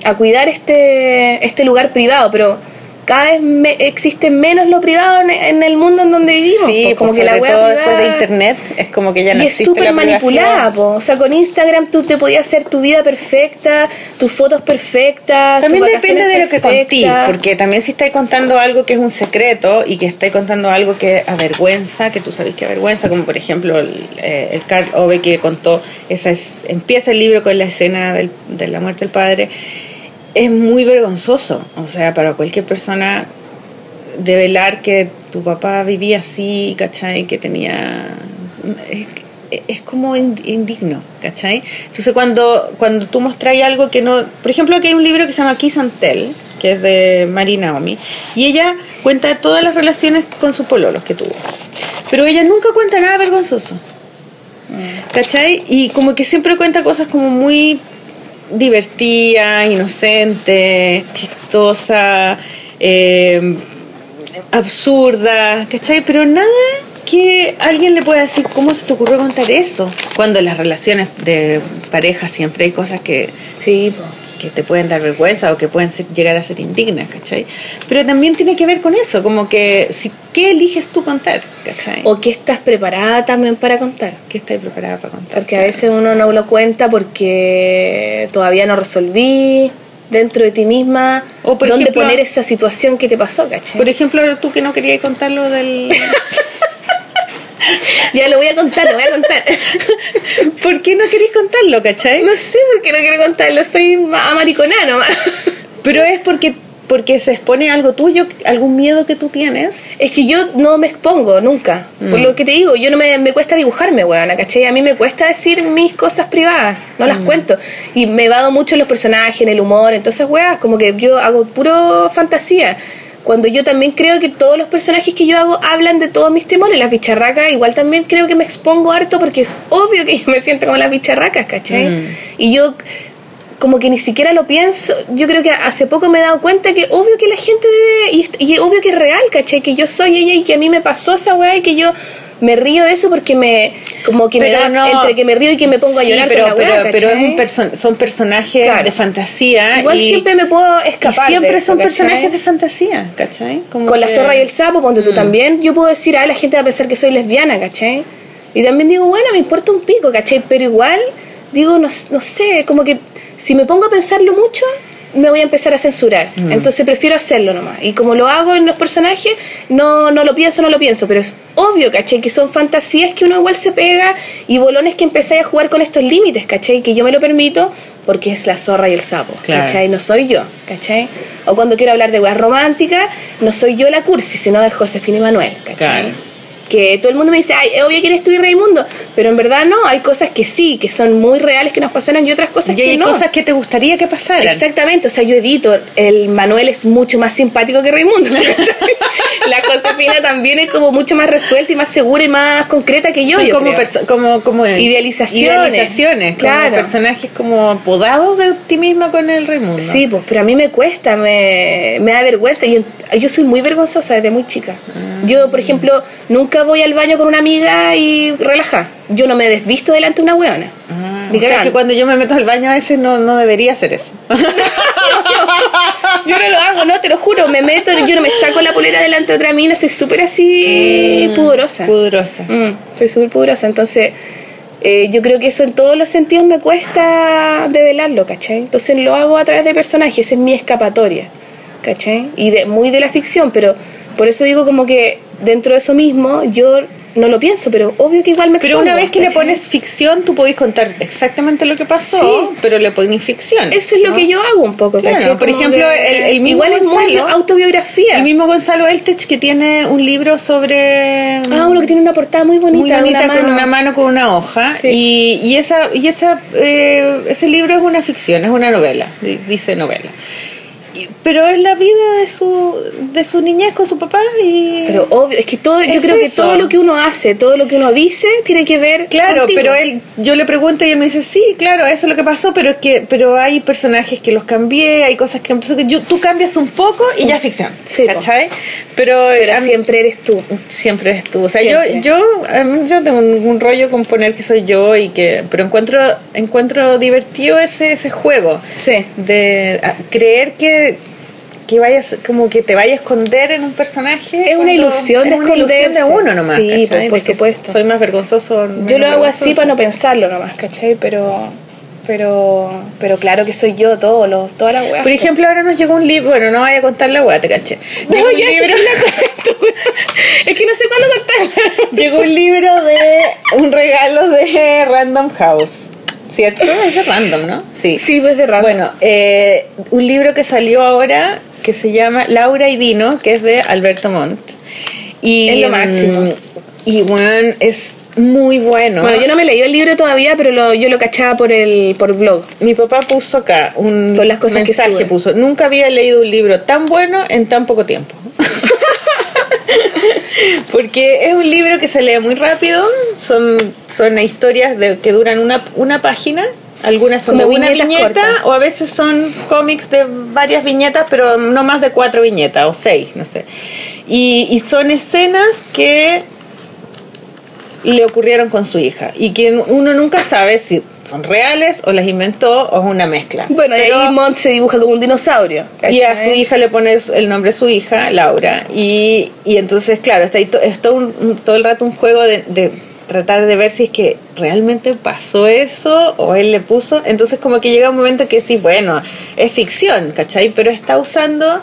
A cuidar este, este lugar privado, pero cada vez me- existe menos lo privado en, en el mundo en donde vivimos. Sí, como pues, que la privada- después de internet es como que ya no y es súper la manipulada, po. o sea, con Instagram tú te podías hacer tu vida perfecta, tus fotos perfectas. También tus depende de lo que vacaciones contí, perfectas. porque también si estáis contando algo que es un secreto y que estáis contando algo que avergüenza, que tú sabes que avergüenza, como por ejemplo el, eh, el Carl Ove que contó, esa es, empieza el libro con la escena del- de la muerte del padre, es muy vergonzoso, o sea, para cualquier persona develar que tu papá vivía así, ¿cachai? Que tenía... Es, es como in- indigno, ¿cachai? Entonces cuando, cuando tú mostráis algo que no... Por ejemplo, aquí hay un libro que se llama Kiss and Tell, que es de Mari Naomi, y ella cuenta todas las relaciones con sus pololos que tuvo. Pero ella nunca cuenta nada vergonzoso. ¿Cachai? Y como que siempre cuenta cosas como muy divertidas, inocentes, chistosas, eh, absurdas, ¿cachai? Pero nada que alguien le pueda decir, ¿cómo se te ocurrió contar eso? Cuando las relaciones de pareja siempre hay cosas que, Sí, po. Que te pueden dar vergüenza o que pueden ser- llegar a ser indignas, ¿cachai? Pero también tiene que ver con eso, como que, si, ¿qué eliges tú contar? ¿cachai? O que estás preparada también para contar. ¿Qué estás preparada para contar? Porque a veces uno no lo cuenta porque todavía no resolví dentro de ti misma O, por dónde ejemplo- poner esa situación que te pasó, ¿cachai? Por ejemplo, tú que no querías contar lo del... <laughs> <laughs> Ya lo voy a contar, lo voy a contar. <laughs> ¿Por qué no querías contarlo, cachai? no sé por qué no quiero contarlo, soy amariconada nomás. <laughs> Pero es porque, porque se expone algo tuyo, algún miedo que tú tienes. Es que yo no me expongo nunca. Por Mm. lo que te digo, yo no me, me cuesta dibujarme, weona, ¿cachai? A mí me cuesta decir mis cosas privadas, no Mm. las cuento. Y me vado mucho en los personajes, en el humor, entonces, weas, como que yo hago puro fantasía. Cuando yo también creo que todos los personajes que yo hago hablan de todos mis temores. Las bicharracas, igual también creo que me expongo harto porque es obvio que <laughs> yo me siento como las bicharracas, ¿cachai? Mm. Y yo como que ni siquiera lo pienso. Yo creo que hace poco me he dado cuenta que obvio que la gente debe, y, y obvio que es real, ¿cachai? Que yo soy ella y que a mí me pasó esa weá y que yo me río de eso porque me, como que me da, no- entre que me río y que me pongo a llorar pero, con la pero, pero es un perso- son personajes Claro. de fantasía. Igual y, siempre me puedo y escapar. de siempre eso, son ¿cachai? personajes de fantasía, ¿cachai? Como Con la zorra y el sapo, ponte tú Mm. también, yo puedo decir, ah, la gente va a pensar que soy lesbiana, ¿cachai? Y también digo, bueno, me importa un pico, ¿cachai? Pero igual, digo, no, no sé, como que si me pongo a pensarlo mucho, me voy a empezar a censurar. Mm. Entonces prefiero hacerlo nomás. Y como lo hago en los personajes, no, no lo pienso, no lo pienso. Pero es obvio, ¿cachai? Que son fantasías que uno igual se pega y bolones que empecé a jugar con estos límites, ¿cachai? Que yo me lo permito porque es la zorra y el sapo, Claro. ¿cachai? No soy yo, ¿cachai? O cuando quiero hablar de weas románticas, no soy yo la cursi, sino es Josefina y Manuel, ¿cachai? Claro. Que todo el mundo me dice, ay, obvio que eres tú y Raimundo, pero en verdad no, hay cosas que sí, que son muy reales que nos pasaron y otras cosas Y que hay no. cosas que te gustaría que pasaran. Exactamente, o sea, yo edito, el Manuel es mucho más simpático que Raimundo. <laughs> <laughs> la Josefina también es como mucho más resuelta y más segura y más concreta que yo. Son yo como, como, como Idealizaciones. idealizaciones, Claro. como personajes como podados de ti misma con el Raimundo. Sí, pues, pero a mí me cuesta, me, me da vergüenza. Y en- yo soy muy vergonzosa desde muy chica. Ah. Yo, por ejemplo, nunca voy al baño con una amiga y relajar. yo no me desvisto delante de una weona. Ni O sea, que cuando yo me meto al baño a veces no, no debería hacer eso. <laughs> Yo no lo hago, no, te lo juro, me meto, yo no me saco la polera delante de otra mina, soy súper así pudorosa. Pudorosa. Mm, soy súper pudorosa, entonces eh, yo creo que eso en todos los sentidos me cuesta develarlo, ¿cachai? Entonces lo hago a través de personajes, esa es mi escapatoria, ¿cachai? Y de, muy de la ficción, pero por eso digo como que dentro de eso mismo yo no lo pienso, pero obvio que igual me Pero una expongo, vez que le pones ficción, tú podés contar exactamente lo que pasó, Sí. pero le pones ficción. Eso es lo ¿no? que yo hago un poco, Claro, ¿cachai? por Como ejemplo, el- el mismo igual es muy autobiografía. El mismo Gonzalo Eltech que tiene un libro sobre... Ah, uno que tiene una portada muy bonita, muy bonita con mano. una mano con una hoja Sí. y, y esa y esa eh, ese libro es una ficción es una novela di- dice novela pero es la vida de su de su niñez con su papá y Pero obvio, es que todo, yo creo que todo lo que uno hace, todo lo que uno dice, tiene que ver Claro, contigo. pero él, yo le pregunto y él me dice, sí, claro, eso es lo que pasó, pero es que, pero hay personajes que los cambié, hay cosas que, entonces yo- tú cambias un poco y ya es ficción, Sí. ¿cachai? Pero, Pero a mí- siempre eres tú. siempre eres tú, o sea, Siempre. yo, yo, yo tengo un, un rollo con poner que soy yo y que, pero encuentro, encuentro divertido ese, ese juego Sí. de a- creer que que vayas como que te vaya a esconder en un personaje Es una ilusión es de una ilusión de esconderse. uno nomás Sí, pues, por supuesto. soy más vergonzoso Yo lo hago así para no pensarlo nomás, ¿cachai? Pero, pero, pero claro que soy yo, todo, lo, toda la weá. Por ejemplo, ahora nos llegó un libro, bueno, no vaya a contar la weá, te caché. <laughs> no, Llegó un ya sé libro, la. <laughs> Es que no sé cuándo contar. <laughs> llegó un libro de un regalo de Random House. ¿Cierto? Es de Random, ¿no? Sí. Sí, pues de rato. Bueno, eh, un libro que salió ahora que se llama Laura y Dino, que es de Alberto Montt. Y, Es lo máximo. mm, Y bueno, es muy bueno. Bueno, yo no me leí el libro todavía, pero lo, yo lo cachaba por el por blog. Mi papá puso acá un Con las cosas que mensaje, sube. puso, nunca había leído un libro tan bueno en tan poco tiempo. <laughs> Porque es un libro que se lee muy rápido, son, son historias de, que duran una, una página, algunas son Como de una viñeta cortas. o a veces son cómics de varias viñetas, pero no más de cuatro viñetas o seis, no sé. Y, y son escenas que le ocurrieron con su hija y que uno nunca sabe si son reales o las inventó o es una mezcla. Bueno, y Pero- ahí Mont se dibuja como un dinosaurio. y a su hija le pone el nombre de su hija, Laura. Y, y entonces, claro, está ahí to- es todo, un- todo el rato un juego de, de tratar de ver si es que realmente pasó eso o él le puso. Entonces, como que llega un momento que sí, bueno, es ficción, ¿cachai? Pero está usando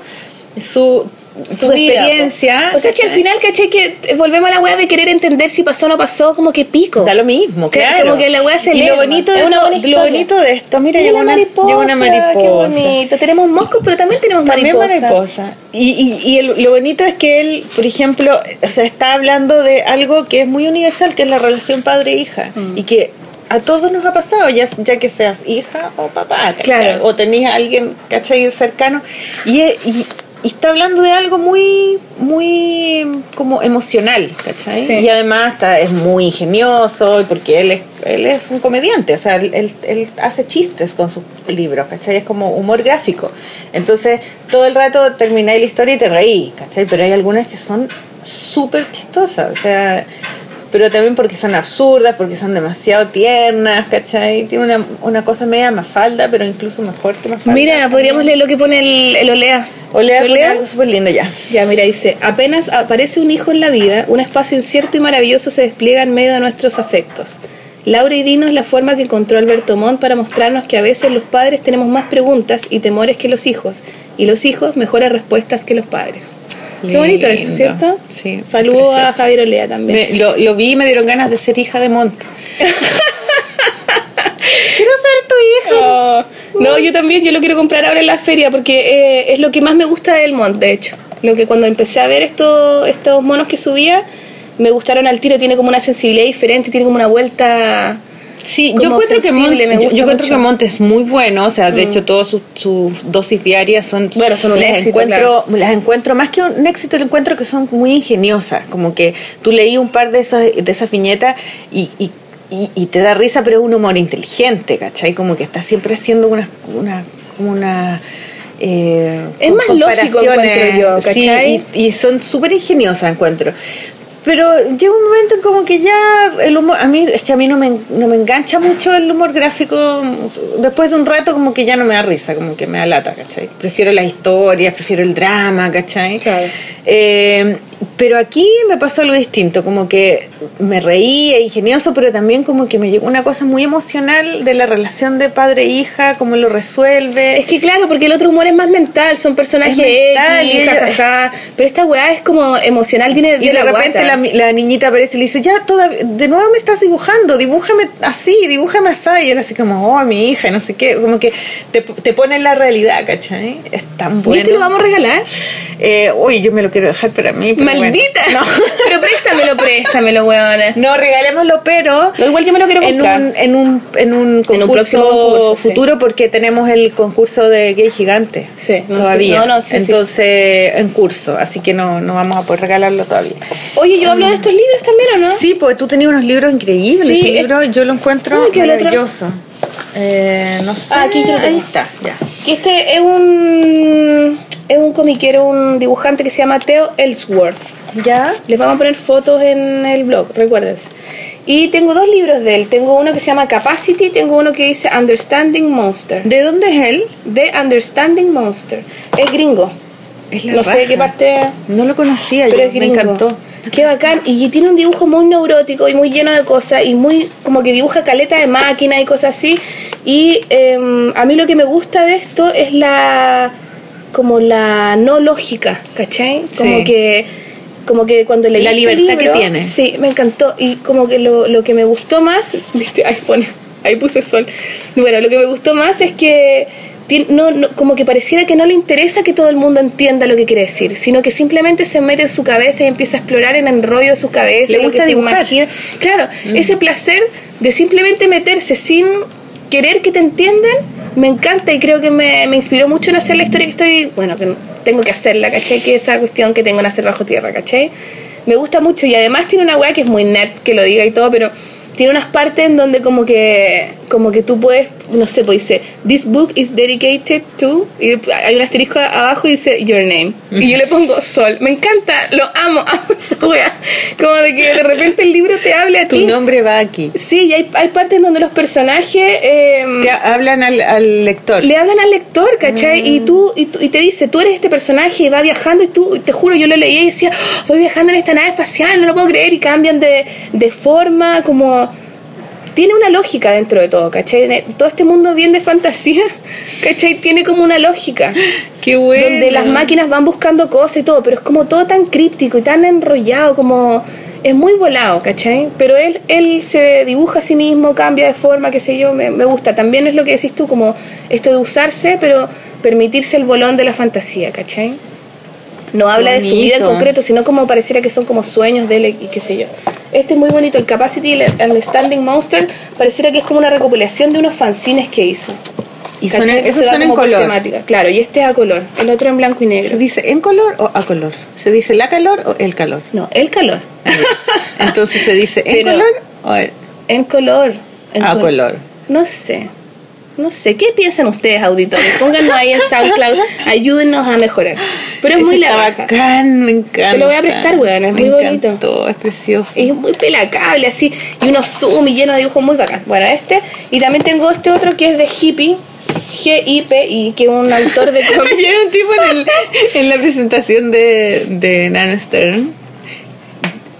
su, su, vida, experiencia. O sea, es que al final, caché que volvemos a la weá de querer entender si pasó o no pasó, como que pico. Da lo mismo, claro. como que la weá se y lo bonito, de, una to- buena lo bonito de esto, mira, llegó una, mariposa, una mariposa. Qué bonito. Tenemos moscos, pero también tenemos También mariposa. mariposa. Y, y, y el- lo bonito es que él, por ejemplo, o sea, está hablando de algo que es muy universal, que es la relación padre-hija. Mm. Y que a todos nos ha pasado, ya, ya que seas hija o papá, ¿cachai? Claro. O tenías a alguien, ¿cachai? Cercano. Y, y está hablando de algo muy, muy como emocional, ¿cachai? Sí. Y además está, es muy ingenioso, porque él es, él es un comediante, o sea, él, él- él hace chistes con sus libros, ¿cachai? Es como humor gráfico. Entonces, todo el rato termináis la historia y te reí, ¿cachai? Pero hay algunas que son súper chistosas, o sea, pero también porque son absurdas, porque son demasiado tiernas, ¿cachai? Tiene una, una cosa media mafalda, pero incluso mejor que mafalda. Mira, podríamos leer lo que pone el, el Olea. Olea ¿Lo pone leo? algo súper lindo ya. Ya, mira, dice, apenas aparece un hijo en la vida, un espacio incierto y maravilloso se despliega en medio de nuestros afectos. Laura y Dino es la forma que encontró Alberto Montt para mostrarnos que a veces los padres tenemos más preguntas y temores que los hijos, y los hijos mejores respuestas que los padres. Qué bonito eso. ¿cierto? Sí, Saludos a. Javier Olea también. Me- lo, lo vi y me dieron ganas de ser hija de Montt. <laughs> Quiero ser tu hija. Oh, no, yo también, yo lo quiero comprar ahora en la feria porque eh, es lo que más me gusta del Mont, de hecho. Lo que cuando empecé a ver estos, estos monos que subía, me gustaron al tiro, tiene como una sensibilidad diferente, tiene como una vuelta... Sí, yo encuentro que Montt, me gusta yo encuentro. Mm. que Montt es muy bueno, o sea, de hecho todas sus dosis diarias son Bueno, son un las éxito, encuentro, las encuentro más que un éxito, lo encuentro que son muy ingeniosas, como que tú leí un par de esas de esas viñetas y, y y, y te da risa, pero es un humor inteligente, ¿cachai? Como que está siempre haciendo una, una, una eh, Es más lógico, encuentro yo, sí, ¿cachai? y, y son súper ingeniosas, encuentro. Pero llega un momento en como que ya el humor, a mí es que a mí no me, no me engancha mucho el humor gráfico, después de un rato como que ya no me da risa, como que me da lata, ¿cachai? Prefiero las historias, prefiero el drama, ¿cachai? Claro. Eh, pero aquí me pasó algo distinto, como que me reí, e ingenioso, pero también como que me llegó una cosa muy emocional de la relación de padre-hija, cómo lo resuelve. Es que claro, porque el otro humor es más mental, son personajes Es mental, X, y jajaja. Pero esta weá es como emocional, tiene de, Y de, la repente la, la niñita aparece y le dice, ya, toda, de nuevo me estás dibujando, dibújame así, dibújame así. Y él así como, oh, mi hija, y no sé qué, como que te, te pone en la realidad, ¿cachai? Es tan ¿Y bueno. este lo vamos a regalar? Eh, uy, yo me lo quiero dejar para mí. pero bueno. Maldita. No. <laughs> Pero préstamelo, préstamelo, weona. No, regalémoslo, pero No, igual yo me lo quiero en comprar. un, en un, en un concurso En un próximo concurso, sí. futuro porque tenemos el concurso de gay gigante. Sí, no, todavía. No, no, sí. Entonces, en curso, así que no, no vamos a poder regalarlo todavía. Oye, yo hablo de estos libros también, ¿o no? Sí, porque tú tenías unos libros increíbles. Ese es- libro yo lo encuentro ¿Dónde quedó el otro? maravilloso. Eh, no sé. Ah, aquí yo lo ahí está, ya. Que este es un es un comiquero, un dibujante que se llama Theo Ellsworth. ¿Ya? Les vamos a poner fotos en el blog, recuérdense. Y tengo dos libros de él. Tengo uno que se llama Capacity y tengo uno que dice Understanding Monster. ¿De dónde es él? De Understanding Monster. Es gringo. Es la No sé de qué parte. No lo conocía Pero yo, es me encantó. Qué bacán. Y tiene un dibujo muy neurótico y muy lleno de cosas. Y muy como que dibuja caleta de máquina y cosas así. Y em, a mí lo que me gusta de esto es la. Como la no lógica, ¿cachai? Como Sí. que. Como que cuando leí La este libertad que tiene. Sí, me encantó. Y como que lo, lo que me gustó más. <laughs> Viste, ahí pone. Ahí puse sol. Bueno, lo que me gustó más es que no, no- como que pareciera que no le interesa que todo el mundo entienda lo que quiere decir, sino que simplemente se mete en su cabeza y empieza a explorar en el rollo de su cabeza. Le lo gusta que se dibujar. imagina. Claro, ese placer de simplemente meterse sin querer que te entiendan, me encanta y creo que me, me inspiró mucho en hacer la historia que estoy, bueno, que tengo que hacerla, ¿cachai? Que esa cuestión que tengo en hacer bajo tierra, ¿cachai? Me gusta mucho y además tiene una weá que es muy nerd que lo diga y todo, pero tiene unas partes en donde como que como que tú puedes, no sé, pues dice, this book is dedicated to, y hay un asterisco abajo y dice your name. Y yo le pongo sol. Me encanta, lo amo, <laughs> amo esa weá. Como de que de repente el libro te hable a Tu ti. nombre va aquí. Sí, y hay, hay partes donde los personajes eh, Te ha- hablan al, al lector. le hablan al lector, ¿cachai? Y, tú, y, tú- y te dice, tú eres este personaje y va viajando y tú, y te juro, yo lo leí y decía, "Oh, voy viajando en esta nave espacial, no lo puedo creer, y cambian de, de forma, como... Tiene una lógica dentro de todo, ¿cachai? Ne- Todo este mundo bien de fantasía, <laughs> ¿cachai? Tiene como una lógica. <laughs> Qué bueno. Donde las máquinas van buscando cosas y todo, pero es como todo tan críptico y tan enrollado, como es muy volado, ¿cachai? Pero él, él se dibuja a sí mismo, cambia de forma, qué sé yo, me, me gusta. También es lo que decís tú, como esto de usarse, pero permitirse el volón de la fantasía, ¿cachai? No habla de su vida en concreto, sino como pareciera que son como sueños de él y qué sé yo. Este es muy bonito, el Capacity y el Understanding Monster, pareciera que es como una recopilación de unos fanzines que hizo. Y son, esos son en color. temática. Claro, y este es a color, el otro en blanco y negro. ¿Se dice en color o a color? ¿Se dice la calor o el calor? No, el calor. Entonces se dice en Pero- color o el- En color. En a col- color. No sé. No sé. ¿Qué piensan ustedes, auditores? Pónganos ahí en SoundCloud. Ayúdennos a mejorar. Pero es Ese muy la bacán, me encanta. Te lo voy a prestar, weón, es Me muy bonito. es precioso. Es muy pelacable, así. Y unos zoom y lleno de dibujos muy bacán. Bueno, este. Y también tengo este otro que es de Hippie. G-I-P-I, que es un autor de <laughs> cómics. Ayer un tipo en, el- en la presentación de, de Nano Stern.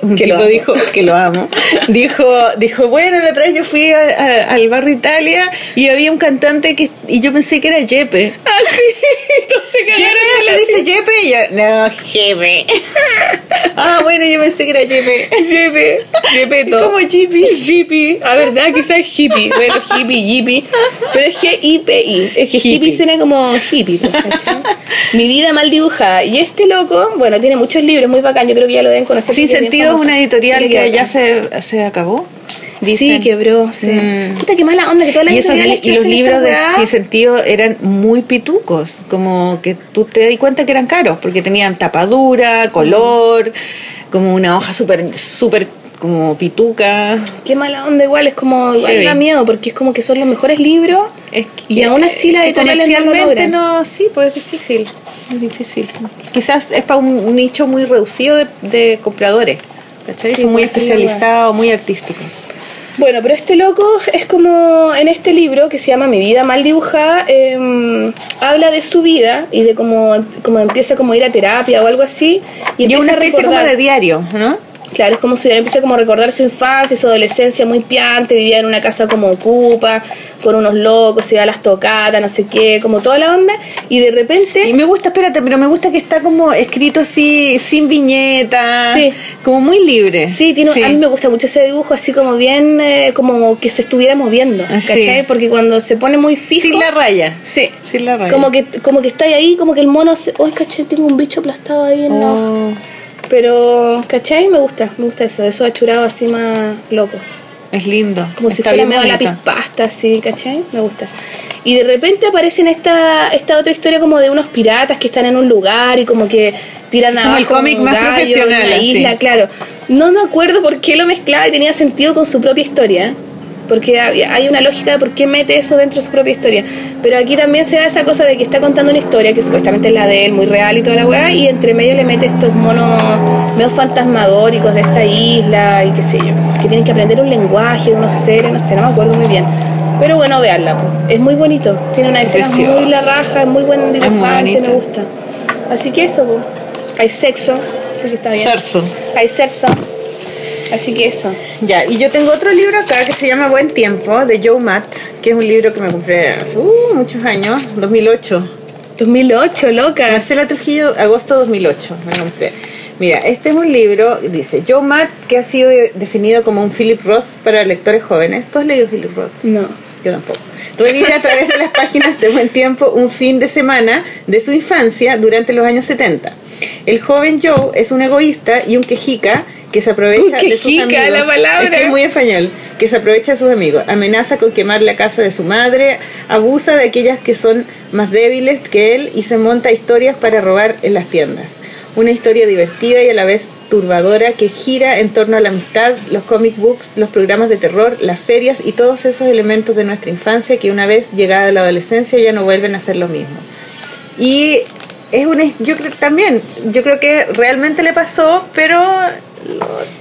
<laughs> Un Que lo tipo amo. dijo que lo amo. Dijo, dijo, bueno, la otra vez yo fui a- a- al barrio Italia y había un cantante que y yo pensé que era Jepe. Ah, sí. <laughs> Entonces cagaron ¿Se dice Jepe? Y yo, no, Jepe. <laughs> ah, bueno, yo pensé que era Jepe. Jepe, Jepeto. Como Jeepy. Hippie, a verdad, quizás es hippie. Bueno, hippie, hippie. Pero es G-I-P-I. Es que hippie, Hippie. suena como hippie. Mi vida mal dibujada. Y este loco, bueno, tiene muchos libros, muy bacán. Yo creo que ya lo deben conocer. Sin sentido es una editorial que ya se. se, se Sí, quebró, sí. Mm. Puta, qué mala onda que todas las Y, esos li- editoriales que y los libros de Sin Sentido eran muy pitucos, como que tú te das cuenta que eran caros, porque tenían tapadura, color, como una hoja súper, súper como pituca. Qué mala onda igual, es como, igual da miedo, porque es como que son los mejores libros. Es Y aún así las editoriales no lo logran. no, sí, pues es difícil, es difícil. Quizás es para un, un nicho muy reducido de, de compradores. ¿cachai? Sí, Son muy pues, la especializados, muy artísticos. Bueno, pero este loco es como en este libro que se llama Mi vida mal dibujada, eh, habla de su vida y de cómo, cómo empieza como a ir a terapia o algo así. Y, Y una a especie como de diario, ¿no? Claro, es como si empieza como a recordar su infancia, su adolescencia muy piante, vivía en una casa como ocupa, con unos locos, iba a las tocatas, no sé qué, como toda la onda, y de repente... Y me gusta, espérate, pero me gusta que está como escrito así, sin viñeta, Sí. como muy libre. Sí, tiene, a mí me gusta mucho ese dibujo, así como bien, eh, como que se estuviera moviendo, Ah, sí. ¿cachai? Porque cuando se pone muy fijo... Sin la raya. Sí. Sin la raya. Como que, como que está ahí, como que el mono se... Uy, ¿cachai? Tengo un bicho aplastado ahí en la... Pero, ¿cachai? Me gusta, me gusta eso, eso achurado así más loco. es lindo. Como si fuera medio lápiz pasta, así, ¿cachai? Me gusta. Y de repente aparece en esta, esta otra historia como de unos piratas que están en un lugar y como que tiran Como abajo el cómic más gallo en profesional, una así. isla, claro. No me acuerdo por qué lo mezclaba y tenía sentido con su propia historia. Porque hay una lógica de por qué mete eso dentro de su propia historia. Pero aquí también se da esa cosa de que está contando una historia que supuestamente es la de él, muy real y toda la weá, y entre medio le mete estos monos medio fantasmagóricos de esta isla y qué sé yo, que tienen que aprender un lenguaje de unos seres, no sé, no me acuerdo muy bien. Pero bueno, veanla, es muy bonito, tiene una escena muy la raja, es muy buen dibujante, me gusta. Así que eso, po. hay sexo, así que está bien. Sarso. Hay sexo, así que eso. Ya, y yo tengo otro libro acá que se llama Buen Tiempo, de Joe Matt, que es un libro que me compré hace uh, muchos años, 2008. 2008, loca. Marcela Trujillo, agosto 2008, me compré. Mira, este es un libro, dice, Joe Matt, que ha sido de- definido como un Philip Roth para lectores jóvenes. ¿Tú has leído Philip Roth? No. Yo tampoco. Revive a través de las páginas de Buen Tiempo un fin de semana de su infancia durante los años 70. El joven Joe es un egoísta y un quejica que se aprovecha de sus amigos. la palabra. Es que es muy español. Que se aprovecha de sus amigos. Amenaza con quemar la casa de su madre. Abusa de aquellas que son más débiles que él y se monta historias para robar en las tiendas. Una historia divertida y a la vez turbadora que gira en torno a la amistad, los comic books, los programas de terror, las ferias y todos esos elementos de nuestra infancia que una vez llegada la adolescencia ya no vuelven a ser lo mismo. Y es una, yo creo también, yo creo que realmente le pasó, pero lo,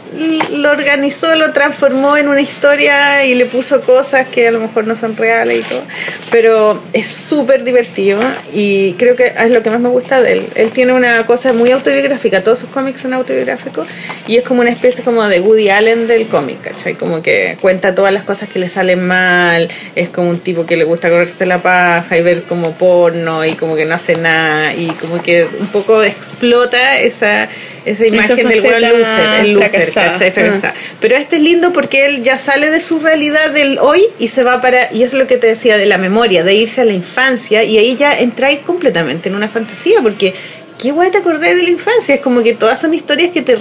lo organizó, lo transformó en una historia y le puso cosas que a lo mejor no son reales y todo. Pero es súper divertido y creo que es lo que más me gusta de él. Él tiene una cosa muy autobiográfica, todos sus cómics son autobiográficos y es como una especie como de Woody Allen del cómic, ¿cachai? Como que cuenta todas las cosas que le salen mal, es como un tipo que le gusta correrse la paja y ver como porno y como que no hace nada y como que un poco explota esa, esa imagen del buen loser, el loser, ¿cachai? Fracasada. Pero este es lindo porque él ya sale de su realidad del hoy y se va para, y es lo que te decía de la memoria, de irse a la infancia y ahí ya entráis completamente en una fantasía porque qué guay te acordás de la infancia, es como que todas son historias que te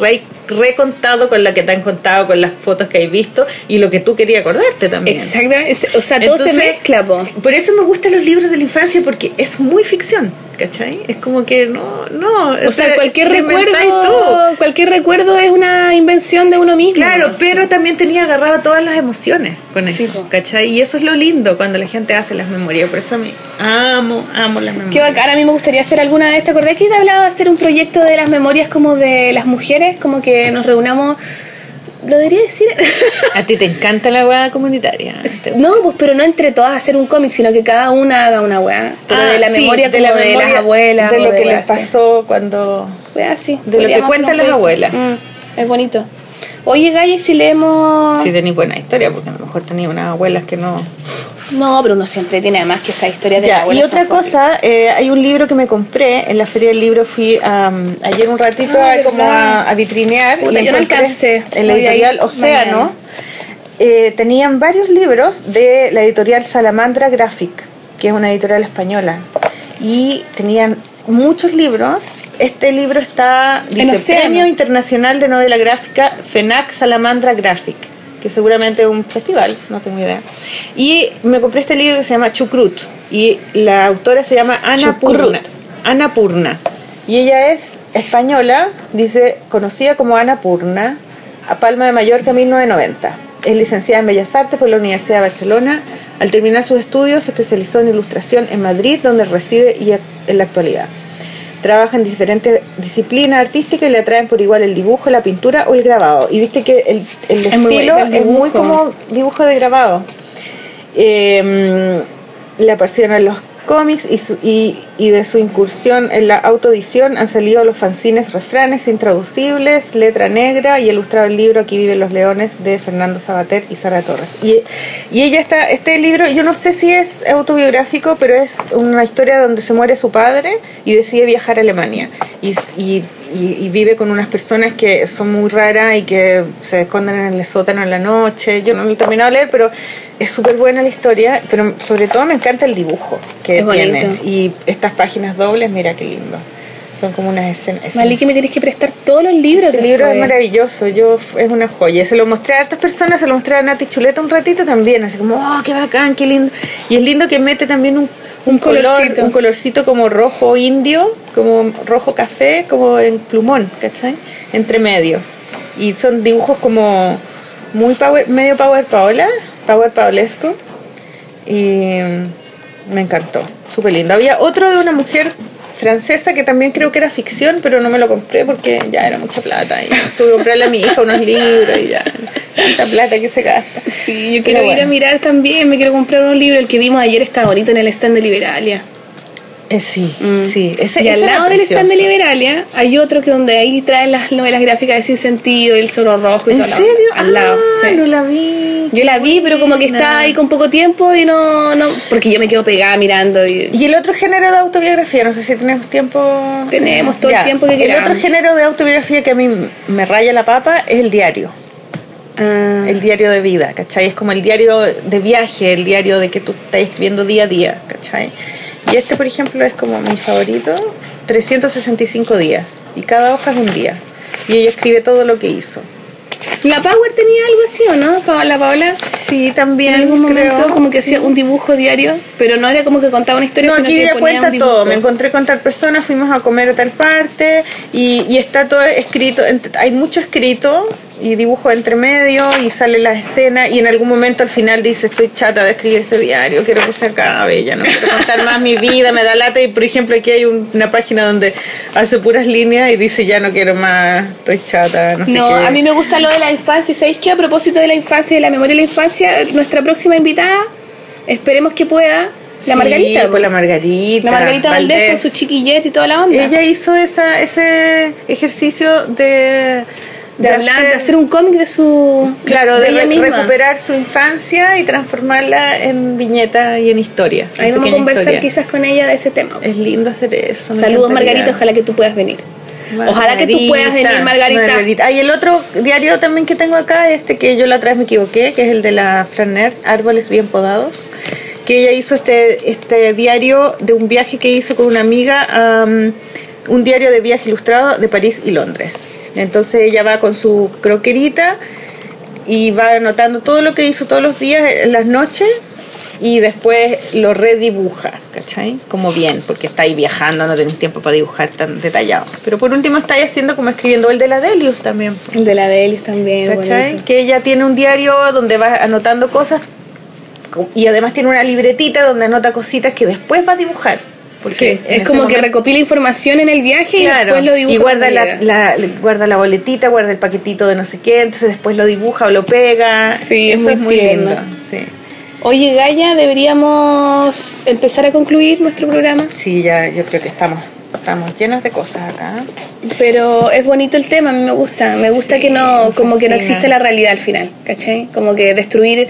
recontado con la que te han contado, con las fotos que has visto y lo que tú querías acordarte también. Exacto, o sea, todo se mezcla, po. Por eso me gustan los libros de la infancia porque es muy ficción, ¿cachai? Es como que no, no. O sea, cualquier recuerdo, cualquier recuerdo es una invención de uno mismo. Claro, pero también tenía agarrado todas las emociones con eso, Sí. ¿cachai? Y eso es lo lindo cuando la gente hace las memorias. Por eso a mí amo, amo las memorias. Qué bacán, a mí me gustaría hacer alguna vez. ¿Te acordás que te hablaba de hacer un proyecto de las memorias como de las mujeres? Como que nos reunamos. ¿Lo debería decir? <laughs> A ti te encanta la hueá comunitaria. No, pues, pero no entre todas hacer un cómic, sino que cada una haga una weá. Pero Ah, de la sí, memoria como de, las abuelas. De lo que les pasó cuando... Weas así. de lo que cuentan las abuelas. Mm, es bonito. Oye, Gaya, ¿y si leemos. Sí tenéis buena historia, porque a lo mejor tenía unas abuelas que no... No, pero uno siempre tiene además que esa historia de Ya, y abuelas otra cosa, eh, hay un libro que me compré en la feria del libro, fui am, ayer un ratito Ah, a, como a, a vitrinear. Puta, y yo no alcancé. En la editorial Océano, eh, tenían varios libros de la editorial Salamandra Graphic, que es una editorial española. Y tenían muchos libros. Este libro está, dice, Océano. Premio Internacional de Novela Gráfica FENAC Salamandra Graphic, que seguramente es un festival, no tengo idea. Y me compré este libro que se llama Chucrut, y la autora se llama Ana. Purna. Ana Purna. Y ella es española, dice, conocida como Ana Purna, a Palma de Mallorca 1990. Es licenciada en Bellas Artes por la Universidad de Barcelona. Al terminar sus estudios se especializó en ilustración en Madrid, donde reside y en la actualidad. Trabaja en diferentes disciplinas artísticas y le atraen por igual el dibujo, la pintura o el grabado. Y viste que el, el Es muy estilo es muy como dibujo de grabado. Eh, le apasionan los cómics y, su- y, y de su incursión en la autoedición han salido los fanzines refranes intraducibles, Letra Negra y ilustrado el libro Aquí viven los leones de Fernando Sabater y Sara Torres. Y, y ella está, este libro, yo no sé si es autobiográfico, pero es una historia donde se muere su padre y decide viajar a Alemania. Y, y, y- vive con unas personas que son muy raras y que se esconden en el sótano en la noche. Yo no lo he terminado de leer, pero es súper buena la historia, pero sobre todo me encanta el dibujo que Es bonito. tiene. Y estas páginas dobles, mira qué lindo. Son como unas escenas. escenas. Maliki, me tienes que prestar todos los libros. Este libro es maravilloso, yo es una joya. Se lo mostré a hartas personas, se lo mostré a Nati Chuleta un ratito también, así como, oh, qué bacán, qué lindo. Y es lindo que mete también un, un, Un color, colorcito. un colorcito como rojo indio, como rojo café, como en plumón, ¿cachai? Entre medio. Y son dibujos como muy power, medio power paola, power paolesco. Y mm, me encantó, súper lindo. Había otro de una mujer francesa que también creo que era ficción, pero no me lo compré porque ya era mucha plata. Y <laughs> tuve que comprarle a mi hija unos libros y ya, tanta plata que se gasta. Sí, yo quiero ir a mirar también. Me quiero comprar unos libros. El que vimos ayer está bonito en el stand de Liberalia. Eh, sí, Mm. sí. Ese, y al lado del stand de Liberalia hay otro que donde ahí traen las novelas gráficas de Sin Sentido y el Zorro Rojo y ¿En toda la serio? Al lado, Ah, sí. no la vi. Yo la vi, pero como que está ahí con poco tiempo y no, no. Porque yo me quedo pegada mirando y. Y el otro género de autobiografía, no sé si tenemos tiempo. Tenemos todo el tiempo que El queramos. otro género de autobiografía que a mí me raya la papa es el diario. Ah, El diario de vida, ¿cachai? Es como el diario de viaje, el diario de que tú estás escribiendo día a día, ¿cachai? Y este, por ejemplo, es como mi favorito, 365 días. Y cada hoja es un día. Y ella escribe todo lo que hizo. La Power tenía algo así, ¿o no? Pa- La Paola. Sí, también. En algún creo, momento como que sí. hacía un dibujo diario, pero no era como que contaba una historia, No, sino aquí que ella ponía cuenta todo. Me encontré con tal persona, fuimos a comer a tal parte y, y está todo escrito. Hay mucho escrito y dibujo entre medio y sale la escena y en algún momento al final dice estoy chata de escribir este diario, quiero que se acabe, ya no quiero contar más mi vida, me da lata y por ejemplo aquí hay un- una página donde hace puras líneas y dice ya no quiero más, estoy chata, no sé No, qué. a mí me gusta lo de la infancia. ¿Sabéis qué? A propósito de la infancia de la memoria de la infancia, nuestra próxima invitada, esperemos que pueda, la Sí, Margarita. pues la Margarita. La Margarita Valdés, con Valdés. su chiquillete y toda la onda. Ella hizo esa, ese ejercicio de, de, hablar, de hacer un cómic de su. Claro, de, re- misma. recuperar su infancia y transformarla en viñeta y en historia. Ahí vamos a conversar historia. quizás con ella de ese tema. Es lindo hacer eso. Saludos. Margarita, ojalá que tú puedas venir. Ojalá que tú puedas venir, Margarita. Ah, y el otro diario también que tengo acá, este que yo la otra vez me equivoqué, que es el de la Fran Nerd, Árboles Bien Podados, que ella hizo este, este diario de un viaje que hizo con una amiga, am, un diario de viaje ilustrado de París y Londres. Entonces ella va con su croquerita y va anotando todo lo que hizo todos los días en las noches y después lo redibuja, ¿cachai? Como bien, porque está ahí viajando, no tenés tiempo para dibujar tan detallado. Pero por último está ahí haciendo como escribiendo el de la Delius también, El de la Delis también. ¿cachai? bonito. Que ella tiene un diario donde va anotando cosas y además tiene una libretita donde anota cositas que después va a dibujar. Porque Sí, es como que recopila información en el viaje y después lo dibuja. y guarda la, guarda la boletita, guarda el paquetito de no sé qué, entonces después lo dibuja o lo pega. Sí, es eso muy es muy lindo. Sí. Oye, Gaya, deberíamos empezar a concluir nuestro programa. Sí, ya yo creo que estamos, estamos llenas de cosas acá. Pero es bonito el tema, a mí me gusta. Me gusta Sí, que no, como que no existe la realidad al final, ¿cachai? Como que destruir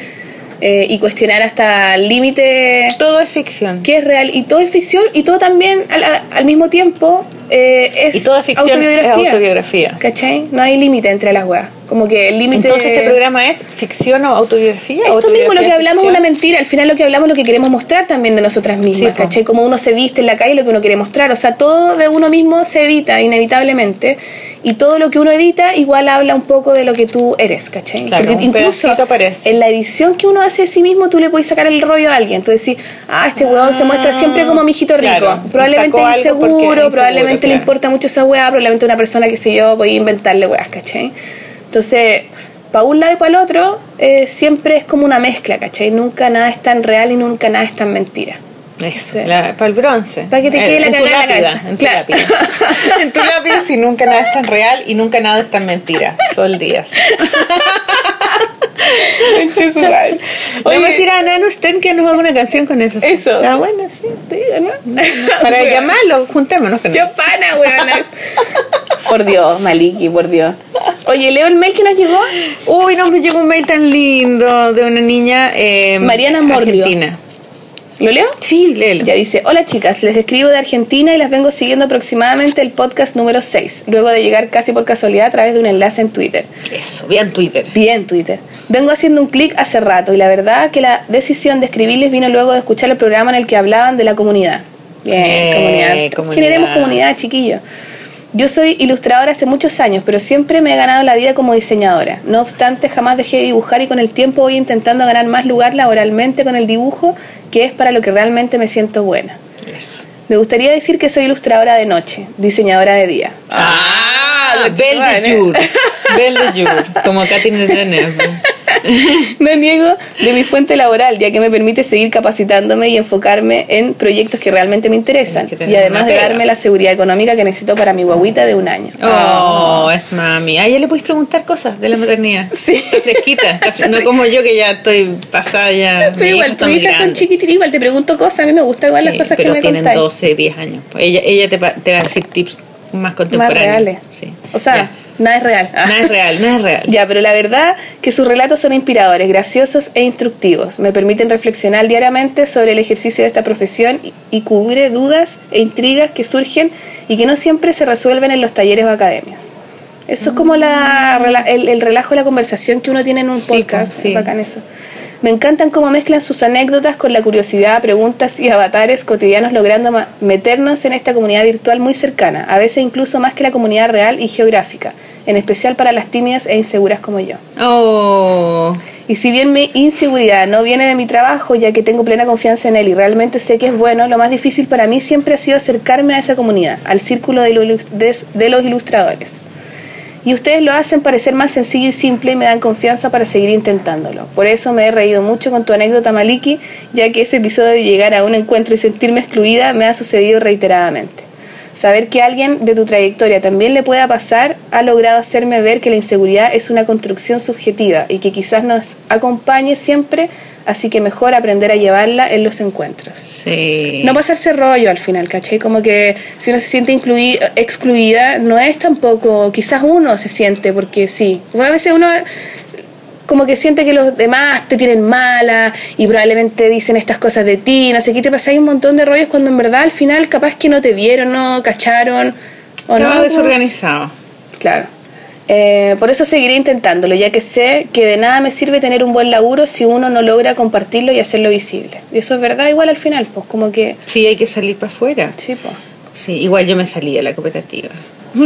eh, y cuestionar hasta el límite Todo es ficción. qué es real. Y todo es ficción y todo también al, al- al mismo tiempo eh, es Y toda ficción autobiografía. es autobiografía. ¿Cachai? No hay límite entre las weas. Como que el límite. Entonces, ¿este programa es ficción o autobiografía? Esto mismo, lo ¿Autobiografía que hablamos es una mentira. Al final, lo que hablamos es lo que queremos mostrar también de nosotras mismas. Sí. ¿Cachai? Como uno se viste en la calle, lo que uno quiere mostrar. O sea, todo de uno mismo se edita, inevitablemente. Y todo lo que uno edita, igual habla un poco de lo que tú eres, ¿cachai? Claro, un pedacito aparece. en la edición que uno hace de sí mismo, tú le puedes sacar el rollo a alguien. Tú decís, ah, este weón se muestra siempre como mijito rico. Claro, probablemente porque inseguro, es inseguro, probablemente le importa mucho esa weá, probablemente una persona que sé yo, voy a inventarle weas, ¿cachai? Entonces, para un lado y para el otro, eh, siempre es como una mezcla, ¿cachai? Nunca nada es tan real y nunca nada es tan mentira. Eso, Sí. para el bronce. Pa' que te quede la en tu la lápida. cabeza. En tu Claro. lápida. <laughs> en tu lápida, si nunca nada es tan real y nunca nada es tan mentira. Sol Díaz. <laughs> Vamos a decir a Nano Sten que nos haga una canción con eso. Eso. Está bueno, sí. Te digo, ¿no? <laughs> Para Weón. llamarlo, juntémonos con ¡Qué él. pana, weonas! Por Dios, Maliki, por Dios. Oye, leo el mail que nos llegó. Uy, nos me llegó un mail tan lindo de una niña eh, Mariana Mordio. argentina. ¿Lo leo? Sí, léelo. Ya dice, hola chicas, les escribo de Argentina y las vengo siguiendo aproximadamente el podcast número 6, luego de llegar casi por casualidad a través de un enlace en Twitter. Eso, bien Twitter. Bien, Twitter. Vengo haciendo un clic hace rato y la verdad que la decisión de escribirles vino luego de escuchar el programa en el que hablaban de la comunidad. Bien, Eh, comunidad. comunidad. Generemos comunidad, chiquillos. Yo soy ilustradora hace muchos años, pero siempre me he ganado la vida como diseñadora. No obstante, jamás dejé de dibujar y con el tiempo voy intentando ganar más lugar laboralmente con el dibujo, que es para lo que realmente me siento buena. Me gustaría decir que soy ilustradora de noche, diseñadora de día. Ah, de Belle de. Jour. <laughs> Belle de Jour. Como Deneuve. <laughs> No niego de mi fuente laboral, ya que me permite seguir capacitándome y enfocarme en proyectos que realmente me interesan. Y además de darme la seguridad económica que necesito para mi guaguita de un año. Oh, es mami. A ella le podéis preguntar cosas de la maternidad. Sí. <laughs> Está fresquita. está no como yo que ya estoy pasada ya. Pero igual, tus hijas son chiquititas, igual te pregunto cosas, a mí me gusta igual las cosas que pero me tienen contáis. 12, 10 años. Pues ella, ella te, va- te va a decir tips más Más contemporáneos. reales. Sí. O sea, Ya. Nada es real. Ah. Nada es real, nada es real. <laughs> Ya, pero la verdad que sus relatos son inspiradores, graciosos e instructivos. Me permiten reflexionar diariamente sobre el ejercicio de esta profesión y, y cubre dudas e intrigas que surgen y que no siempre se resuelven en los talleres o academias. Eso es como la, rela- el, el relajo de la conversación que uno tiene en un Sí, podcast. pues, sí. Es bacán eso. Me encantan cómo mezclan sus anécdotas con la curiosidad, preguntas y avatares cotidianos, logrando meternos en esta comunidad virtual muy cercana, a veces incluso más que la comunidad real y geográfica, en especial para las tímidas e inseguras como yo. Oh. Y si bien mi inseguridad no viene de mi trabajo, ya que tengo plena confianza en él y realmente sé que es bueno, lo más difícil para mí siempre ha sido acercarme a esa comunidad, al círculo de, los ilustradores. Y ustedes lo hacen parecer más sencillo y simple y me dan confianza para seguir intentándolo. Por eso me he reído mucho con tu anécdota, Maliki, ya que ese episodio de llegar a un encuentro y sentirme excluida me ha sucedido reiteradamente. Saber que alguien de tu trayectoria también le pueda pasar ha logrado hacerme ver que la inseguridad es una construcción subjetiva y que quizás nos acompañe siempre, así que mejor aprender a llevarla en los encuentros. Sí. No pasarse rollo al final, ¿cachai? Como que si uno se siente excluida, no es tampoco, quizás uno se siente, porque sí. A veces uno como que siente que los demás te tienen mala y probablemente dicen estas cosas de ti, no sé qué, te pasáis un montón de rollos cuando en verdad al final capaz que no te vieron, no cacharon, o Estaba no. desorganizado. Claro. Eh, por eso seguiré intentándolo, ya que sé que de nada me sirve tener un buen laburo si uno no logra compartirlo y hacerlo visible. Y eso es verdad igual al final, pues como que... Sí, hay que salir para afuera. Sí, pues. Sí, igual yo me salí de la cooperativa. <laughs>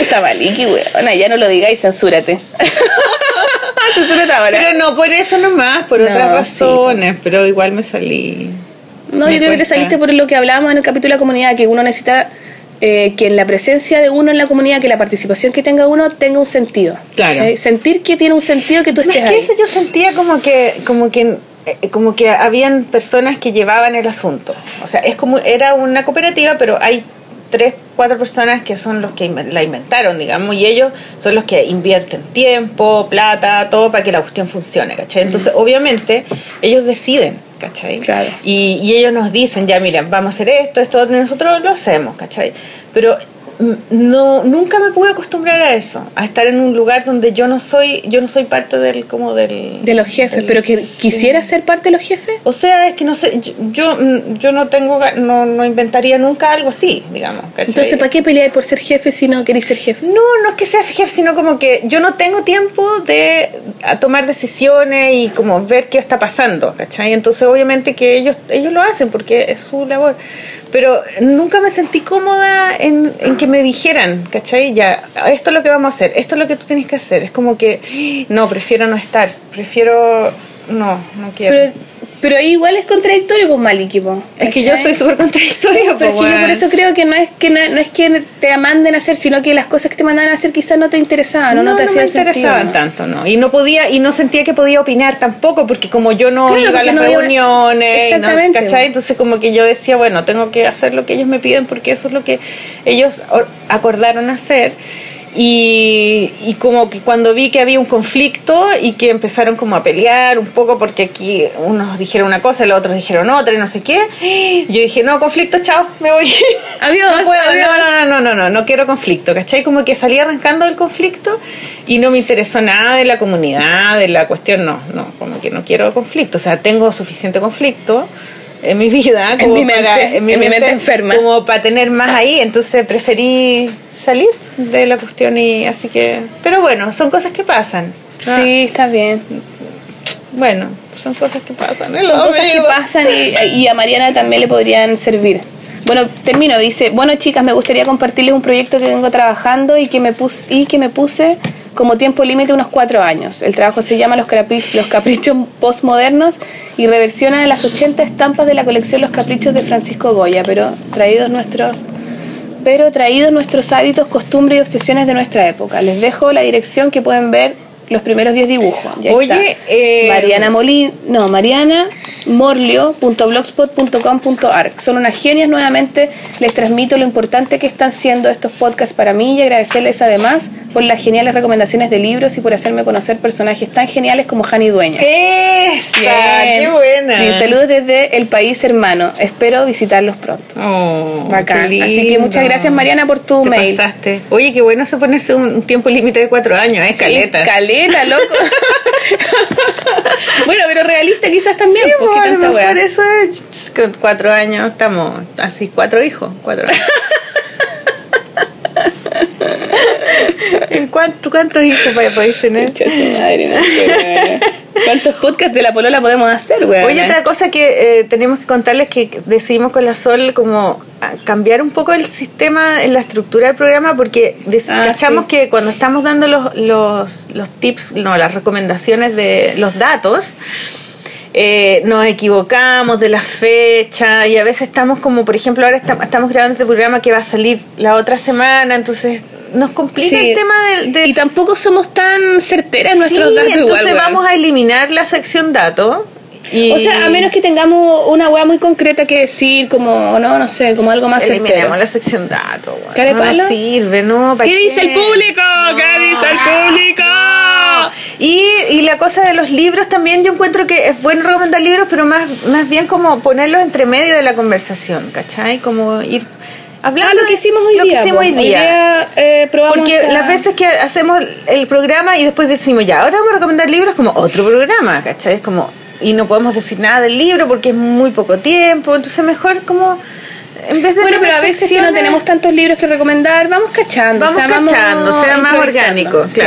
Está maliki, weona, ya no lo digáis, censúrate. <laughs> <laughs> ahora. Pero no por eso nomás, por No, otras sí. razones, pero igual me salí. no, me yo creo que te cuesta. saliste por lo que hablábamos en el capítulo de la comunidad, que uno necesita eh, que en la presencia de uno en la comunidad, que la participación que tenga uno tenga un sentido. Claro. Sentir que tiene un sentido que tú estés que ahí. eso yo sentía como que, como que eh, como que habían personas que llevaban el asunto. O sea, es como era una cooperativa, pero hay tres, cuatro personas que son los que la inventaron, digamos, y ellos son los que invierten tiempo, plata, todo para que la cuestión funcione, ¿cachai? Entonces, obviamente, ellos deciden, ¿cachai? Claro. Y, y ellos nos dicen, ya, mira, vamos a hacer esto, esto, otro, y nosotros lo hacemos, ¿cachai? Pero no, nunca me pude acostumbrar a eso, a estar en un lugar donde yo no soy, yo no soy parte del, como del... De los jefes, del- pero que sí. quisiera ser parte de los jefes. O sea, es que no sé, yo, yo, mm, no tengo, no, no inventaría nunca algo así, digamos, ¿cachai? Entonces, ¿para qué peleáis por ser jefe si no queréis ser jefe? No, no es que sea jefe, sino como que yo no tengo tiempo de a tomar decisiones y como ver qué está pasando, ¿cachai? Entonces obviamente que ellos, ellos lo hacen porque es su labor. Pero nunca me sentí cómoda en, en que me dijeran, ¿cachai? Ya, esto es lo que vamos a hacer, esto es lo que tú tienes que hacer. Es como que, no, prefiero no estar, prefiero, no, no quiero. Pero ahí igual es contradictorio, pues Maliki, po, Es que yo soy súper contradictoria. No, pero es que yo por eso creo que no es que no, no es que te manden a hacer, sino que las cosas que te mandan a hacer quizás no te interesaban, no, no, te me hacían interesaban sentido. tanto, ¿no? Y no podía, y no sentía que podía opinar tampoco, porque como yo no Claro, iba a las iba- reuniones, ¿no? Exactamente. ¿cachai? Entonces como que yo decía, bueno, tengo que hacer lo que ellos me piden porque eso es lo que ellos or- acordaron hacer. Y, y como que cuando vi que había un conflicto y que empezaron como a pelear un poco porque aquí unos dijeron una cosa los otros dijeron otra y no sé qué, yo dije, no, conflicto, chao, me voy. <laughs> Adiós, no puedo, adiós. no, no, no, no, no, no, no quiero conflicto, ¿cachai? Como que salí arrancando del conflicto y no me interesó nada de la comunidad, de la cuestión, no, no, como que no quiero conflicto, o sea, tengo suficiente conflicto en mi vida, En como mi mente, para, en mi mente enferma. como para tener más ahí, entonces preferí salir de la cuestión y así que, pero bueno, son cosas que pasan. Ah, Sí, está bien. Bueno, son cosas que pasan. Son cosas que pasan y, y a Mariana también le podrían servir. Bueno, termino. Dice, bueno chicas, me gustaría compartirles un proyecto que vengo trabajando y que me puse, y que me puse como tiempo límite unos cuatro años. El trabajo se llama Los, Capri- Los Caprichos Postmodernos y reversiona las 80 estampas de la colección Los Caprichos de Francisco Goya, pero traídos nuestros pero traídos nuestros hábitos, costumbres y obsesiones de nuestra época. Les dejo la dirección que pueden ver los primeros 10 dibujos. Ya Oye, está. eh, Mariana Molin, no, Mariana morlio.blogspot.com.ar. Son unas genias nuevamente. Les transmito lo importante que están siendo estos podcasts para mí y agradecerles además por las geniales recomendaciones de libros y por hacerme conocer personajes tan geniales como Jani Dueña. ¡Esa! Bien. ¡Qué buena! Bien, saludos desde el país hermano. Espero visitarlos pronto. Oh, Bacán. Así que muchas gracias, Mariana, por tu Te mail. pasaste. Oye, qué bueno eso ponerse un, tiempo límite de cuatro años, ¿eh? Caleta. Sí, caleta, loco. <laughs> bueno, pero realista quizás también. Sí, pues, pues, ¿qué a lo tanta wea? eso es con cuatro años, estamos así, cuatro hijos, cuatro años. <laughs> ¿En cuánto, ¿Cuántos hijos podéis tener? Concha su madre, no sé. ¿Cuántos podcasts de la polola podemos hacer, weón? Oye, otra cosa que eh, tenemos que contarles que decidimos con la Sol como cambiar un poco el sistema en la estructura del programa porque Ah, cachamos sí. que cuando estamos dando los, los, los tips, no, las recomendaciones de los datos, eh, nos equivocamos de la fecha y a veces estamos como, por ejemplo, ahora estam- estamos grabando este programa que va a salir la otra semana, entonces nos complica Sí. el tema del... de- Y tampoco somos tan certeras en nuestros Sí, datos entonces igual, vamos a eliminar la sección datos. Y O sea, a menos que tengamos una weá muy concreta que decir, como, no, no sé, como algo más certero. Eliminemos la sección datos, weón. ¿Cara de no nos sirve, ¿no? ¿pa' ¿Qué dice el público? ¿Qué dice el público? Y, y la cosa de los libros también, yo encuentro que es bueno recomendar libros, pero más, más bien como ponerlos entre medio de la conversación, ¿cachai? Como ir hablando Ah, lo de- que hicimos hoy lo día. que hicimos po. hoy día. eh, Porque las veces que hacemos el programa y después decimos, ya, ahora vamos a recomendar libros como otro programa, ¿cachai? Es como, y no podemos decir nada del libro porque es muy poco tiempo, entonces mejor como, en vez de... Bueno, pero a veces que no secciones, tenemos tantos libros que recomendar, vamos cachando. Vamos o sea, cachando, sea más orgánico, Sí.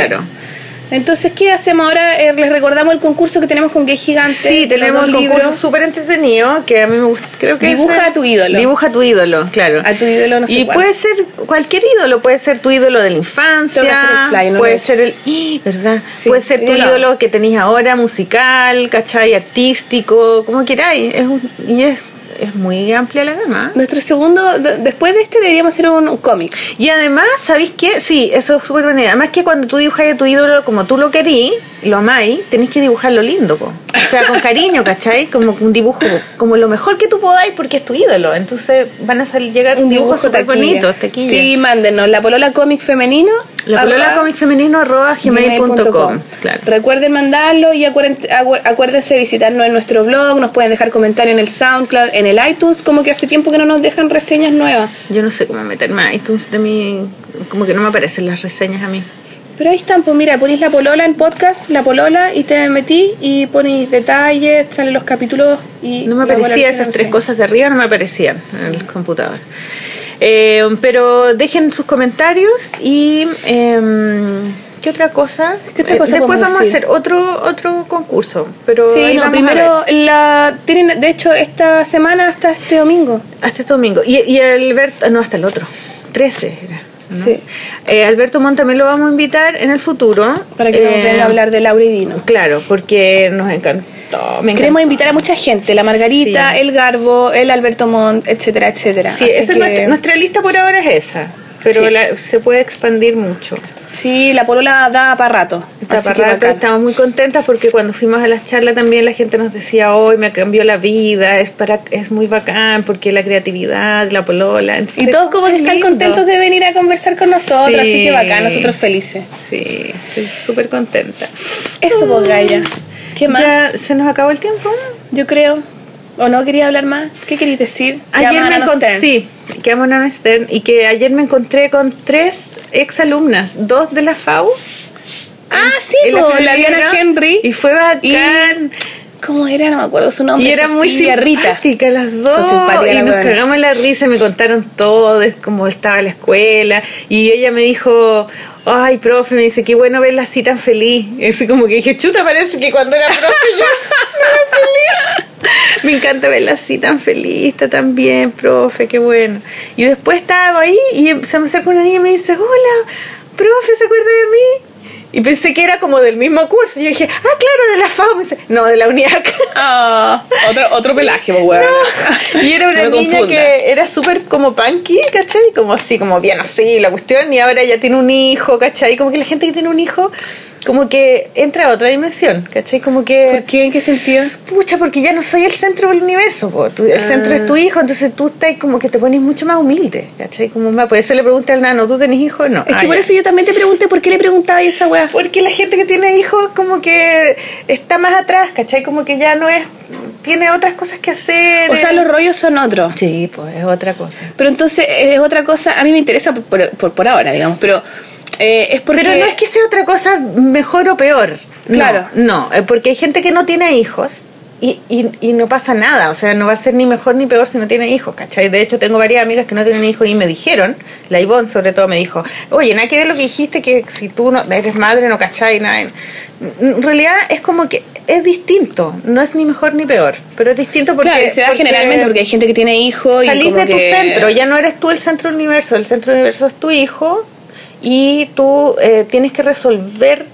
Entonces, ¿qué hacemos ahora? Eh, les recordamos el concurso que tenemos con Gay Gigante. Sí, tenemos un concurso súper entretenido que a mí me gusta. Creo que Dibuja a tu ídolo. Dibuja a tu ídolo, claro. A tu ídolo no sé Y cuál. puede ser cualquier ídolo, puede ser tu ídolo de la infancia. El no he puede ser el. ¡Ih! ¿Verdad? Sí, puede ser tu ídolo que tenéis ahora, musical, ¿cachai? Artístico, como queráis. Es un- y es, es muy amplia la gama. Nuestro segundo, de- después de este deberíamos hacer un, un cómic. Y además, ¿sabéis qué? Sí, eso es súper buena idea. Además que cuando tú dibujas a tu ídolo como tú lo querís, lo amáis, tenéis que dibujarlo lindo, po. O sea, con cariño, ¿cachai? Como un dibujo, como lo mejor que tú podáis porque es tu ídolo. Entonces van a salir, llegar Un dibujos dibujo súper bonitos. Sí, mándenos la polola cómic femenino. La polola arroba comic femenino arroba gmail.com. Claro. Recuerden mandarlo y acuérdense, acu- acuérdense de visitarnos en nuestro blog, nos pueden dejar comentarios en el SoundCloud, en el iTunes, como que hace tiempo que no nos dejan reseñas nuevas. Yo no sé cómo meterme a iTunes de mi... Como que no me aparecen las reseñas a mí. Pero ahí están, pues mira, ponéis la polola en podcast, la polola, y te metí y ponéis detalles, salen los capítulos y... No me la aparecía polola esas tres cosas de arriba, no me aparecían en el computador. Eh, pero dejen sus comentarios y em, ¿qué otra cosa? ¿Qué otra Eh, cosa después vamos decir? a hacer otro otro concurso, pero Sí, ahí no, vamos a primero ver. la tienen, de hecho, esta semana hasta este domingo. hasta este domingo y, y ver no hasta el otro, 13 era. ¿no? Sí. Eh, Alberto Montt también lo vamos a invitar en el futuro. Para que nos Eh, venga a hablar de Laura y Dino. Claro, porque nos encantó. me Queremos invitar a mucha gente, la Margarita, Sí. el Garbo, el Alberto Montt, etcétera, etcétera. Sí, esa es que- nuestra, nuestra lista por ahora es esa. Pero Sí. la- se puede expandir mucho. Sí, la polola da para rato. Está así para rato, estamos muy contentas porque cuando fuimos a las charlas también la gente nos decía hoy me cambió la vida, es para es muy bacán porque la creatividad, la polola. Entonces, Y todos como que es están lindo. contentos de venir a conversar con nosotros, Sí. así que bacán, nosotros felices. Sí, estoy súper contenta. Eso, pues, Gaia. ¿Qué más? Ya se nos acabó el tiempo. Yo creo. ¿O no quería hablar más? ¿Qué querías decir? Ayer me encontré, sí, que amo a Stern, y que ayer me encontré con tres exalumnas, dos de la FAU. Ah, sí, en la po, Diana Henry. Y fue bacán. ¿Cómo era? No me acuerdo su nombre. Y era muy Rita. simpática las dos. Y nos cagamos la risa, me contaron todo, de cómo estaba la escuela. Y ella me dijo, ay, profe, me dice, qué bueno verla así tan feliz. Así como que dije, chuta, parece que cuando era profe yo era feliz. <laughs> Me encanta verla así tan feliz, está tan bien, profe, qué bueno. Y después estaba ahí y se me acerca una niña y me dice, hola, profe, ¿se acuerda de mí? Y pensé que era como del mismo curso. Y yo dije, ah, claro, de la FAO. Me dice, no, de la UNIAC. <laughs> Ah, otro, otro pelaje, pues, weón. Y era una No niña confunda. que era súper como punky, ¿cachai? Como así, como bien así la cuestión. Y ahora ya tiene un hijo, ¿cachai? Como que la gente que tiene un hijo, como que entra a otra dimensión, ¿cachai? Como que... ¿Por qué? ¿En qué sentido? Pucha, porque ya no soy el centro del universo, po. Tú- el centro es tu Ah. hijo, entonces tú estás como que te pones mucho más humilde, ¿cachai? Como más, por eso le pregunté al nano, ¿tú tenés hijos? No. Es Ah, que por ya. eso yo también te pregunté por qué le preguntaba esa weá. Porque la gente que tiene hijos como que está más atrás, ¿cachai? Como que ya no es, tiene otras cosas que hacer. O sea, los rollos son otros. Sí, pues es otra cosa. Pero entonces es otra cosa, a mí me interesa por, por, por- por ahora, digamos, pero eh, es porque... Pero no es que sea otra cosa mejor o peor. Claro. No, eh, porque hay gente que no tiene hijos y, y, y no pasa nada. O sea, no va a ser ni mejor ni peor si no tiene hijos, ¿cachai? De hecho, tengo varias amigas que no tienen hijos y me dijeron, la Ivonne sobre todo me dijo, oye, nada que ver lo que dijiste, que si tú no eres madre no cachai nada. En realidad es como que es distinto, no es ni mejor ni peor, pero es distinto porque... claro, se da porque generalmente porque hay gente que tiene hijos y Salís como de tu que- centro, ya no eres tú el centro del universo, el centro del universo es tu hijo y tú eh, tienes que resolver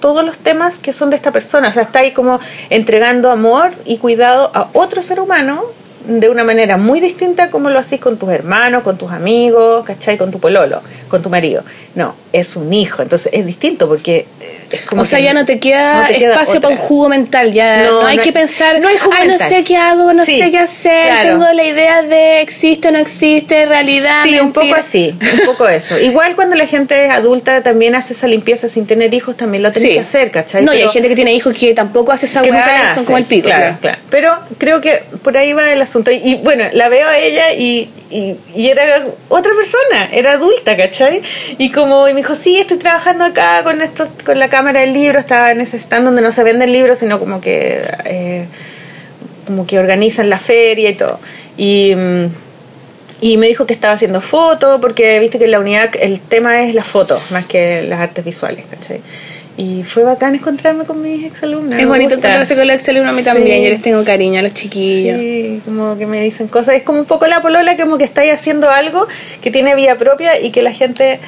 todos los temas que son de esta persona. O sea, está ahí como entregando amor y cuidado a otro ser humano de una manera muy distinta como lo haces con tus hermanos, con tus amigos, ¿cachai? Con tu pololo, con tu marido. No, es un hijo, entonces es distinto porque eh, es como... o sea, ya no te queda no te queda espacio para un jugo mental, ya no, No, hay que pensar, no hay jugo ay, no mental". sé qué hago, no Sí, sé qué hacer, claro. tengo la idea de existe o no existe, realidad, Sí, un poco así, un poco eso. Igual cuando la gente es adulta también hace esa limpieza sin tener hijos, también lo tenés Sí. que hacer, ¿cachai? No, y hay gente que tiene hijos que tampoco hace esa que nunca la son como el pico. Claro, claro. Pero creo que por ahí va el asunto. Y, y, bueno, la veo a ella y, y, era otra persona, era adulta, ¿cachai? Y como y me dijo, sí, estoy trabajando acá con esto, con la cámara del libro, estaba en ese stand donde no se venden libros, sino como que eh, como que organizan la feria y todo. Y mm, y me dijo que estaba haciendo fotos, porque viste que en la unidad el tema es las fotos, más que las artes visuales, ¿cachai? Y fue bacán encontrarme con mis exalumnas. Es bonito encontrarse con los exalumnos a mí también, yo les tengo cariño a los chiquillos. Sí, como que me dicen cosas. Es como un poco la polola, como que estáis haciendo algo que tiene vida propia y que la gente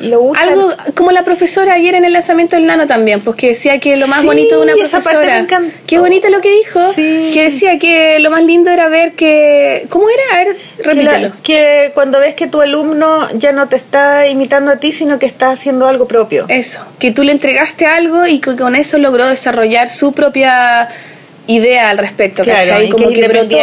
lo. Algo como la profesora ayer en el lanzamiento del nano también, pues que decía que lo más Sí, bonito de una profesora. Qué bonito lo que dijo. Sí. Que decía que lo más lindo era ver que. ¿Cómo era? A ver, la- que cuando ves que tu alumno ya no te está imitando a ti, sino que está haciendo algo propio. Eso, que tú le entregaste algo y que con eso logró desarrollar su propia idea al respecto, Claro, ¿cachai? Como que que, brotó,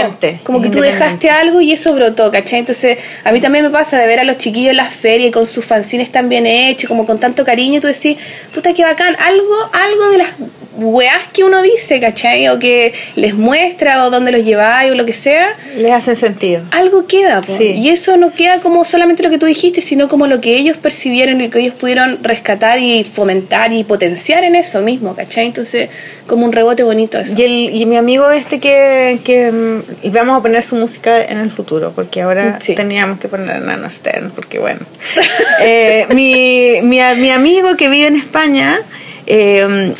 como que tú dejaste algo y eso brotó, ¿cachai? Entonces, a mí también me pasa de ver a los chiquillos en las ferias y con sus fanzines tan bien hechos, como con tanto cariño, y tú decís, puta, qué bacán, algo, algo de las weás que uno dice, ¿cachai? O que les muestra o dónde los lleváis o lo que sea, Les hacen sentido. algo queda, po. Sí. y eso no queda como solamente lo que tú dijiste, sino como lo que ellos percibieron y que ellos pudieron rescatar y fomentar y potenciar en eso mismo, ¿cachai? Entonces, como un rebote bonito eso. Y, el, y mi amigo este que, que mm, y vamos a poner su música en el futuro, porque ahora Sí. teníamos que poner a Nano Stern, porque bueno. <laughs> Eh, mi, mi, mi amigo que vive en España, eh,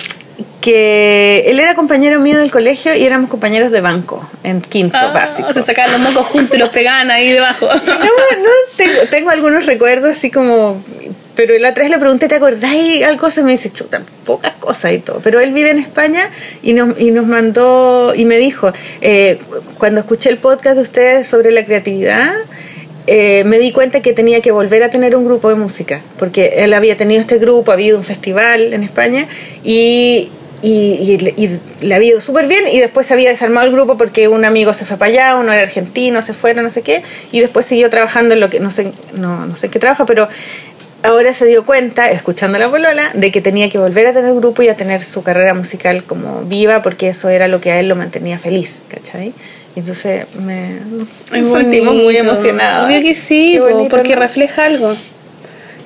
que él era compañero mío del colegio y éramos compañeros de banco en quinto Ah, básico. Se sacaban los mocos juntos y los pegaban ahí debajo. <laughs> No, no, tengo, tengo algunos recuerdos así como... Pero la otra vez le pregunté, ¿te acordáis algo? Se me dice, chuta, pocas cosas y todo. Pero él vive en España y nos, y nos mandó, y me dijo, eh, cuando escuché el podcast de ustedes sobre la creatividad, eh, me di cuenta que tenía que volver a tener un grupo de música, porque él había tenido este grupo, había ido un festival en España y, y, le- había ido súper bien y después se había desarmado el grupo porque un amigo se fue para allá, uno era argentino, se fueron, no sé qué, y después siguió trabajando en lo que, no sé, no, no sé qué trabaja, pero ahora se dio cuenta, escuchando a la polola, de que tenía que volver a tener grupo y a tener su carrera musical como viva, porque eso era lo que a él lo mantenía feliz, ¿cachai? Entonces me, sentimos muy emocionados. Obvio que sí, po, porque refleja algo.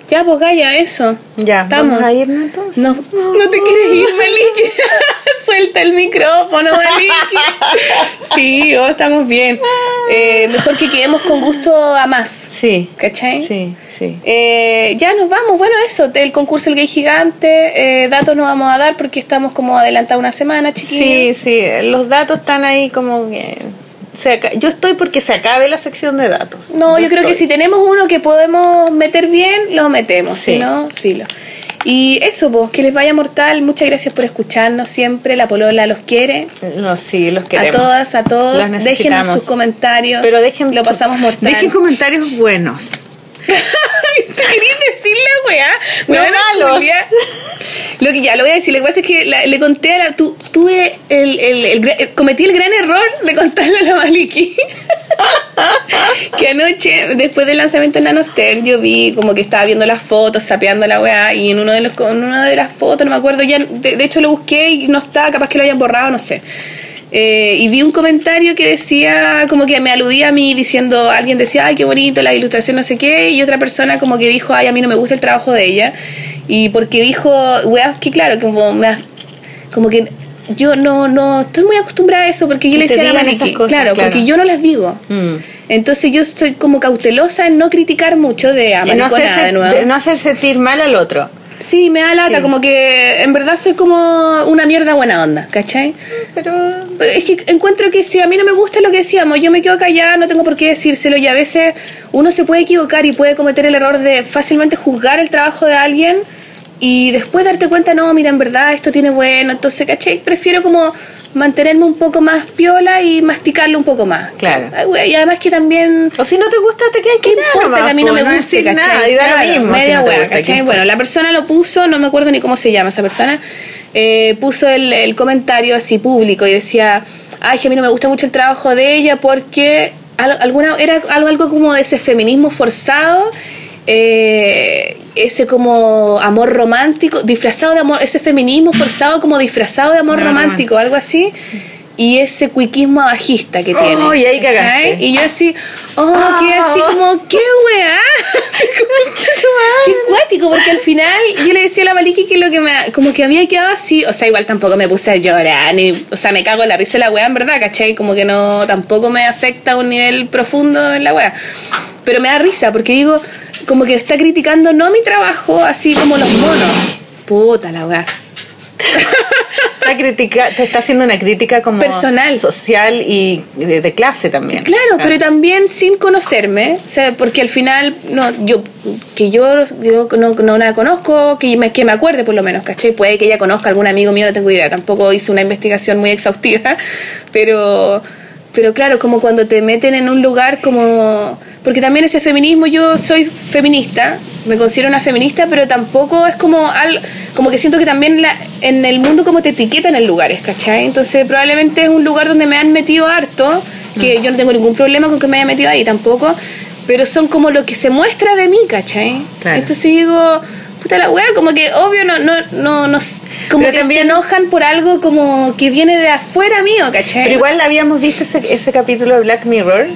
Ya, pues Gaya, eso. Ya, Estamos. vamos a irnos entonces. No, no te quieres ir, <laughs> Maliki. <laughs> Suelta el micrófono, Maliki. <laughs> Sí, oh, estamos bien. Eh, mejor que quedemos con gusto a más. Sí. ¿Cachai? Sí, sí. Eh, ya nos vamos, bueno, eso, el concurso El Gay Gigante, eh, datos no vamos a dar porque estamos como adelantados una semana, Sí, chiquillos. sí, los datos están ahí como que... se yo estoy porque se acabe la sección de datos. No, yo creo que si tenemos uno que podemos meter bien, lo metemos, Sí. si no, filo. Y eso, pues, que les vaya mortal, muchas gracias por escucharnos siempre, la polola los quiere. No, sí, los queremos. A todas, a todos, déjenos sus comentarios. Pero dejen lo pasamos mortal. Dejen comentarios buenos. <laughs> ¿Te querías decir la weá? No Weona malos. culia. Lo que ya lo voy a decir, lo que pasa es que la- le conté a la. Tu, tuve el, el- el gra- cometí el gran error de contarle a la Maliki <laughs> que anoche, después del lanzamiento de Nanoster, yo vi como que estaba viendo las fotos, sapeando la weá, y en uno de los en una de las fotos, no me acuerdo ya, de, de hecho lo busqué y no está, capaz que lo hayan borrado, no sé. Eh, y vi un comentario que decía, como que me aludía a mí diciendo, alguien decía, ay, qué bonito, la ilustración, no sé qué, y otra persona como que dijo, ay, a mí no me gusta el trabajo de ella. Y porque dijo, weá, que claro, como, me- como que yo no, no estoy muy acostumbrada a eso, porque yo le decía a la cosas, claro, claro. porque yo no las digo. Mm. Entonces yo estoy como cautelosa en no criticar mucho de Y no hacer, de nuevo. se- no hacer sentir mal al otro. Sí, me da lata, Sí. como que en verdad soy como una mierda buena onda, ¿cachai? Pero Pero es que encuentro que si a mí no me gusta lo que decíamos, yo me quedo callada, no tengo por qué decírselo y a veces uno se puede equivocar y puede cometer el error de fácilmente juzgar el trabajo de alguien y después darte cuenta, no, mira, en verdad esto tiene bueno, entonces, ¿cachai? Prefiero como mantenerme un poco más piola y masticarlo un poco más. Claro. Y además que también... O si no te gusta, te quedas ¿Qué importa que a mí no me guste, decir ¿cachai? nada, y da Claro, lo mismo. si Media no te hueá, gusta. Bueno, la persona lo puso, no me acuerdo ni cómo se llama esa persona, eh, puso el, el comentario así público y decía, ay, que a mí no me gusta mucho el trabajo de ella porque al- alguna era algo, algo como de ese feminismo forzado. Eh, ese como amor romántico, disfrazado de amor, ese feminismo forzado como disfrazado de amor romántico, algo así, y ese cuiquismo abajista que Oh, tiene. y ahí cagaste. Y yo así, oh, que así como, qué weá. <laughs> Así como, qué cuático, porque al final yo le decía a la Maliki que lo que me, como que había quedado así, o sea, igual tampoco me puse a llorar, ni, o sea, me cago en la risa de la weá, en verdad, ¿cachai? Como que no, tampoco me afecta a un nivel profundo en la weá. Pero me da risa, porque digo, como que está criticando no mi trabajo, así como los monos. Puta la weá. Está critica, te está haciendo una crítica como Personal. social y de, de clase también. Claro, pero también sin conocerme, o sea, porque al final, no, yo, que yo, yo no, no la conozco, que me, que me acuerde por lo menos, ¿cachai? Puede que ella conozca a algún amigo mío, no tengo idea, tampoco hice una investigación muy exhaustiva, <laughs> pero, pero claro, como cuando te meten en un lugar como... Porque también ese feminismo, yo soy feminista, me considero una feminista, pero tampoco es como al, como que siento que también la, en el mundo como te etiquetan en lugares, ¿cachai? Entonces probablemente es un lugar donde me han metido harto, que yo no tengo ningún problema con que me haya metido ahí tampoco, pero son como lo que se muestra de mí, ¿cachai? Claro. Entonces digo, puta la wea, como que obvio no, no, no, no como Pero que también- se enojan por algo como que viene de afuera mío, ¿cachai? Pero igual habíamos visto ese, ese capítulo de Black Mirror,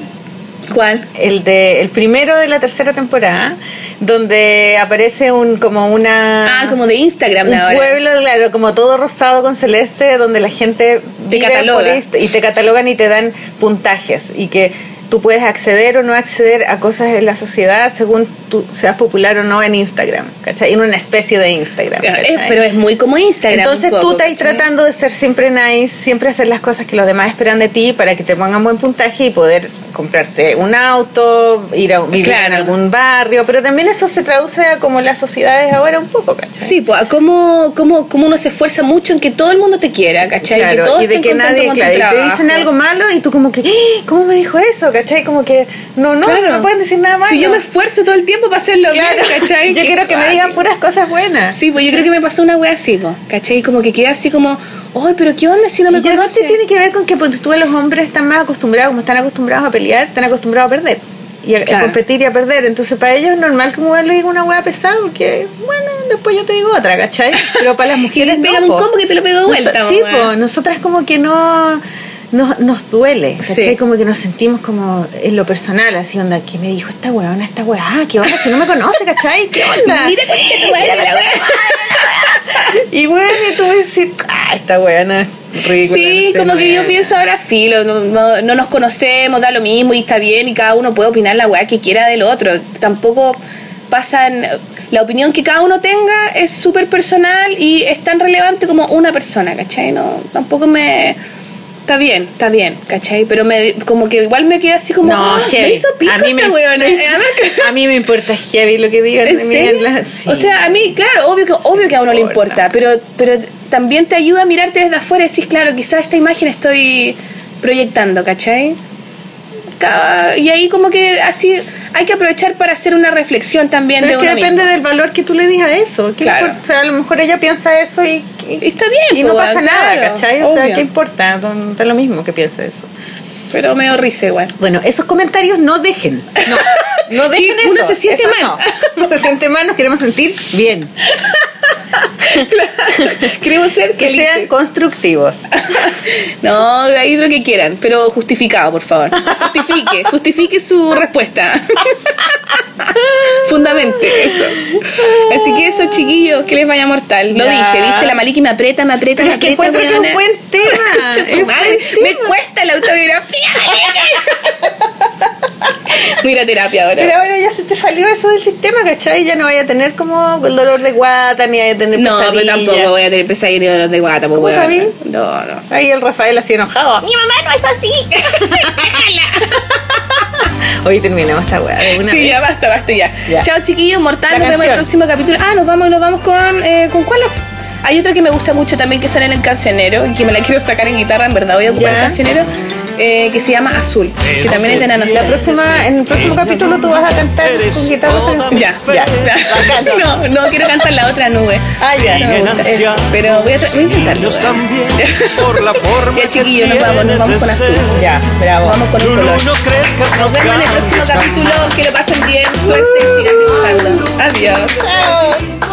¿Cuál? el de el primero de la tercera temporada, donde aparece un como una Ah, como de Instagram de un ahora. pueblo, claro, como todo rosado con celeste, donde la gente Te vive cataloga. por esto y te catalogan y te dan puntajes y que tú puedes acceder o no acceder a cosas en la sociedad según tú seas popular o no en Instagram, ¿cachai? En una especie de Instagram. Eh, ¿cachai? pero es muy como Instagram. Entonces un tú poco, estás tratando de ser siempre nice, siempre hacer las cosas que los demás esperan de ti para que te pongan buen puntaje y poder comprarte un auto, ir a vivir Claro. en algún barrio, pero también eso se traduce a como la sociedad es ahora un poco, ¿cachai? Sí, pues, a cómo, cómo, cómo uno se esfuerza mucho en que todo el mundo te quiera, ¿cachai? Claro, que todos y de que nadie, claro, y te dicen algo malo y tú como que, "¡Ah! ¿cómo me dijo eso? ¿Cachai? Como que, no, no, Claro. no me pueden decir nada malo. Si yo me esfuerzo todo el tiempo para hacerlo Claro, bien, ¿cachai? <laughs> yo quiero que me digan puras cosas buenas. Sí, pues yo creo que me pasó una wea así, pues, ¿cachai? Como que quedé así como, ay, pero ¿qué onda si no me y yo no conoce? sé, tiene que ver con que pues, tú los hombres están más acostumbrados, como están acostumbrados a pelear, están acostumbrados a perder. Y a, competir y a perder. Entonces para ellos es normal que un le diga una hueá pesada, porque bueno, después yo te digo otra, ¿cachai? <laughs> Pero para las <laughs> Y mujeres no, pégame un combo que te lo pego de vuelta, po, Sí, pues nosotras como que no nos, nos duele, ¿cachai? Sí. Como que nos sentimos como en lo personal, así onda, ¿qué me dijo esta weona, esta weá? ¿Qué onda? Si no me conoce, ¿cachai? ¿Qué <laughs> onda? Mira, concha tu madre, la wea. Y bueno, y tú vas a decir, ah, esta weona es ridícula. Sí, como que yo weona". pienso ahora, filo, no, no, no nos conocemos, da lo mismo y está bien y cada uno puede opinar la weá que quiera del otro. Tampoco pasan... La opinión que cada uno tenga es súper personal y es tan relevante como una persona, ¿cachai? No, tampoco me... Está bien, está bien, ¿cachai? Pero me, como que igual me queda así como... No, "Ah, heavy. me hizo pico a mí me, esta weona". me <laughs> a mí me importa heavy lo que digan ¿En de mí la- sí. O sea, a mí, claro, obvio que, obvio que a uno le importa. importa, pero, pero también te ayuda a mirarte desde afuera y decís, claro, quizás esta imagen estoy proyectando, ¿cachai? Y ahí como que así hay que aprovechar para hacer una reflexión también Pero de es que uno depende mismo. del valor que tú le digas a eso. ¿Qué Claro. O sea, a lo mejor ella piensa eso y, está bien, y no po, pasa nada, claro, ¿cachai? O sea. ¿qué importa? Da da lo mismo que piense eso. Pero me risa igual. Bueno, esos comentarios no dejen. No, no <laughs> dejen eso. uno se siente Eso mal. No. Uno se siente mal, nos queremos sentir bien. <laughs> Queremos ser Que sean constructivos. <laughs> No, de ahí lo que quieran, pero justificado, por favor. Justifique, justifique su respuesta. <laughs> Fundamente eso. Así que eso, chiquillos, que les vaya mortal. Lo Ya. dije, ¿viste? La Maliki me aprieta, me aprieta, Pero me es que aprieta. encuentro que es un buen tema. <laughs> Es madre, me cuesta la autobiografía. <laughs> Voy a terapia ahora. Pero ahora ya se te salió eso del sistema, ¿cachai? Ya no vaya a tener como el dolor de guata, ni vaya a tener no, pero pesadilla. tampoco voy a tener pesadilla ni dolor de guata. pues, ¿Cómo sabí? No, no. Ahí el Rafael así enojado. Mi mamá no es así. <laughs> Hoy terminamos esta weá de una Sí, vez. ya basta, basta ya. Ya. Chao chiquillos, mortal, La nos vemos en el próximo capítulo. Ah, nos vamos, nos vamos con eh, ¿con cuál? Hay otra que me gusta mucho también que sale en el cancionero, y que me la quiero sacar en guitarra, en verdad voy a ocupar Ya. el cancionero, eh, que se llama Azul, que también es de Nana La próxima, en el próximo capítulo tú vas a cantar con guitarra. Ya, ya. <laughs> No, no quiero cantar la otra nube. Ah, ya. No me gusta. Eso. Pero voy a, voy a intentarlo. <laughs> Ya, chiquillos, nos vamos, nos vamos con azul. Ya, bravo. Vamos con Lulu, color. Nos vemos en el próximo capítulo. Que lo pasen bien. Suerte y sigan dibujando. Adiós.